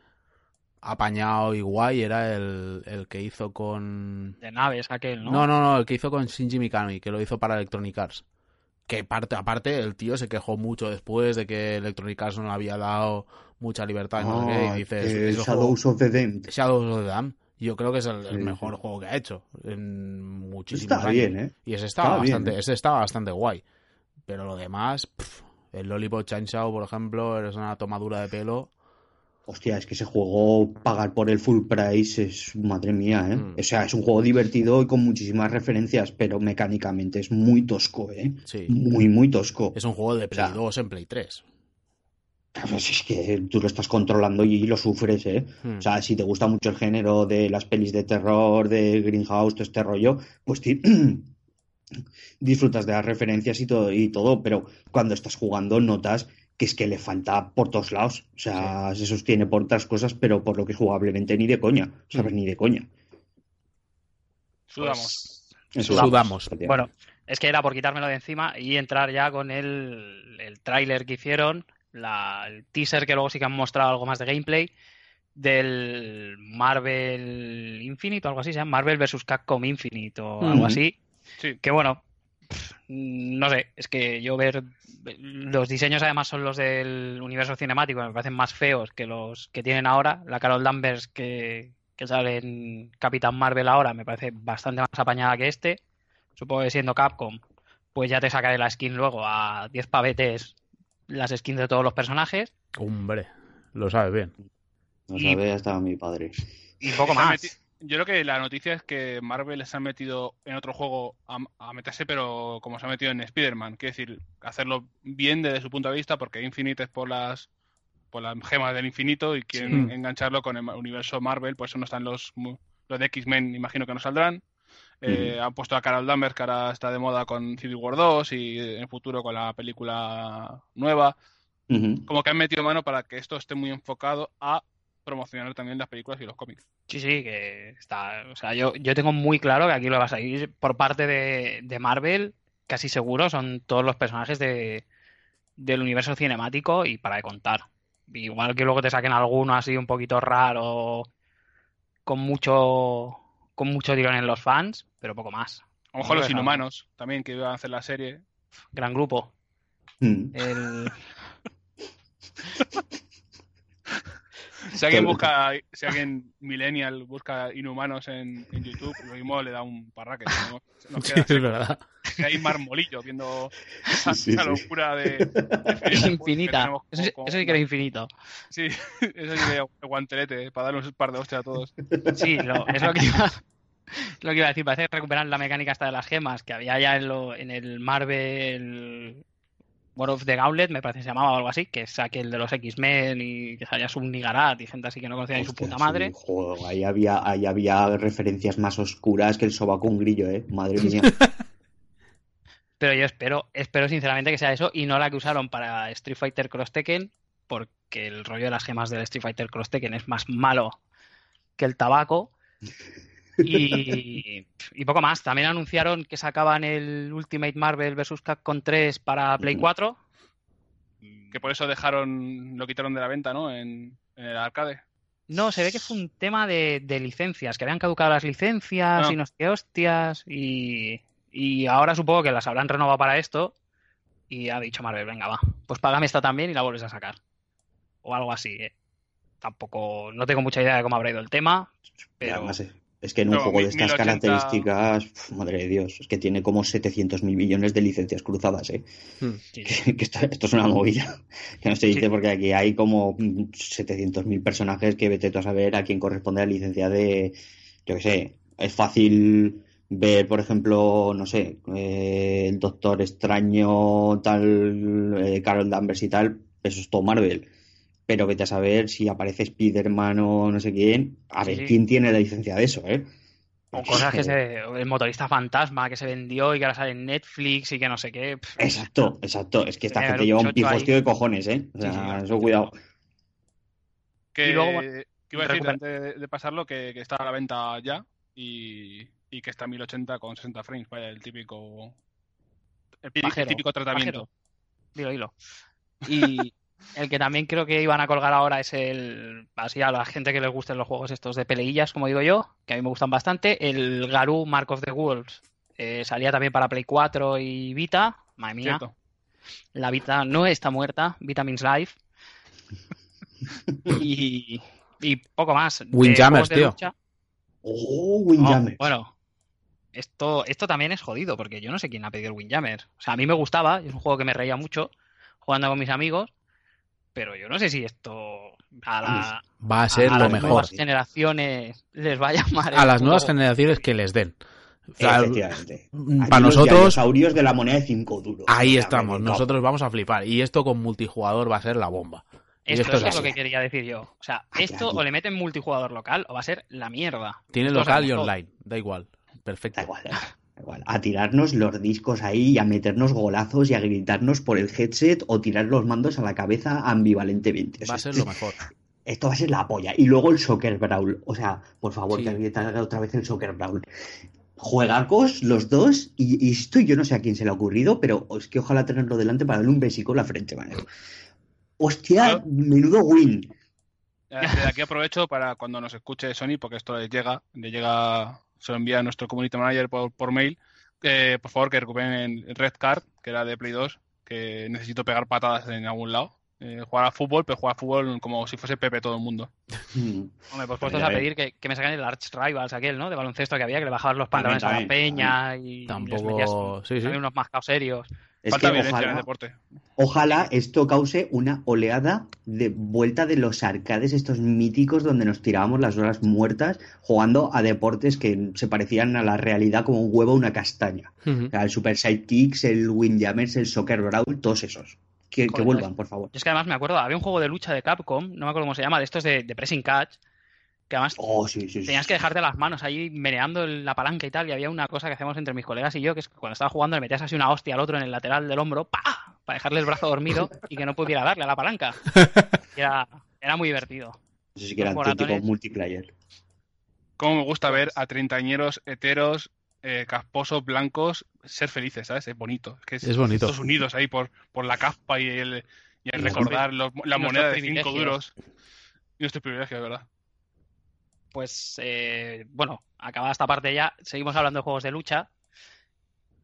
apañado y guay era el, el que hizo con... De naves aquel, ¿no? No, no, no, el que hizo con Shinji Mikami, que lo hizo para Electronic Arts. Que parte, aparte, el tío se quejó mucho después de que Electronic Arts no le había dado mucha libertad. y no sé qué, y Ah, dices, eh, "Es el Shadows juego- of the Damned. Shadows of the Dam. Yo creo que es el, mejor sí. juego que ha hecho en muchísimos Está años. bien, ¿eh? Y ese estaba, Está bien, bastante, ¿eh? ese estaba bastante guay. Pero lo demás, pff, el Lollipop Chainsaw, por ejemplo, es una tomadura de pelo. Hostia, es que ese juego, pagar por el full price es, madre mía, ¿eh? Mm. O sea, es un juego divertido y con muchísimas referencias, pero mecánicamente es muy tosco, ¿eh? Sí. Muy, muy tosco. Es un juego de Play sea, 2 en Play 3. Pues es que tú lo estás controlando y lo sufres, ¿eh? Hmm. O sea, si te gusta mucho el género de las pelis de terror, de Greenhouse, todo este rollo, pues disfrutas de las referencias y todo, y todo, pero cuando estás jugando notas que es que le falta por todos lados. O sea, se sostiene por otras cosas, pero por lo que es jugablemente ni de coña. ¿Sabes? Mm. Ni de coña. Sudamos. Eso Sudamos. es. Bueno, es que era por quitármelo de encima y entrar ya con el, el tráiler que hicieron, la, el teaser que luego sí que han mostrado algo más de gameplay del Marvel Infinite o algo así, se llama Marvel vs. Capcom Infinite o algo así. Sí. Que bueno, no sé, es que yo ver los diseños además son los del universo cinemático, me parecen más feos que los que tienen ahora. La Carol Danvers que, que sale en Capitán Marvel ahora me parece bastante más apañada que este. Supongo que siendo Capcom, pues ya te sacaré la skin luego a 10 pavetes las skins de todos los personajes Hombre, lo sabes bien. No Y- sabe hasta mi padre. y poco han más. Yo creo que la noticia es que Marvel se ha metido en otro juego a, a meterse, pero como se ha metido en Spider-Man. Quiere decir, hacerlo bien desde su punto de vista, porque Infinite es por las por las gemas del infinito y quieren Sí. engancharlo con el universo Marvel, por eso no están los, los de X-Men, imagino que no saldrán. Eh, Han puesto a Carol Danvers, que ahora está de moda con Civil War 2 y en el futuro con la película nueva. Como que han metido mano para que esto esté muy enfocado a promocionar también las películas y los cómics. Sí, sí, que está. O sea, yo, yo tengo muy claro que aquí lo vas a ir por parte de, de Marvel, casi seguro, son todos los personajes de, del universo cinemático y para de contar. Igual que luego te saquen alguno así un poquito raro, con mucho, con mucho tirón en los fans, pero poco más. A lo mejor No los lo inhumanos también, que iban a hacer la serie. Gran grupo. Mm. El... Si alguien busca, si alguien millennial busca inhumanos en, en YouTube, lo mismo le da un parraque. ¿no? Nos Sí, queda es verdad. así, ahí marmolillo viendo esa, Sí, esa sí. locura de, de que Infinita. Eso, sí- como- eso sí que era infinito. Sí, eso sí que era el guantelete para darle un par de hostias a todos. Sí, lo- es lo que iba, es lo que iba a decir. Parece que recuperan la mecánica esta de las gemas que había ya en, lo, en el Marvel War of the Gauntlet, me parece que se llamaba o algo así, que es aquel de los X-Men y que salía su Nigarat y gente así que no conocía ni su puta sí, madre. joder, ahí había, ahí había referencias más oscuras que el sobaco un grillo, ¿eh? Madre mía. Pero yo espero, espero sinceramente que sea eso y no la que usaron para Street Fighter Cross Tekken, porque el rollo de las gemas del Street Fighter Cross Tekken es más malo que el tabaco. Y, y poco más. También anunciaron que sacaban el Ultimate Marvel vs. Capcom 3 para Play 4. Que por eso dejaron, lo quitaron de la venta, ¿no? En, en el arcade. No, se ve que fue un tema de, de licencias, que habían caducado las licencias Ah. y no sé qué hostias. Y, y ahora supongo que las habrán renovado para esto. Y ha dicho Marvel, venga, va, pues págame esta también y la vuelves a sacar. O algo así, ¿eh? tampoco, no tengo mucha idea de cómo habrá ido el tema, pero es, que en un Pero juego de estas 1080 características, pf, madre de Dios, es que tiene como 700 mil millones de licencias cruzadas, ¿eh? Hmm. sí, Que, que esto, esto es una movida. Que no se dice Sí. porque aquí hay como 700 mil personajes que vete tú a saber a quién corresponde la licencia de, yo qué sé, es fácil ver, por ejemplo, no sé, eh, el Doctor Extraño, tal, eh, Carol Danvers y tal, eso es todo Marvel. Pero vete a saber si aparece Spider-Man o no sé quién, a Sí, ver sí. quién tiene la licencia de eso, ¿eh? o cosas que se, el motorista fantasma que se vendió y que ahora sale en Netflix y que no sé qué. Exacto, exacto. Es que esta gente lleva un pifostio de cojones, ¿eh? O Sí, sea, sí. eso cuidado. Que, Y luego, bueno, que iba a decir antes de, de pasarlo que, que está a la venta ya y, y que está a 1080 con 60 frames, vaya, el típico el, pi- el Pajero, típico tratamiento. pajero. Dilo, dilo. Y el que también creo que iban a colgar ahora es el, así a la gente que les gusten los juegos estos de peleillas, como digo yo, que a mí me gustan bastante, el Garou Mark of the Wolves. Eh, salía también para Play 4 y Vita. Madre mía, Cierto. la Vita no está muerta, Vita means life. Y, y poco más. Windjammers, tío. lucha- Oh, Oh, Windjammers. bueno, esto, esto también es jodido, porque yo no sé quién ha pedido el Windjammer. O sea, a mí me gustaba, es un juego que me reía mucho jugando con mis amigos, pero yo no sé si esto a, la- Va a ser a lo las mejor. nuevas generaciones les va a llamar. A las nuevas generaciones que les den. O sea, Efectivamente. mm, para los nosotros, dinosaurios de la moneda de 5 duros. ahí estamos. Nosotros vamos a flipar. Y esto con multijugador va a ser la bomba. Esto, esto es es lo que quería decir yo. O sea, Aquí, esto aquí. o le meten multijugador local o va a ser la mierda. Tiene Esto local y online. Da igual. Perfecto. Da igual, da igual. A tirarnos los discos ahí y a meternos golazos y a gritarnos por el headset o tirar los mandos a la cabeza ambivalentemente. O sea, Va a ser lo mejor. Esto va a ser la polla. Y luego el Soccer Brawl. O sea, por favor, Sí. que alguien haga otra vez el Soccer Brawl. Juegacos los dos. Y, y esto yo no sé a quién se le ha ocurrido, pero es que ojalá tenerlo delante para darle un besico en la frente, man. Hostia, Claro. menudo win. Eh, Desde aquí aprovecho para cuando nos escuche Sony, porque esto les llega, le llega, se lo envía a nuestro community manager por, por mail, eh, por favor que recuperen Red Card, que era de Play 2, que necesito pegar patadas en algún lado. Eh, jugar a fútbol, pero jugar a fútbol como si fuese Pepe todo el mundo. Hombre, pues puestos a ver. pedir que, que me saquen el Arch Rivals aquel, ¿no? De baloncesto que había, que le bajabas los pantalones a la también, peña y les metías Tampoco. Sí, sí. también unos mascaos serios. Es Falta que violencia en el ojalá, deporte. ojalá esto cause una oleada de vuelta de los arcades, estos míticos donde nos tirábamos las horas muertas jugando a deportes que se parecían a la realidad como un huevo a una castaña. Ujú. O sea, el Super Sidekicks, el Windjammers, el Soccer Brawl, todos esos. Que, que vuelvan, por favor. Yo es que además me acuerdo, había un juego de lucha de Capcom, no me acuerdo cómo se llama, de estos de, de pressing catch, que además Oh, sí, sí, sí. tenías que dejarte las manos ahí meneando la palanca y tal, y había una cosa que hacíamos entre mis colegas y yo, que es que cuando estaba jugando le metías así una hostia al otro en el lateral del hombro, ¡pa! para dejarle el brazo dormido y que no pudiera darle a la palanca. Y era, era muy divertido. Eso sí que era auténtico multiplayer. Cómo me gusta ver a treintañeros heteros, eh, casposos, blancos, ser felices, ¿sabes? Es bonito. Es que es, Es bonito. Todos unidos ahí por, por la caspa y el, y el recordar los- la moneda de cinco duros. Y nuestro privilegio, de verdad. Pues eh, bueno, acabada esta parte ya, seguimos hablando de juegos de lucha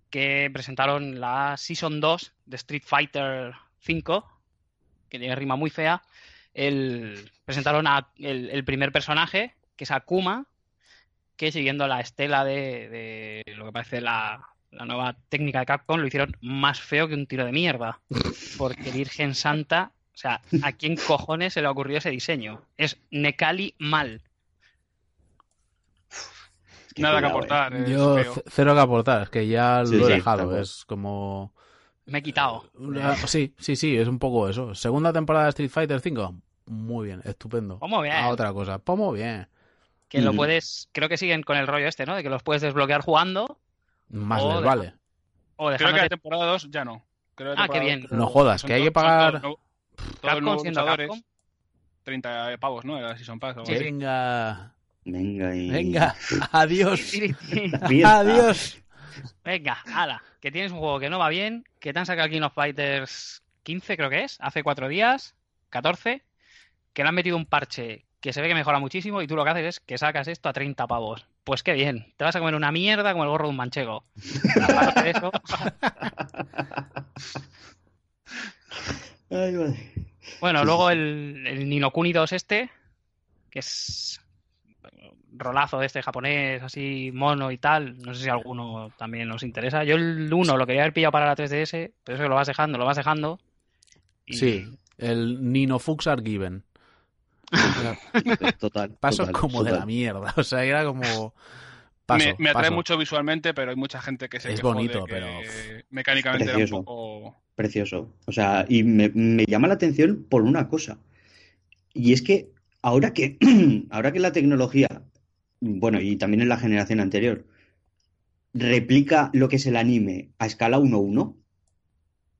que presentaron la Season 2 de Street Fighter 5, que tiene rima muy fea. El, presentaron a el, el primer personaje, que es Akuma, que siguiendo la estela de, de lo que parece la, la nueva técnica de Capcom, lo hicieron más feo que un tiro de mierda. Porque Virgen Santa, o sea, ¿a quién cojones se le ocurrió ese diseño? Es Nekali mal. Que Nada que eh. aportar. es Yo cero que aportar, es que ya Sí, lo he sí, dejado. tampoco. Es como. Me he quitado. una- Sí, sí, sí, es un poco eso. Segunda temporada de Street Fighter 5. Muy bien, estupendo. ¿Cómo bien? A otra cosa. Pues muy bien. Que lo Ujú. puedes, creo que siguen con el rollo este, ¿no? De que los puedes desbloquear jugando Más O les deja- vale. o Creo que la temporada 2 ya no. Creo que Ah, qué bien. dos- No jodas, que hay que pagar- Todos, todos Capcom siendo Capcom. 30 pavos, ¿no? Era Season Pass. o Sí. Venga. Venga, y... Venga. Adiós. Adiós. Venga, ala, que tienes un juego que no va bien, que te han sacado King of Fighters 15, creo que es, hace cuatro días, 14, que le han metido un parche que se ve que mejora muchísimo y tú lo que haces es que sacas esto a 30 pavos. Pues qué bien, te vas a comer una mierda como el gorro de un manchego. Aparte de eso, Ay, bueno, Sí, luego sí, el, el Nino Kuni 2 este, que es rolazo este japonés, así mono y tal. No sé si alguno también nos interesa. Yo el 1 lo quería haber pillado para la 3DS, pero eso que lo vas dejando, lo vas dejando. y- Sí, el Nino Fux are given. Total. Pasos total, como de la mierda. O sea, era como. Paso, me, me atrae paso. mucho visualmente, pero hay mucha gente que se Es de bonito, que pero- mecánicamente Precioso. era un poco... Precioso. O sea, y me, me llama la atención por una cosa. Y es que ahora que, ahora que la tecnología, bueno, y también en la generación anterior, replica lo que es el anime a escala 1-1,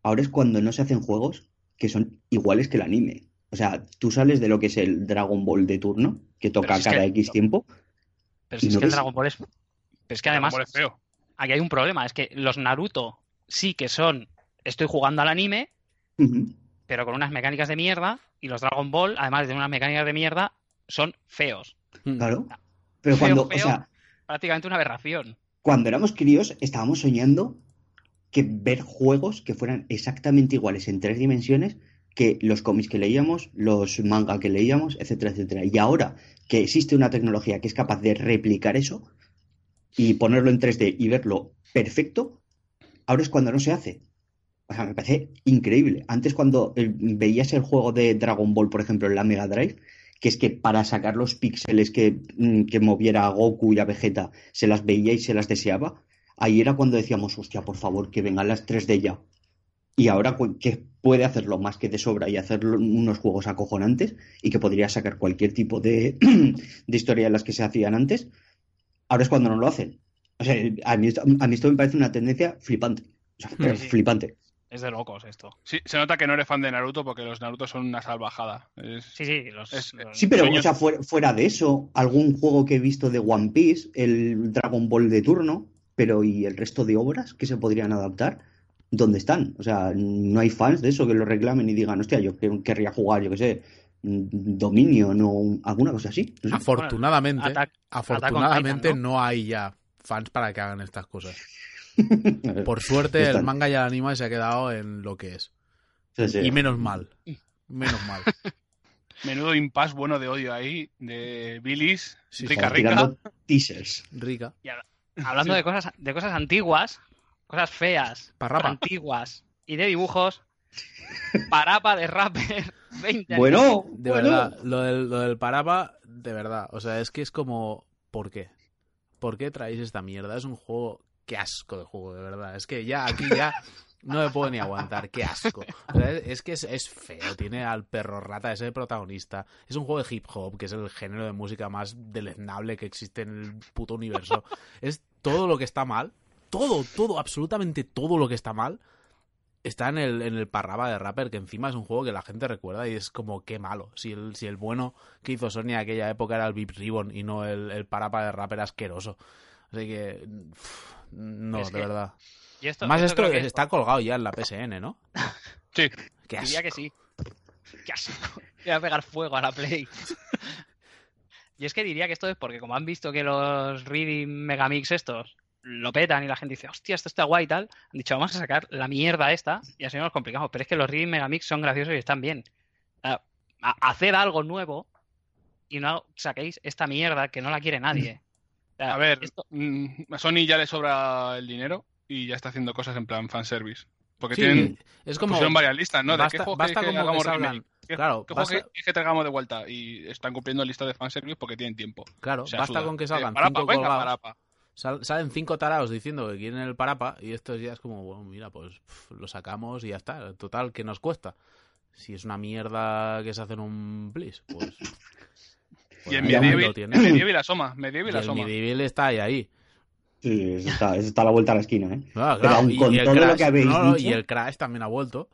ahora es cuando no se hacen juegos que son iguales que el anime. O sea, tú sales de lo que es el Dragon Ball de turno, que toca si cada que- X tiempo. Pero si ¿Y es no que el? Dragon Ball es. Pero es que Dragon además, Ball es feo. aquí hay un problema: es que los Naruto sí que son. Estoy jugando al anime, pero con unas mecánicas de mierda. Y los Dragon Ball, además de unas mecánicas de mierda, son feos. Claro. Pero Feo, cuando, feo. o sea, Prácticamente una aberración. cuando éramos críos estábamos soñando que ver juegos que fueran exactamente iguales en tres dimensiones que los cómics que leíamos, los manga que leíamos, etcétera, etcétera. Y ahora que existe una tecnología que es capaz de replicar eso y ponerlo en 3D y verlo perfecto, ahora es cuando no se hace. O sea, me parece increíble. Antes cuando eh, veías el juego de Dragon Ball, por ejemplo, en la Mega Drive, que es que para sacar los píxeles que, mm, que moviera a Goku y a Vegeta se las veía y se las deseaba, ahí era cuando decíamos, hostia, por favor, que vengan las 3D ya. Y ahora que puede hacerlo más que de sobra y hacer unos juegos acojonantes y que podría sacar cualquier tipo de, de historia de las que se hacían antes, ahora es cuando no lo hacen. O sea, a mí, esto- a mí esto me parece una tendencia flipante. O sea, Sí. flipante. Es de locos esto. Sí, se nota que no eres fan de Naruto porque los Naruto son una salvajada. Es- Sí, sí. Los, Es- los- Sí, pero Sueños. o sea, fuera, fuera de eso, algún juego que he visto de One Piece, el Dragon Ball de turno, pero ¿y el resto de obras que se podrían adaptar? ¿Dónde están? O sea, no hay fans de eso que lo reclamen y digan, hostia, yo que- querría jugar, yo qué sé, Dominion o alguna cosa así. No sé. Afortunadamente, Attack- afortunadamente ¿no? hay ya fans para que hagan estas cosas. Por suerte, Están. el manga y el anime se ha quedado en lo que es. Sí, sí. Y menos mal. Menos mal. Menudo impasse bueno de odio ahí, de Billis, Sí, rica, rica. teasers. Rica. Hablando de cosas de cosas antiguas, cosas feas, Parrapa. antiguas y de dibujos, Parapa de Rapper 20 años. Bueno, De bueno. verdad, lo del, lo del Parapa, de verdad. O sea, es que es como. ¿Por qué? ¿Por qué traéis esta mierda? Es un juego. Qué asco de juego, de verdad. Es que ya aquí ya no me puedo ni aguantar. Qué asco. Es, que es, es feo. Tiene al perro rata ese protagonista. Es un juego de hip hop, que es el género de música más deleznable que existe en el puto universo. Es todo lo que está mal. Todo, todo, absolutamente todo lo que está mal está en el, en el Parraba de Rapper, que encima es un juego que la gente recuerda y es como qué malo. Si el, si el bueno que hizo Sony en aquella época era el Bip Ribbon y no el, el Parapa de Rapper asqueroso. Así que. No, Es de que- verdad. Y esto, Además, esto que está colgado ya en la PSN, ¿no? Sí. Qué diría que sí. Qué asco. Voy a pegar fuego a la Play. Y es que diría que esto es porque como han visto que los Reading Megamix estos lo petan y la gente dice, hostia, esto está guay y tal, han dicho, vamos a sacar la mierda esta y así nos complicamos. Pero es que los Reading Megamix son graciosos y están bien. A- hacer algo nuevo y no saquéis esta mierda que no la quiere nadie. A ver, esto- mm, a Sony ya le sobra el dinero y ya está haciendo cosas en plan fanservice. Porque Sí, tienen es como. pusieron varias listas, ¿no? ¿De basta qué basta queréis que como que salgan. ¿Qué, Claro, qué basta- queréis que traigamos de vuelta? Y están cumpliendo listas de fanservice porque tienen tiempo. Claro, O sea, basta suda. con que Eh, salgan parapa, cinco venga, parapa. Sal- salen cinco tarados diciendo que quieren el Parapa y esto ya es como, bueno, mira, pues lo sacamos y ya está. Total, ¿qué nos cuesta? Si es una mierda que se hace en un Bliss, pues... pues Y ya Medieval, lo tienes. Medieval asoma, Medieval el asoma. Medieval está ahí, ahí. Sí, eso está, eso está a la vuelta a la esquina, ¿eh? Claro, Pero claro, con y el todo lo Crash- que habéis no, dicho- y el Crash también ha vuelto.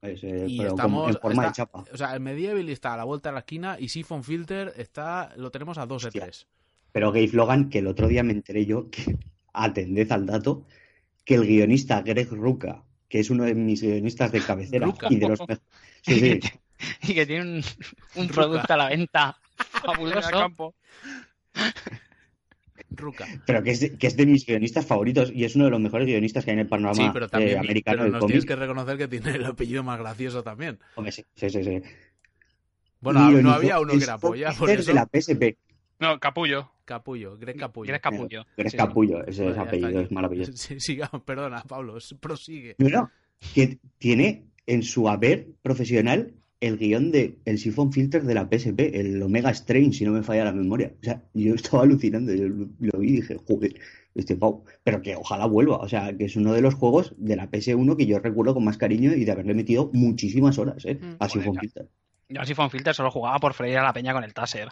Es, eh, Y pero estamos... en forma de está- chapa. o sea, el Medieval está a la vuelta de la esquina y Siphon Filter está lo tenemos a 2 de Hostia. 3. Pero Gabe Logan, que el otro día me enteré yo, que atended al dato, que el guionista Greg Ruca, que es uno de mis guionistas de cabecera Rucka. y de los sí, sí, y que tiene un, un producto a la venta En el fabuloso. campo. Ruka. pero que es, de, que es de mis guionistas favoritos y es uno de los mejores guionistas que hay en el panorama Sí, pero también eh, americano pero del nos tienes que reconocer que tiene el apellido más gracioso también. Hombre, sí, sí, sí, sí. Bueno, no había uno que es era polla, por eso. de la PSP. No, capullo. Capullo, Greg Capullo. Greg Capullo. Sí. capullo, ese Bueno, es ya apellido, es maravilloso. Sí, sigamos, perdona, Pablo, prosigue. Mira, que tiene en su haber profesional el guion de el Siphon Filter de la PSP, el Omega Strain, si no me falla la memoria. O sea, yo estaba alucinando, yo lo, vi y dije, joder, este pau. Pero que ojalá vuelva, o sea, que es uno de los juegos de la PS1 que yo recuerdo con más cariño y de haberle metido muchísimas horas, ¿eh? Mm. A Siphon Filter. Yo así fue un filter, solo jugaba por freír a la peña con el taser.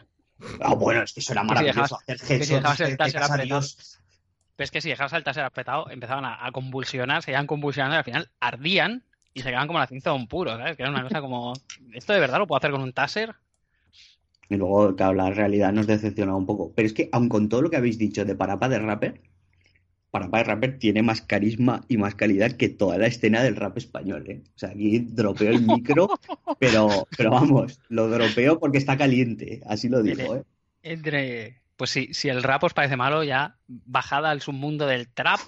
Ah, bueno, es que eso era si maravilloso. hacer que si headshots, dejabas el taser a apretado. Dios. Pero es que si dejabas el taser apretado, empezaban a, a convulsionar, se iban convulsionando y al final ardían y se quedaban como la cinta de un puro, ¿sabes? Que era una cosa como, ¿esto de verdad lo puedo hacer con un taser? Y luego, claro, la realidad nos decepcionaba un poco. Pero es que, aun con todo lo que habéis dicho de Parapa de Rapper, Parapa de Rapper tiene más carisma y más calidad que toda la escena del rap español, ¿eh? O sea, aquí dropeo el micro, pero, pero vamos, lo dropeo porque está caliente, así lo digo, ¿eh? Entre, pues sí, si el rap os parece malo, ya bajada al submundo del trap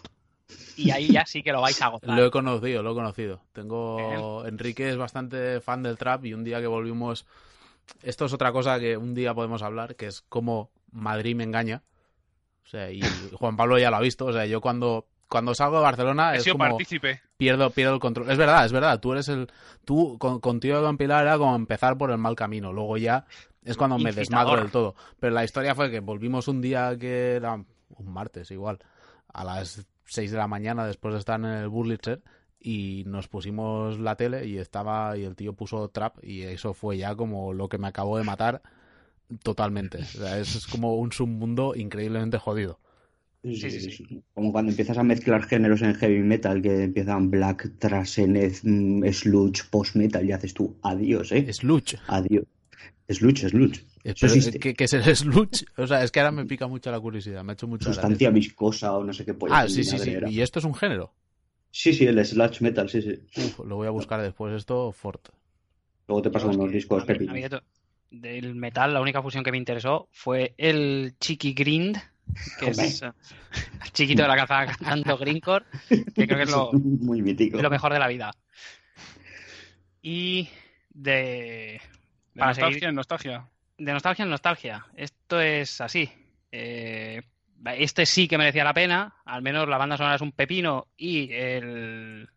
y ahí ya sí que lo vais a gozar. Lo he conocido, lo he conocido. Tengo. Enrique es bastante fan del trap y un día que volvimos. Esto es otra cosa que un día podemos hablar, que es cómo Madrid me engaña. O sea, y Juan Pablo ya lo ha visto. O sea, yo cuando, cuando salgo de Barcelona He es sido como partícipe. pierdo, pierdo el control. Es verdad, es verdad. Tú eres el. Tú, con, contigo con Pilar era como empezar por el mal camino. Luego ya es cuando me Incitador. desmadro del todo. Pero la historia fue que volvimos un día que era un martes igual, a las 6 de la mañana después de estar en el Burlitzer y nos pusimos la tele y estaba y el tío puso trap y eso fue ya como lo que me acabó de matar totalmente. O sea, es, es como un submundo increíblemente jodido. Sí, Sí, sí. Como cuando empiezas a mezclar géneros en heavy metal, que empiezan black, trasenez, mm, sludge, post metal, y haces tú, adiós, ¿eh? Sluch. Adiós. Pero, existe. ¿qué, qué es el sluch? O sea, es que ahora me pica mucho la curiosidad. Me ha hecho mucha gracia. Sustancia viscosa o no sé qué polla Ah, sí, sí, sí. era. ¿Y esto es un género? Sí, sí, el sludge metal, sí, sí. Uf, lo voy a buscar después esto, Fort. Luego te paso unos discos mí- mí de del metal, la única fusión que me interesó fue el Chiqui Grind, que es el chiquito de la calzada cantando Greencore, que creo que es lo, Muy mítico. es lo mejor de la vida. Y de, De para nostalgia seguir- en nostalgia. de nostalgia en nostalgia. Esto es así. Eh, este sí que merecía la pena. Al menos la banda sonora es un pepino y el-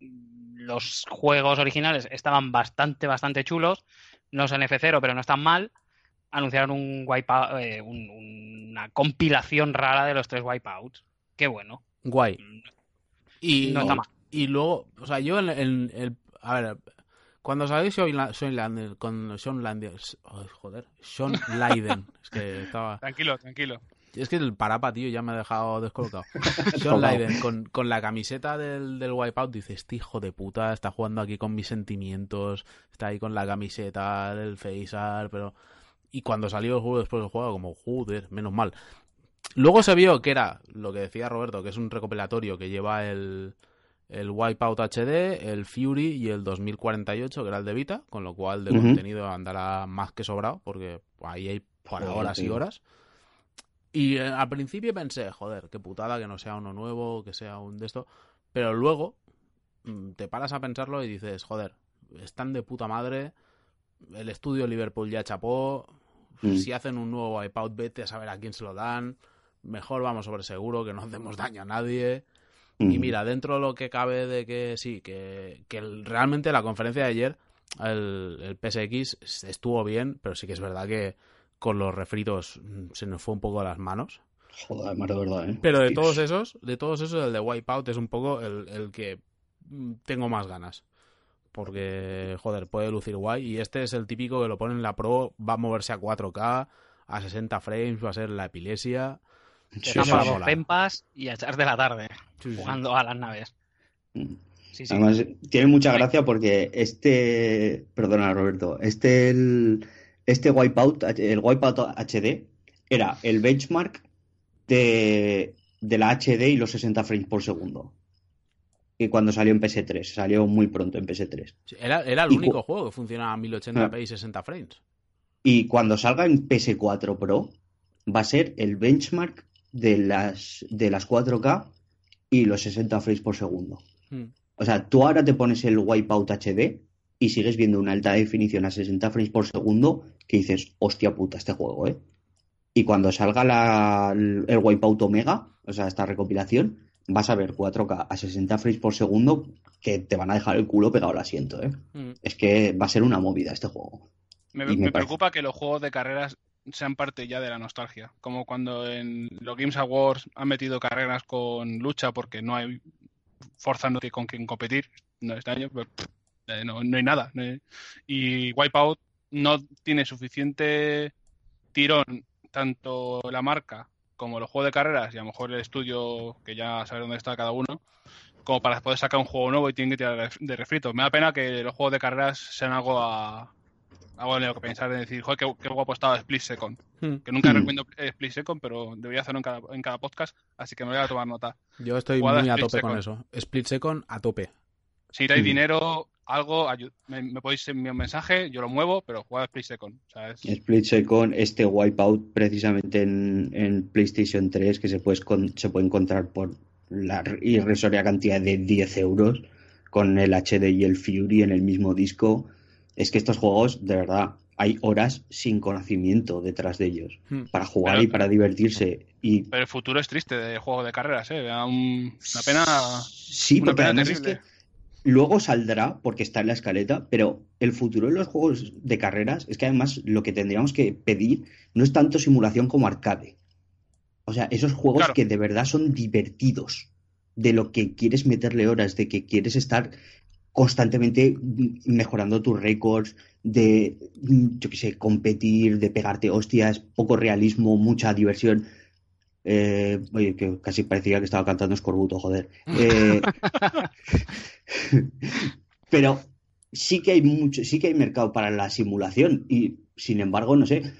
los juegos originales estaban bastante, bastante chulos. No son F0, pero no están mal. Anunciaron un wipeout, eh, un- una compilación rara de los tres wipeouts. Qué bueno. Guay. Y, No está mal. y luego, o sea, yo en, en el. A ver, cuando salió Sean La- Sean Lander, con Sean Lander. joder, Sean Leiden. es que estaba. Tranquilo, tranquilo. Es que el parapa, tío, ya me ha dejado descolocado. Sean. Leiden, con, con la camiseta del, del Wipeout, dice: Este hijo de puta está jugando aquí con mis sentimientos. Está ahí con la camiseta del Facear, pero. Y cuando salió el juego después del juego, como, joder, menos mal. Luego se vio que era lo que decía Roberto, que es un recopilatorio que lleva el, el Wipeout HD, el Fury y el 2048, que era el de Vita, con lo cual de contenido andará más que sobrado, porque ahí hay para horas y horas. Y eh, al principio pensé, joder, qué putada que no sea uno nuevo, que sea un de esto. Pero luego mm, te paras a pensarlo y dices, joder, están de puta madre. El estudio Liverpool ya chapó. Mm. Si hacen un nuevo Wipeout, vete a saber a quién se lo dan. Mejor vamos sobre seguro, que no hacemos daño a nadie. Y mira, dentro de lo que cabe de que sí, que, que el- realmente la conferencia de ayer, el, el PSX estuvo bien, pero sí que es verdad que con los refritos mm, se nos fue un poco a las manos. Joder, más de verdad, ¿eh? Pero de Dios. todos esos, de todos esos, el de Wipeout es un poco el, el que mm, tengo más ganas. Porque, joder, puede lucir guay. Y este es el típico que lo pone en la Pro, va a moverse a 4K, a 60 frames, va a ser la epilepsia. Sí, Te sí, para sí. dos tempas y a echar de la tarde Sí, sí. jugando a las naves. Mm. Sí, sí. Además, tiene mucha gracia porque este, perdona Roberto, este el, este Wipeout, el Wipeout HD era el benchmark de, de la HD y los 60 frames por segundo. Y cuando salió en PS3, salió muy pronto en PS3. Sí, Era, era el Y único juego que funcionaba a 1080p y 60 frames. Y cuando salga en PS4 Pro, va a ser el benchmark de las, de las 4K y los 60 frames por segundo. Hmm. O sea, tú ahora te pones el Wipeout HD y sigues viendo una alta definición a 60 frames por segundo que dices, hostia puta, este juego, ¿eh? Y cuando salga la, el Wipeout Omega, o sea, esta recopilación, vas a ver 4K a 60 frames por segundo que te van a dejar el culo pegado al asiento, ¿eh? Mm. Es que va a ser una movida este juego. Me, preocupa que los juegos de carreras sean parte ya de la nostalgia. Como cuando en los Games Awards han metido carreras con lucha porque no hay Forza no tiene con quien competir. No, este año pff, eh, no, no hay nada. Y Wipeout no tiene suficiente tirón, tanto la marca como los juegos de carreras, y a lo mejor el estudio, que ya sabe dónde está cada uno, como para poder sacar un juego nuevo y tienen que tirar de refrito. Me da pena que los juegos de carreras sean algo a, algo en lo que pensar en decir, joder, qué, qué guapo estaba Split Second. Hmm. Que nunca Hmm. recomiendo Split Second, pero debería hacerlo en cada, en cada podcast, así que me voy a tomar nota. Yo estoy Jugada muy a tope con eso. Split Second a tope. Si necesitáis Hmm. dinero, algo, me, me podéis enviar un mensaje, yo lo muevo, pero jugad Split Second. Split Second, este Wipeout precisamente en, en PlayStation 3 que se puede, se puede encontrar por la irrisoria cantidad de 10 euros con el HD y el Fury en el mismo disco. Es que estos juegos, de verdad, hay horas sin conocimiento detrás de ellos Hmm. para jugar Pero- y para divertirse. Y Pero el futuro es triste de juegos de carreras, ¿eh? Un- una pena. Sí, una porque pena además es que luego saldrá, porque está en la escaleta, pero el futuro de los juegos de carreras es que además lo que tendríamos que pedir no es tanto simulación como arcade. O sea, esos juegos Claro. que de verdad son divertidos, de lo que quieres meterle horas, de que quieres estar constantemente mejorando tus récords, de, yo qué sé, competir, de pegarte hostias, poco realismo, mucha diversión. Eh, oye, que casi parecía que estaba cantando Escorbuto, joder. Eh, pero sí que hay mucho, sí que hay mercado para la simulación y sin embargo, no sé,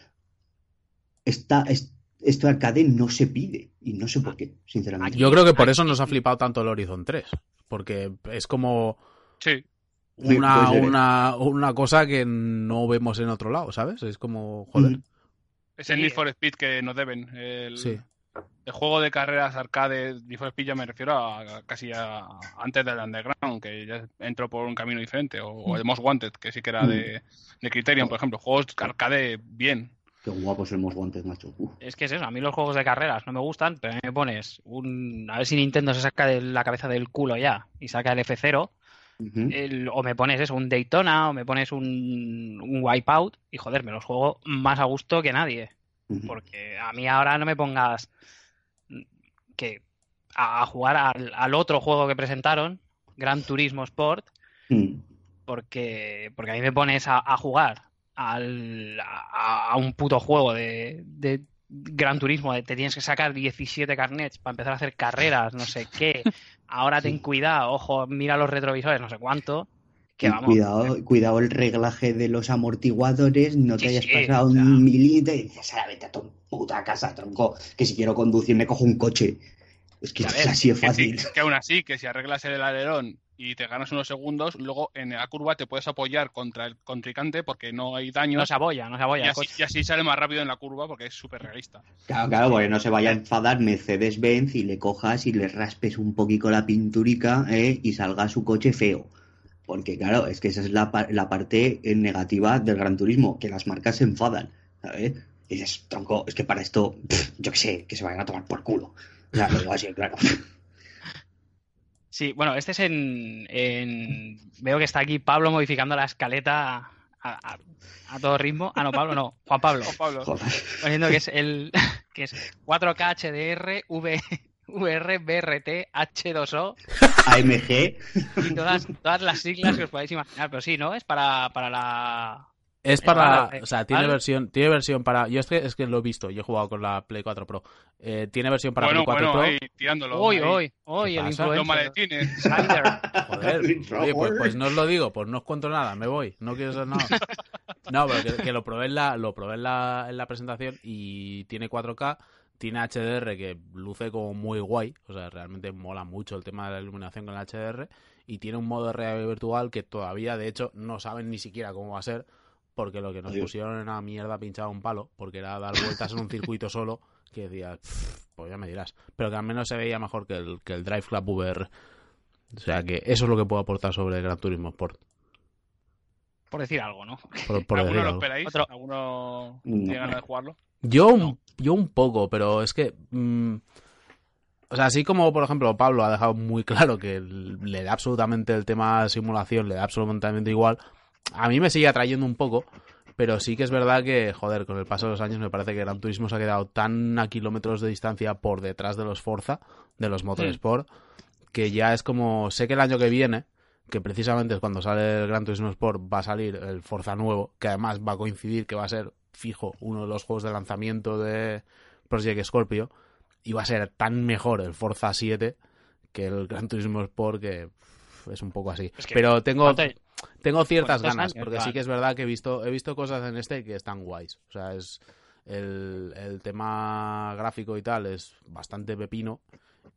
esta, es- esto arcade no se pide y no sé por qué, sinceramente. Yo creo que por eso nos ha flipado tanto el Horizon 3. Porque es como Sí, una, puede ser, ¿eh? una, una cosa que no vemos en otro lado, ¿sabes? Es como, joder. Es el. Need for Speed que nos deben. El, Sí. el juego de carreras arcade Need for Speed ya me refiero a, casi a, antes del Underground, que ya entró por un camino diferente, o, o el Most Wanted, que sí que era Mm. de, de Criterion, por ejemplo. Juegos arcade bien. Qué guapos el Most Wanted, macho. Uf. Es que es eso, a mí los juegos de carreras no me gustan, pero a mí me pones un... A ver si Nintendo se saca de la cabeza del culo ya y saca el F0, El- o me pones eso, un Daytona, o me pones un, un Wipeout, y joder, me los juego más a gusto que nadie. Porque a mí ahora no me pongas que a, a jugar al, al otro juego que presentaron, Gran Turismo Sport, Mm. porque, porque a mí me pones a, a jugar al, a, a un puto juego de, de Gran Turismo, de te tienes que sacar 17 carnets para empezar a hacer carreras, no sé qué. Ahora ten cuidado, ojo, mira los retrovisores, no sé cuánto. Que vamos, cuidado, cuidado el reglaje de los amortiguadores, no te hayas sí, pasado o sea. un milímetro y dices, "Ahora vete a tu puta casa, tronco, que si quiero conducir me cojo un coche. Es que es así de Que, sí- fácil. que aún así, que si arreglas el alerón y te ganas unos segundos, luego en la curva te puedes apoyar contra el contrincante porque no hay daño. no se abolla, no se abolla y, así, coche. y así sale más rápido en la curva porque es súper realista. Claro, claro, porque no se vaya a enfadar Mercedes-Benz y le cojas y le raspes un poquito la pinturica ¿eh? y salga su coche feo. Porque claro, es que esa es la, la parte negativa del Gran Turismo, que las marcas se enfadan, ¿sabes? Y dices, tronco, es que para esto, pff, yo qué sé, que se vayan a tomar por culo. O sea, lo digo así, claro. Sí, bueno, este es en, en- Veo que está aquí Pablo modificando la escaleta a, a- a todo ritmo. Ah, no, Pablo no, Juan Pablo. Oh, Pablo. Joder. Poniendo que es el que es 4K HDR, V, VR, BRT, H2O AMG, y todas, todas las siglas que os podáis imaginar. Pero sí, ¿no? Es para, para la. Es para, Vale, o sea, tiene vale. versión, tiene versión para, yo es que, es que lo he visto, yo he jugado con la Play 4 Pro, Eh, tiene versión para bueno, Play 4 bueno, Pro, ahí tirándolo. Hoy, ahí. hoy, hoy, ¿Qué el? Los maletines. Joder, oye, pues, pues no os lo digo, pues no os cuento nada, me voy, no quiero saber nada. No, pero que, que lo probé, en la, lo probé en, la, en la presentación y tiene 4K, tiene HDR que luce como muy guay, o sea, realmente mola mucho el tema de la iluminación con el HDR y tiene un modo de realidad virtual que todavía, de hecho, no saben ni siquiera cómo va a ser porque lo que nos Adiós. pusieron era una mierda pinchada a un palo, porque era dar vueltas en un circuito solo, que decía, "Pff, pues ya me dirás, pero que al menos se veía mejor que el, que el Drive Club VR. O sea que eso es lo que puedo aportar sobre el Gran Turismo Sport. por decir algo, ¿no? Por, por ¿Alguno decir lo esperáis? Otro. ¿Alguno No. tiene ganas de jugarlo? Yo, un- yo un poco, pero es que. mm, o sea, así como, por ejemplo, Pablo ha dejado muy claro que le da absolutamente el tema simulación, le da absolutamente igual. A mí me sigue atrayendo un poco, pero sí que es verdad que, joder, con el paso de los años me parece que Gran Turismo se ha quedado tan a kilómetros de distancia por detrás de los Forza, de los Motorsport, que ya es como. Sé que el año que viene, que precisamente es cuando sale el Gran Turismo Sport, va a salir el Forza nuevo, que además va a coincidir que va a ser fijo uno de los juegos de lanzamiento de Project Scorpio, y va a ser tan mejor el Forza 7 que el Gran Turismo Sport que es un poco así. Es que Pero tengo, ¿cuánto- tengo ciertas ¿cuántos ganas, años porque sí que es verdad que he visto, he visto cosas en este que están guays. O sea, es el, el tema gráfico y tal es bastante pepino.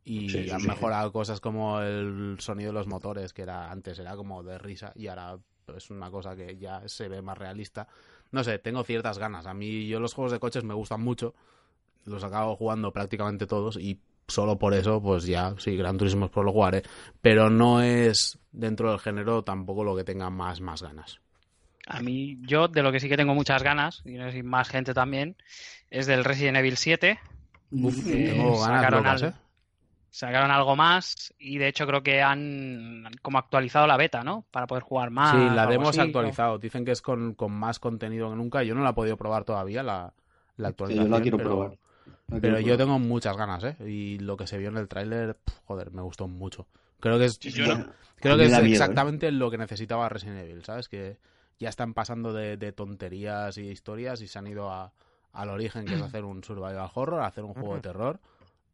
Y Sí, han sí. mejorado cosas como el sonido de los motores, que era antes era como de risa y ahora es una cosa que ya se ve más realista. No sé, tengo ciertas ganas. A mí, yo los juegos de coches me gustan mucho. Los acabo jugando prácticamente todos y solo por eso, pues ya, sí, Gran Turismo por lo jugaré. Pero no es dentro del género tampoco lo que tenga más, más ganas. A mí, yo de lo que sí que tengo muchas ganas, y no sé si más gente también, es del Resident Evil 7. Uf, Eh, Tengo ganas sacaron locas, al- ¿eh? Sacaron algo más y de hecho creo que han como actualizado la beta, ¿no? Para poder jugar más. Sí, la demo se ha así, actualizado. Dicen que es con, con más contenido que nunca. Yo no la he podido probar todavía, la, la actualización. yo la quiero pero, probar. Pero yo tengo muchas ganas, ¿eh? Y lo que se vio en el tráiler, joder, me gustó mucho. Creo que es, Sí, yo no- creo a que es ¿eh? exactamente lo que necesitaba Resident Evil, ¿sabes? Que ya están pasando de, de tonterías y de historias y se han ido a, al origen, que es hacer un survival horror, hacer un juego de terror.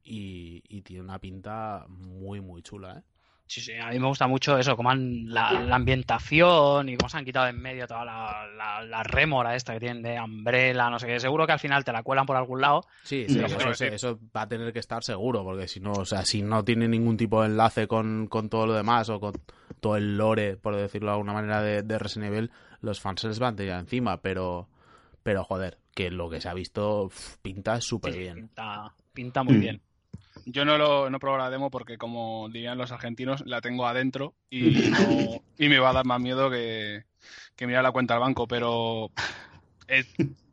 Y, y tiene una pinta muy, muy chula, ¿eh? Sí, sí, a mí me gusta mucho eso, cómo han, la, la ambientación y cómo se han quitado de en medio toda la, la, la rémora esta que tienen de Umbrella, no sé qué. Seguro que al final te la cuelan por algún lado. Sí, sí, eso, sí. eso va a tener que estar seguro, porque si no, o sea, si no tiene ningún tipo de enlace con, con todo lo demás o con todo el lore, por decirlo de alguna manera, de, de Resident Evil, los fans se les van a tirar encima, pero, pero joder, que lo que se ha visto uf, pinta súper Sí, bien. Pinta, pinta muy Mm. bien. Yo no lo no probado la demo porque, como dirían los argentinos, la tengo adentro y, no- y me va a dar más miedo que, que mirar la cuenta al banco, pero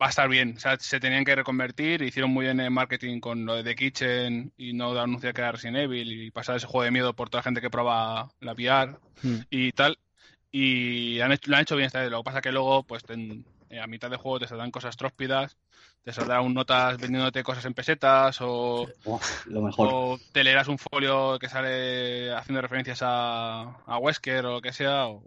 va a estar bien. O sea, se tenían que reconvertir, hicieron muy bien el marketing con lo de The Kitchen y no anunciar que era Resident Evil y pasar ese juego de miedo por toda la gente que prueba la VR Mm. y tal. Y han hecho- lo han hecho bien esta vez. Lo que pasa que luego, pues ten- a mitad de juego te saldrán cosas tróspidas, te saldrán notas vendiéndote cosas en pesetas o Uf, lo mejor. o te leerás un folio que sale haciendo referencias a, a Wesker o lo que sea, o,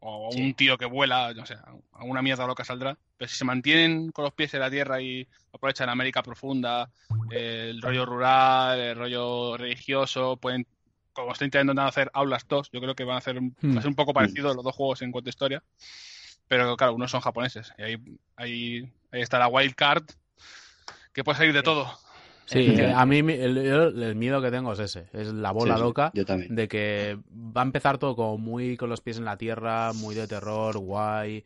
o a Sí. un tío que vuela, no sé, alguna mierda loca saldrá. Pero si se mantienen con los pies en la tierra y aprovechan América profunda, eh, el rollo rural, el rollo religioso, pueden, como estoy intentando hacer Aulas 2, yo creo que van a hacer un, Hmm. va a ser un poco parecido los dos juegos en cuanto a historia. Pero claro, unos son japoneses. Y ahí, ahí, ahí está la wild card, que puede salir de todo. Sí, Eh, a mí el, miedo que tengo es ese, es la bola Sí, loca Yo también. de que va a empezar todo como muy con los pies en la tierra, muy de terror, guay,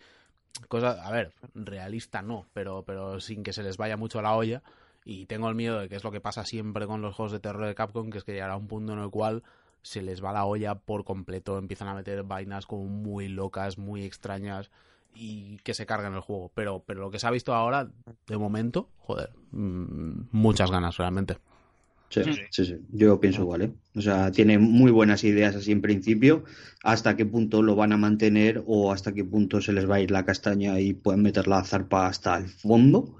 cosas, a ver, realista no, pero, pero sin que se les vaya mucho la olla. Y tengo el miedo de que es lo que pasa siempre con los juegos de terror de Capcom, que es que llegará un punto en el cual se les va la olla por completo, empiezan a meter vainas como muy locas, muy extrañas y que se carguen el juego. Pero, pero lo que se ha visto ahora, de momento, joder, mm, muchas ganas realmente. Sí, Sí, sí. sí, sí. Yo pienso igual, ¿eh? O sea, tiene muy buenas ideas así en principio. Hasta qué punto lo van a mantener o hasta qué punto se les va a ir la castaña y pueden meter la zarpa hasta el fondo.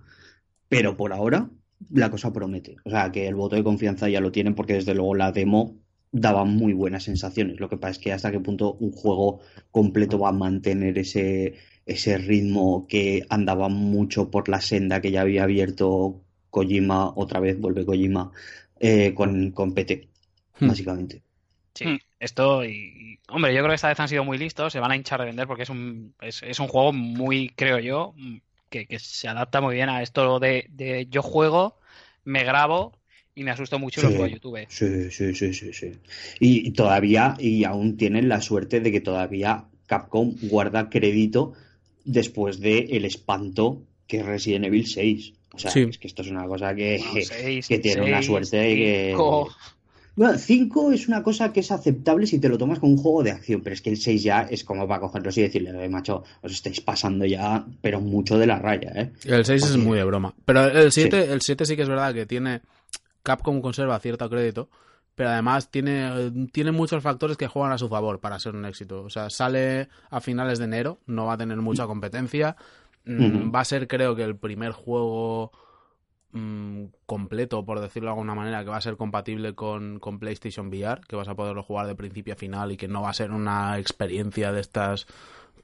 Pero por ahora, la cosa promete. O sea, que el voto de confianza ya lo tienen porque desde luego la demo daba muy buenas sensaciones. Lo que pasa es que hasta qué punto un juego completo va a mantener ese, ese ritmo que andaba mucho por la senda que ya había abierto Kojima, otra vez vuelve Kojima eh, con, con PT, Hmm. básicamente. Sí, Hmm. esto y, y, hombre, yo creo que esta vez han sido muy listos, se van a hinchar de vender porque es un, es, es un juego muy, creo yo, que, que se adapta muy bien a esto de, de yo juego, me grabo y me asusto mucho y lo Sí. subo a YouTube. Sí, sí, sí, sí, sí. Y, y todavía, y aún tienen la suerte de que todavía Capcom guarda crédito después de el espanto que es Resident Evil 6. O sea, Sí. es que esto es una cosa que, seis, que tiene una suerte y que... cinco. Bueno, 5 es una cosa que es aceptable si te lo tomas como un juego de acción, pero es que el 6 ya es como para cogerlo y decirle, "Eh, macho, os estáis pasando ya, pero mucho de la raya, ¿eh? El 6 es muy de broma. Pero el 7, el 7 sí que es verdad que tiene. Capcom conserva cierto crédito, pero además tiene, tiene muchos factores que juegan a su favor para ser un éxito. O sea, sale a finales de enero, no va a tener mucha competencia. Mm. Va a ser, creo que, el primer juego mm, completo, por decirlo de alguna manera, que va a ser compatible con, con PlayStation VR, que vas a poderlo jugar de principio a final y que no va a ser una experiencia de estas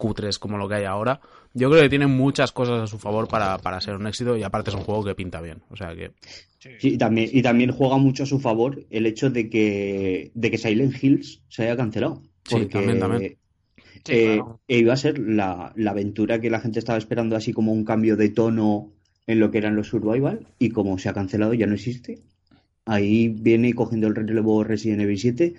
cutres como lo que hay ahora. Yo creo que tiene muchas cosas a su favor para, para ser un éxito y aparte es un juego que pinta bien. O sea que Sí, y también, y también juega mucho a su favor el hecho de que, de que Silent Hills se haya cancelado. Sí, Porque también, también. Sí, eh, claro. iba a ser la, la aventura que la gente estaba esperando, así como un cambio de tono en lo que eran los survival, y como se ha cancelado, ya no existe. Ahí viene cogiendo el relevo Resident Evil 7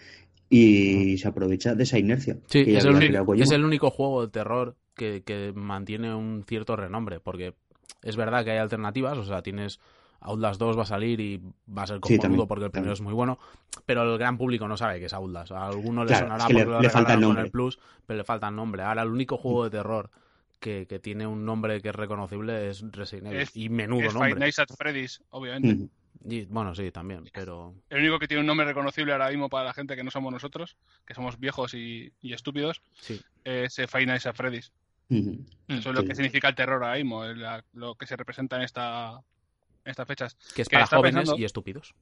y se aprovecha de esa inercia. Sí, que es el, único, creado Kojima. es el único juego de terror que, que mantiene un cierto renombre, porque es verdad que hay alternativas, o sea, tienes Outlast 2 va a salir y va a ser Sí, cojonudo también, porque el primero también. es muy bueno, pero el gran público no sabe que es Outlast. A alguno le sonará es que le- porque lo le falta el regalaron con nombre. el Plus, pero le falta el nombre. Ahora el único juego de terror que, que tiene un nombre que es reconocible es Resident Evil. Es- y menudo Es Five nombre. Nights at Freddy's, obviamente. Y, bueno, sí, también, pero... El único que tiene un nombre reconocible ahora mismo para la gente que no somos nosotros, que somos viejos y, y estúpidos, Sí. es eh, Five Nights at Freddy's. Eso es lo que significa el terror ahora mismo, es la- lo que se representa en esta en estas fechas. Que es Que para está jóvenes pensando- y estúpidos.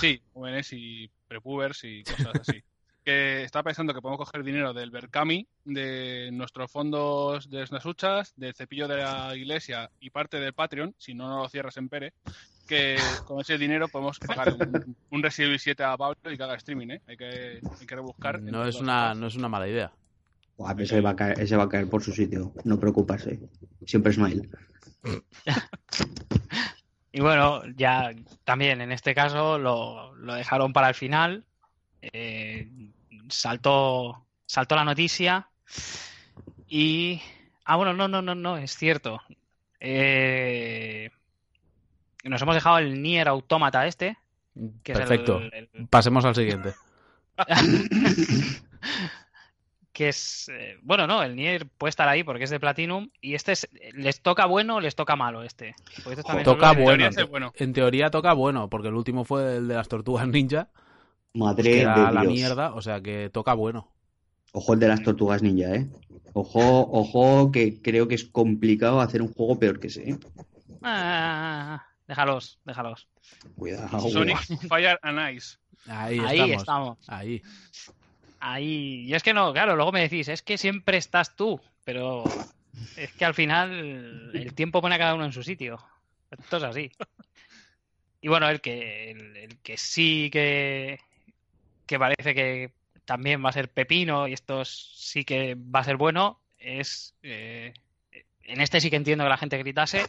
Sí, jóvenes y prepubers y cosas así. que está pensando que podemos coger dinero del Berkami, de nuestros fondos de las huchas, del cepillo de la iglesia y parte del Patreon, si no, no lo cierras en Pere, que con ese dinero podemos pagar un, un Resident Evil 7 a Pablo y que haga streaming, ¿eh? Hay que, hay que rebuscar. No es, una, no es una mala idea. Buah, ese, va a caer, ese va a caer por su sitio, no preocuparse. Siempre smile. Y bueno, ya también en este caso lo, lo dejaron para el final. Eh, saltó, saltó la noticia y... Ah, bueno, no, no, no, no, es cierto. Eh, nos hemos dejado el Nier Automata este, que es el- Perfecto. el- Pasemos al siguiente. que es eh, bueno no el Nier puede estar ahí porque es de Platinum y este es- les toca bueno o les toca malo este Porque estos también son Toca En bueno. teoría. En teoría toca bueno, porque el último fue el de las tortugas ninja, Madre que era de la Dios. mierda, o sea que toca bueno. Ojo el de las tortugas ninja, ¿eh? Ojo, ojo, que creo que es complicado hacer un juego peor que ese, ¿eh? Ah, déjalos déjalos Cuidado. Sonic Fire and Ice. Ahí, ahí estamos. estamos Ahí. ahí y es que no claro luego me decís es que siempre estás tú pero es que al final el tiempo pone a cada uno en su sitio esto es así y bueno el que el, el que sí que que parece que también va a ser pepino y esto es- sí que va a ser bueno es eh, en este sí que entiendo que la gente gritase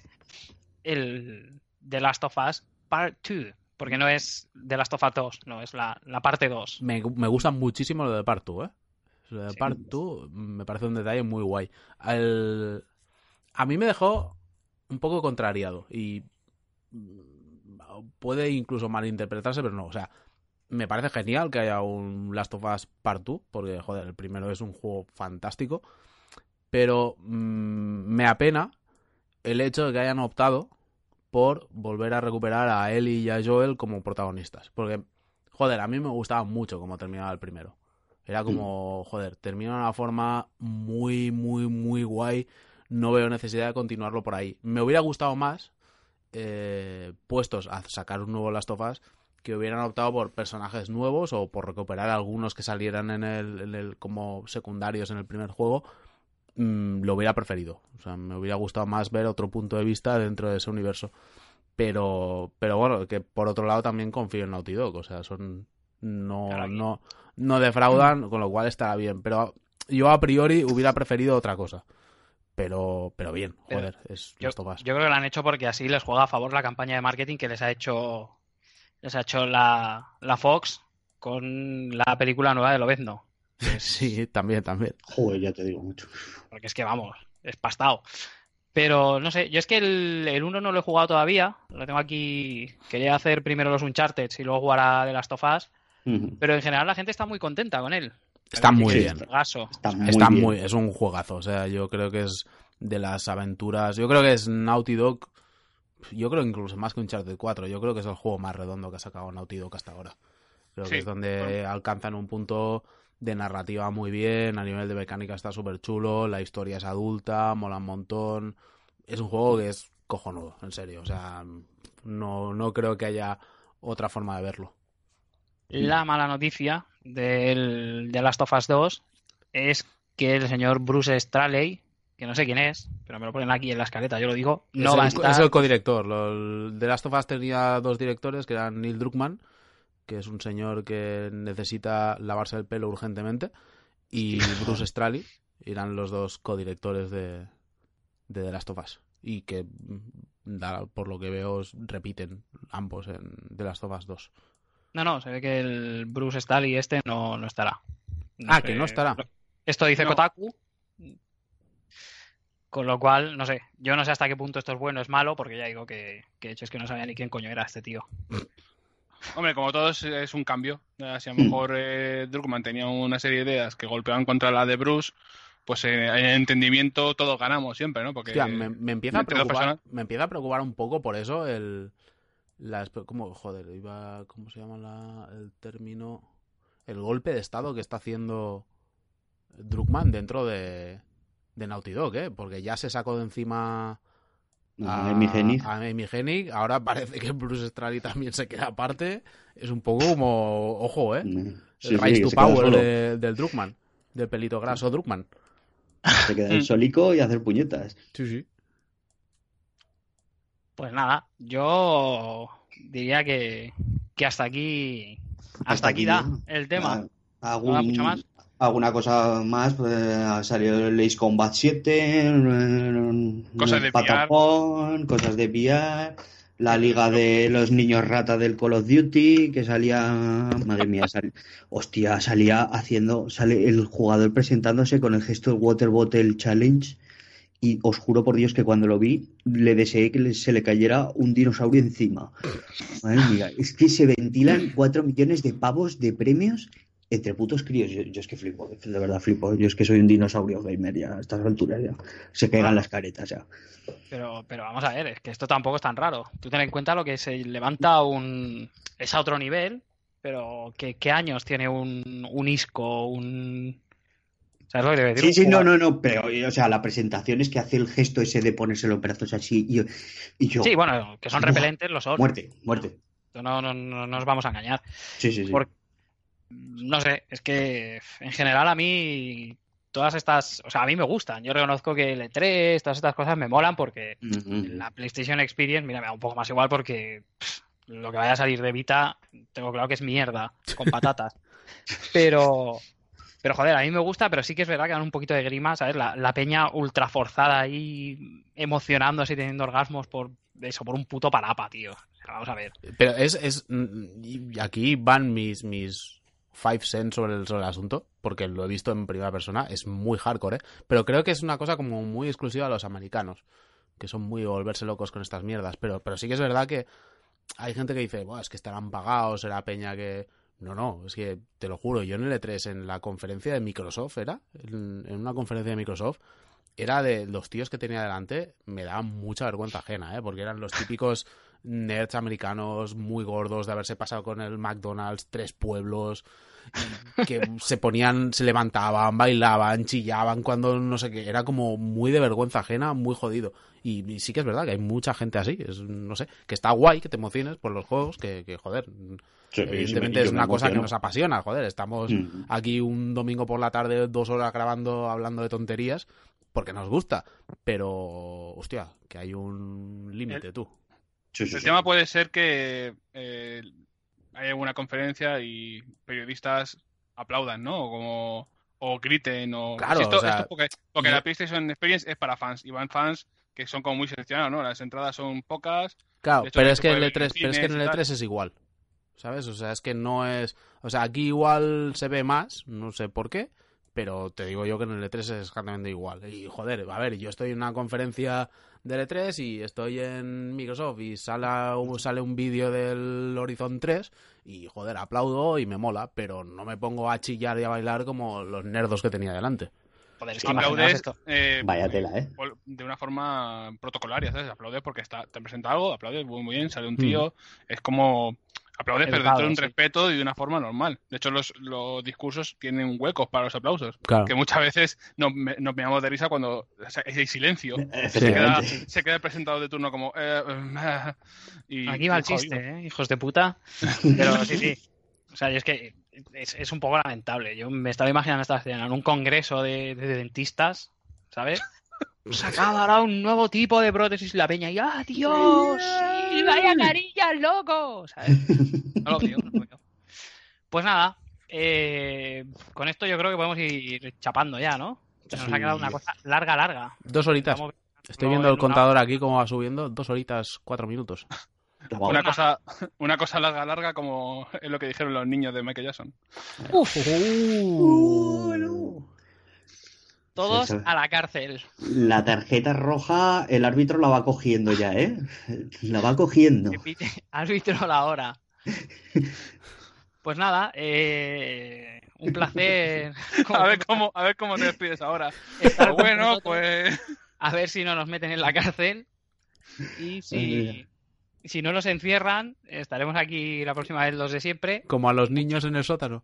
el The Last of Us Part 2 porque no es The Last of Us 2 no es la, la parte 2 Me, me gusta muchísimo lo de Part 2, ¿eh? Lo de Sí. Part 2 me parece un detalle muy guay. El- A mí me dejó un poco contrariado y mm, puede incluso malinterpretarse, pero no, o sea, me parece genial que haya un Last of Us Part 2, porque, joder, el primero es un juego fantástico, pero mm, me apena el hecho de que hayan optado por volver a recuperar a Ellie y a Joel como protagonistas, porque, joder, a mí me gustaba mucho cómo terminaba el primero. Era como, joder, termina de una forma muy, muy, muy guay. No veo necesidad de continuarlo por ahí. Me hubiera gustado más, eh, puestos a sacar un nuevo Last of Us, que hubieran optado por personajes nuevos o por recuperar algunos que salieran en el, en el- como secundarios en el primer juego. Mm, lo hubiera preferido. O sea, me hubiera gustado más ver otro punto de vista dentro de ese universo. Pero, pero bueno, que por otro lado también confío en Naughty Dog. O sea, son. No, no, no defraudan, con lo cual estará bien. Pero yo a priori hubiera preferido otra cosa. Pero, pero bien, Pero joder, es Yo, of Us. yo creo que lo han hecho porque así les juega a favor la campaña de marketing que les ha hecho les ha hecho la, la Fox con la película nueva de Lobezno. Sí, también, también. Joder, ya te digo mucho. Porque es que vamos, es pastado. Pero no sé, yo es que el, el 1 no lo he jugado todavía. Lo tengo aquí. Quería hacer primero los Uncharted y luego jugar a The Last of Us. Ujú. Pero en general la gente está muy contenta con él. Está muy bien. Está muy Está bien. muy, es un juegazo. O sea, yo creo que es de las aventuras. Yo creo que es Naughty Dog. Yo creo incluso más que Uncharted 4. Yo creo que es el juego más redondo que ha sacado Naughty Dog hasta ahora. Creo Sí, que es donde bueno. alcanzan un punto de narrativa muy bien. A nivel de mecánica está súper chulo. La historia es adulta, mola un montón. Es un juego que es cojonudo, en serio. O sea, no, no creo que haya otra forma de verlo. La mala noticia del de Last of Us 2 es que el señor Bruce Straley, que no sé quién es, pero me lo ponen aquí en la escaleta, yo lo digo, no es, va a el, estar. es el codirector. Lo- el- The Last of Us tenía dos directores, que eran Neil Druckmann, que es un señor que necesita lavarse el pelo urgentemente, y Bruce Straley, eran los dos codirectores de, de The Last of Us. Y que, mm, por lo que veo, repiten ambos en The Last of Us 2. No, no, se ve que el Bruce Straley este no, no estará. Ah, sé, que no estará. Esto dice No. Kotaku. Con lo cual, no sé, yo no sé hasta qué punto esto es bueno o es malo, porque ya digo que, que de hecho es que no sabía ni quién coño era este tío. Hombre, como todo es, un cambio. Si a lo Hmm. mejor eh, Druckmann tenía una serie de ideas que golpeaban contra la de Bruce, pues eh, en entendimiento todos ganamos siempre, ¿no? Porque Hostia, me, me empieza a preocupar, personas- me empieza a preocupar un poco por eso el ¿cómo, joder, iba cómo se llama la- el término el golpe de estado que está haciendo Druckmann dentro de de Naughty Dog, ¿eh? Porque ya se sacó de encima A Amy Hennig. a Amy Hennig, ahora parece que Bruce Straley también se queda aparte. Es un poco como, ojo, ¿eh? Sí, el sí, Rise to Power de- del Druckmann, del pelito graso Druckmann. Se queda el solico y hacer puñetas. Sí, sí. Pues nada, yo diría que, que hasta aquí hasta, Hasta aquí aquí, da ¿no? el tema. Ah, ¿No da mucho más? Alguna cosa más, pues, ha salido el Ace Combat 7, eh, Cosas de Patapón, cosas de VR, la liga de los niños rata del Call of Duty, que salía, madre mía, sal- hostia, salía haciendo, sale el jugador presentándose con el gesto del Water Bottle Challenge, y os juro por Dios que cuando lo vi, le deseé que se le cayera un dinosaurio encima. Madre mía, es que se ventilan cuatro millones de pavos de premios entre putos críos. Yo, yo es que flipo, de verdad flipo. Yo es que soy un dinosaurio gamer ya a estas alturas ya. Se caigan las caretas ya. Pero, pero vamos a ver, es que esto tampoco es tan raro. Tú ten en cuenta lo que se levanta un es a otro nivel, pero ¿qué, qué años tiene un, un isco, un ¿Sabes lo que a decir? Sí, sí, no, no, no, pero, o sea, la presentación es que hace el gesto ese de ponerse los brazos así y, y yo, Sí, bueno, que son repelentes, lo son. muerte, muerte. No, no, no, no nos vamos a engañar. Sí, sí, sí. Por- No sé, es que en general a mí todas estas, o sea, a mí me gustan. Yo reconozco que el E3, todas estas cosas me molan porque la PlayStation Experience, mira, me da un poco más igual porque pff, lo que vaya a salir de Vita, tengo claro que es mierda, con patatas. Pero, pero joder, a mí me gusta, pero sí que es verdad que dan un poquito de grima, ¿sabes? La, la peña ultra forzada ahí, emocionándose y teniendo orgasmos por eso, por un puto parapa, tío. Vamos a ver. Pero es, es mm, y aquí van mis mis five cents sobre el, sobre el asunto, porque lo he visto en primera persona, es muy hardcore, ¿eh? Pero creo que es una cosa como muy exclusiva a los americanos, que son muy volverse locos con estas mierdas, pero pero sí que es verdad que hay gente que dice, "Buah, es que estarán pagados, será peña que no, no, es que te lo juro, yo en el E3 en la conferencia de Microsoft era, en, una conferencia de Microsoft era de los tíos que tenía delante, me daba mucha vergüenza ajena, ¿eh? porque eran los típicos nerds americanos muy gordos de haberse pasado con el McDonald's, tres pueblos, que se ponían, se levantaban, bailaban, chillaban cuando no sé qué, era como muy de vergüenza ajena, muy jodido. Y, y sí que es verdad que hay mucha gente así, es, no sé, que está guay que te emociones por los juegos, que, que joder, Sí, evidentemente es una cosa que nos apasiona, joder, estamos Mm. aquí un domingo por la tarde, dos horas grabando, hablando de tonterías, porque nos gusta, pero, hostia, que hay un límite, tú. Sí, sí, El tema puede ser que eh, haya una conferencia y periodistas aplaudan, ¿no? O como o griten o Claro, esto, o sea, esto porque, porque yo- la PlayStation Experience es para fans y van fans que son como muy seleccionados, ¿no? Las entradas son pocas. Claro, hecho, pero es que el ver en E3, pero es que en el y tal. E3 es igual. ¿Sabes? O sea, es que no es, o sea, aquí igual se ve más, no sé por qué, pero te digo yo que en el E3 es exactamente igual. Y joder, a ver, yo estoy en una conferencia del E3 y estoy en Microsoft y sale, sale un vídeo del Horizon 3 y joder, aplaudo y me mola, pero no me pongo a chillar y a bailar como los nerdos que tenía delante. Joder, es que aplaudes esto. eh, Vaya tela, ¿eh? de una forma protocolaria, ¿sabes? Aplaudes porque está, te presenta algo, aplaudes muy, muy bien, sale un tío, es como aplaudes pero dentro de un sí. respeto y de una forma normal. De hecho, los, los discursos tienen huecos para los aplausos, Claro. que muchas veces nos, me- nos miramos de risa cuando o sea, hay silencio. Se queda, se queda el presentador de turno como... eh, eh, y, Aquí va el chiste, ¿eh? hijos de puta. Pero sí, sí. O sea, yo es que es, es un poco lamentable. Yo me estaba imaginando esta escena en un congreso de, de dentistas, ¿sabes? Se acaba ahora un nuevo tipo de prótesis la peña y ¡ah, Dios! ¡Sí, ¡Vaya carillas, loco! ¿sabes? No lo veo, no lo veo. Pues nada, eh, con esto yo creo que podemos ir chapando ya, ¿no? Se nos ha quedado una cosa larga, larga. Dos horitas. Estamos- Estoy viendo en el una contador aquí cómo va subiendo. Dos horitas, cuatro minutos. Una cosa, una cosa larga, larga como es lo que dijeron los niños de Michael Jackson. Uf, Uh, no. Todos a la cárcel. La tarjeta roja, el árbitro la va cogiendo ya, ¿eh? La va cogiendo. Repite, árbitro la hora. Pues nada, eh, un placer. A ver cómo, a ver cómo te despides ahora. estar bueno, pues A ver si no nos meten en la cárcel. Y si, si no nos encierran, estaremos aquí la próxima vez los de siempre. Como a los niños en el sótano.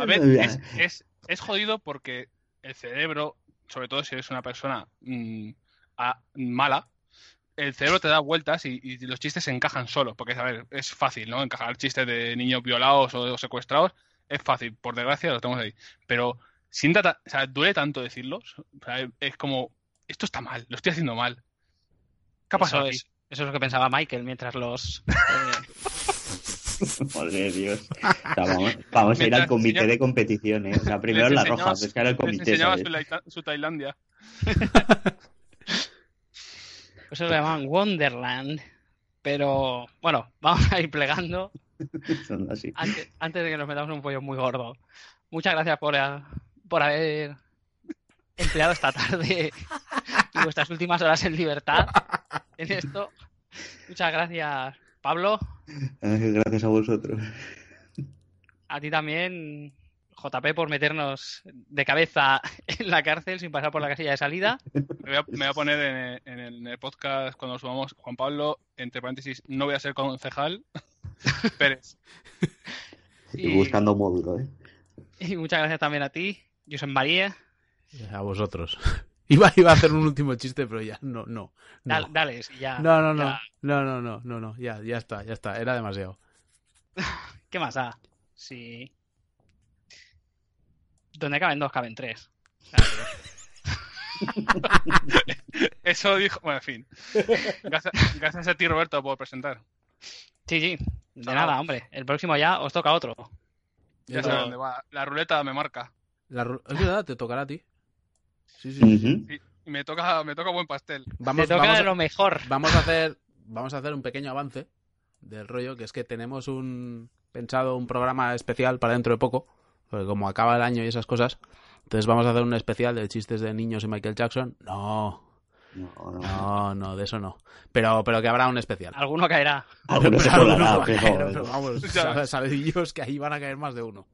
A ver, es, es, es jodido porque el cerebro, sobre todo si eres una persona mm, a- mala, el cerebro te da vueltas y, y los chistes se encajan solos. Porque, a ver, es fácil, ¿no? Encajar chistes de niños violados o, secuestrados es fácil, por desgracia lo tenemos ahí. Pero sienta, ta- o sea, duele tanto decirlos. O sea, es como, esto está mal, lo estoy haciendo mal. ¿Qué ha pasado Eso es, eso es lo que pensaba Michael mientras los. eh, Joder, Dios. O sea, vamos, vamos a ir al comité de competición, ¿eh? O sea, primero Les la enseñaba roja, Les comité, su, Tailandia. eso lo llaman Wonderland. Pero bueno, vamos a ir plegando. Son así. antes, antes de que nos metamos en un pollo muy gordo. Muchas gracias por, por haber empleado esta tarde y vuestras últimas horas en libertad en esto. Muchas gracias, Pablo. Gracias a vosotros. A ti también, JP, por meternos de cabeza en la cárcel sin pasar por la casilla de salida. Me voy a, me voy a poner en el, en el- en el podcast cuando subamos, Juan Pablo, entre paréntesis, no voy a ser concejal. Pérez. Y buscando módulo, ¿eh? y muchas gracias también a ti, Josep María. A vosotros. Iba, iba a hacer un último chiste, pero ya no, no. No, Dale, dale, sí, ya. no, no, no, ya. no, no, no, no, no, ya, ya está, ya está, era demasiado. ¿Qué más da? Sí. Donde caben dos, caben tres. Eso dijo. Bueno, en fin. Gracias, gracias a ti, Roberto, por presentar. Sí, sí. De Chao. nada, hombre. El próximo ya os toca otro. Ya sé dónde va. La ruleta me marca. la ru- es verdad, te tocará a ti. Sí, sí. Y me toca, me toca buen pastel. Vamos, Te toca vamos, a- lo mejor. vamos a hacer, vamos a hacer un pequeño avance del rollo, que es que tenemos un pensado un programa especial para dentro de poco, porque como acaba el año y esas cosas, entonces vamos a hacer un especial de chistes de niños y Michael Jackson. No, No, no. no, no, de eso no. Pero, pero que habrá un especial. Alguno caerá. Alguno se colará, va a pero- caer, pero vamos, que ahí van a caer más de uno.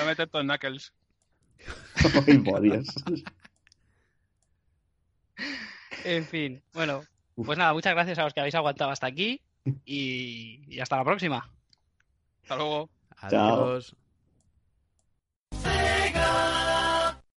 A meter todos Knuckles. Ay, por Dios. En fin. Bueno, pues nada, muchas gracias a los que habéis aguantado hasta aquí y, y hasta la próxima. Hasta luego. Chao. Adiós.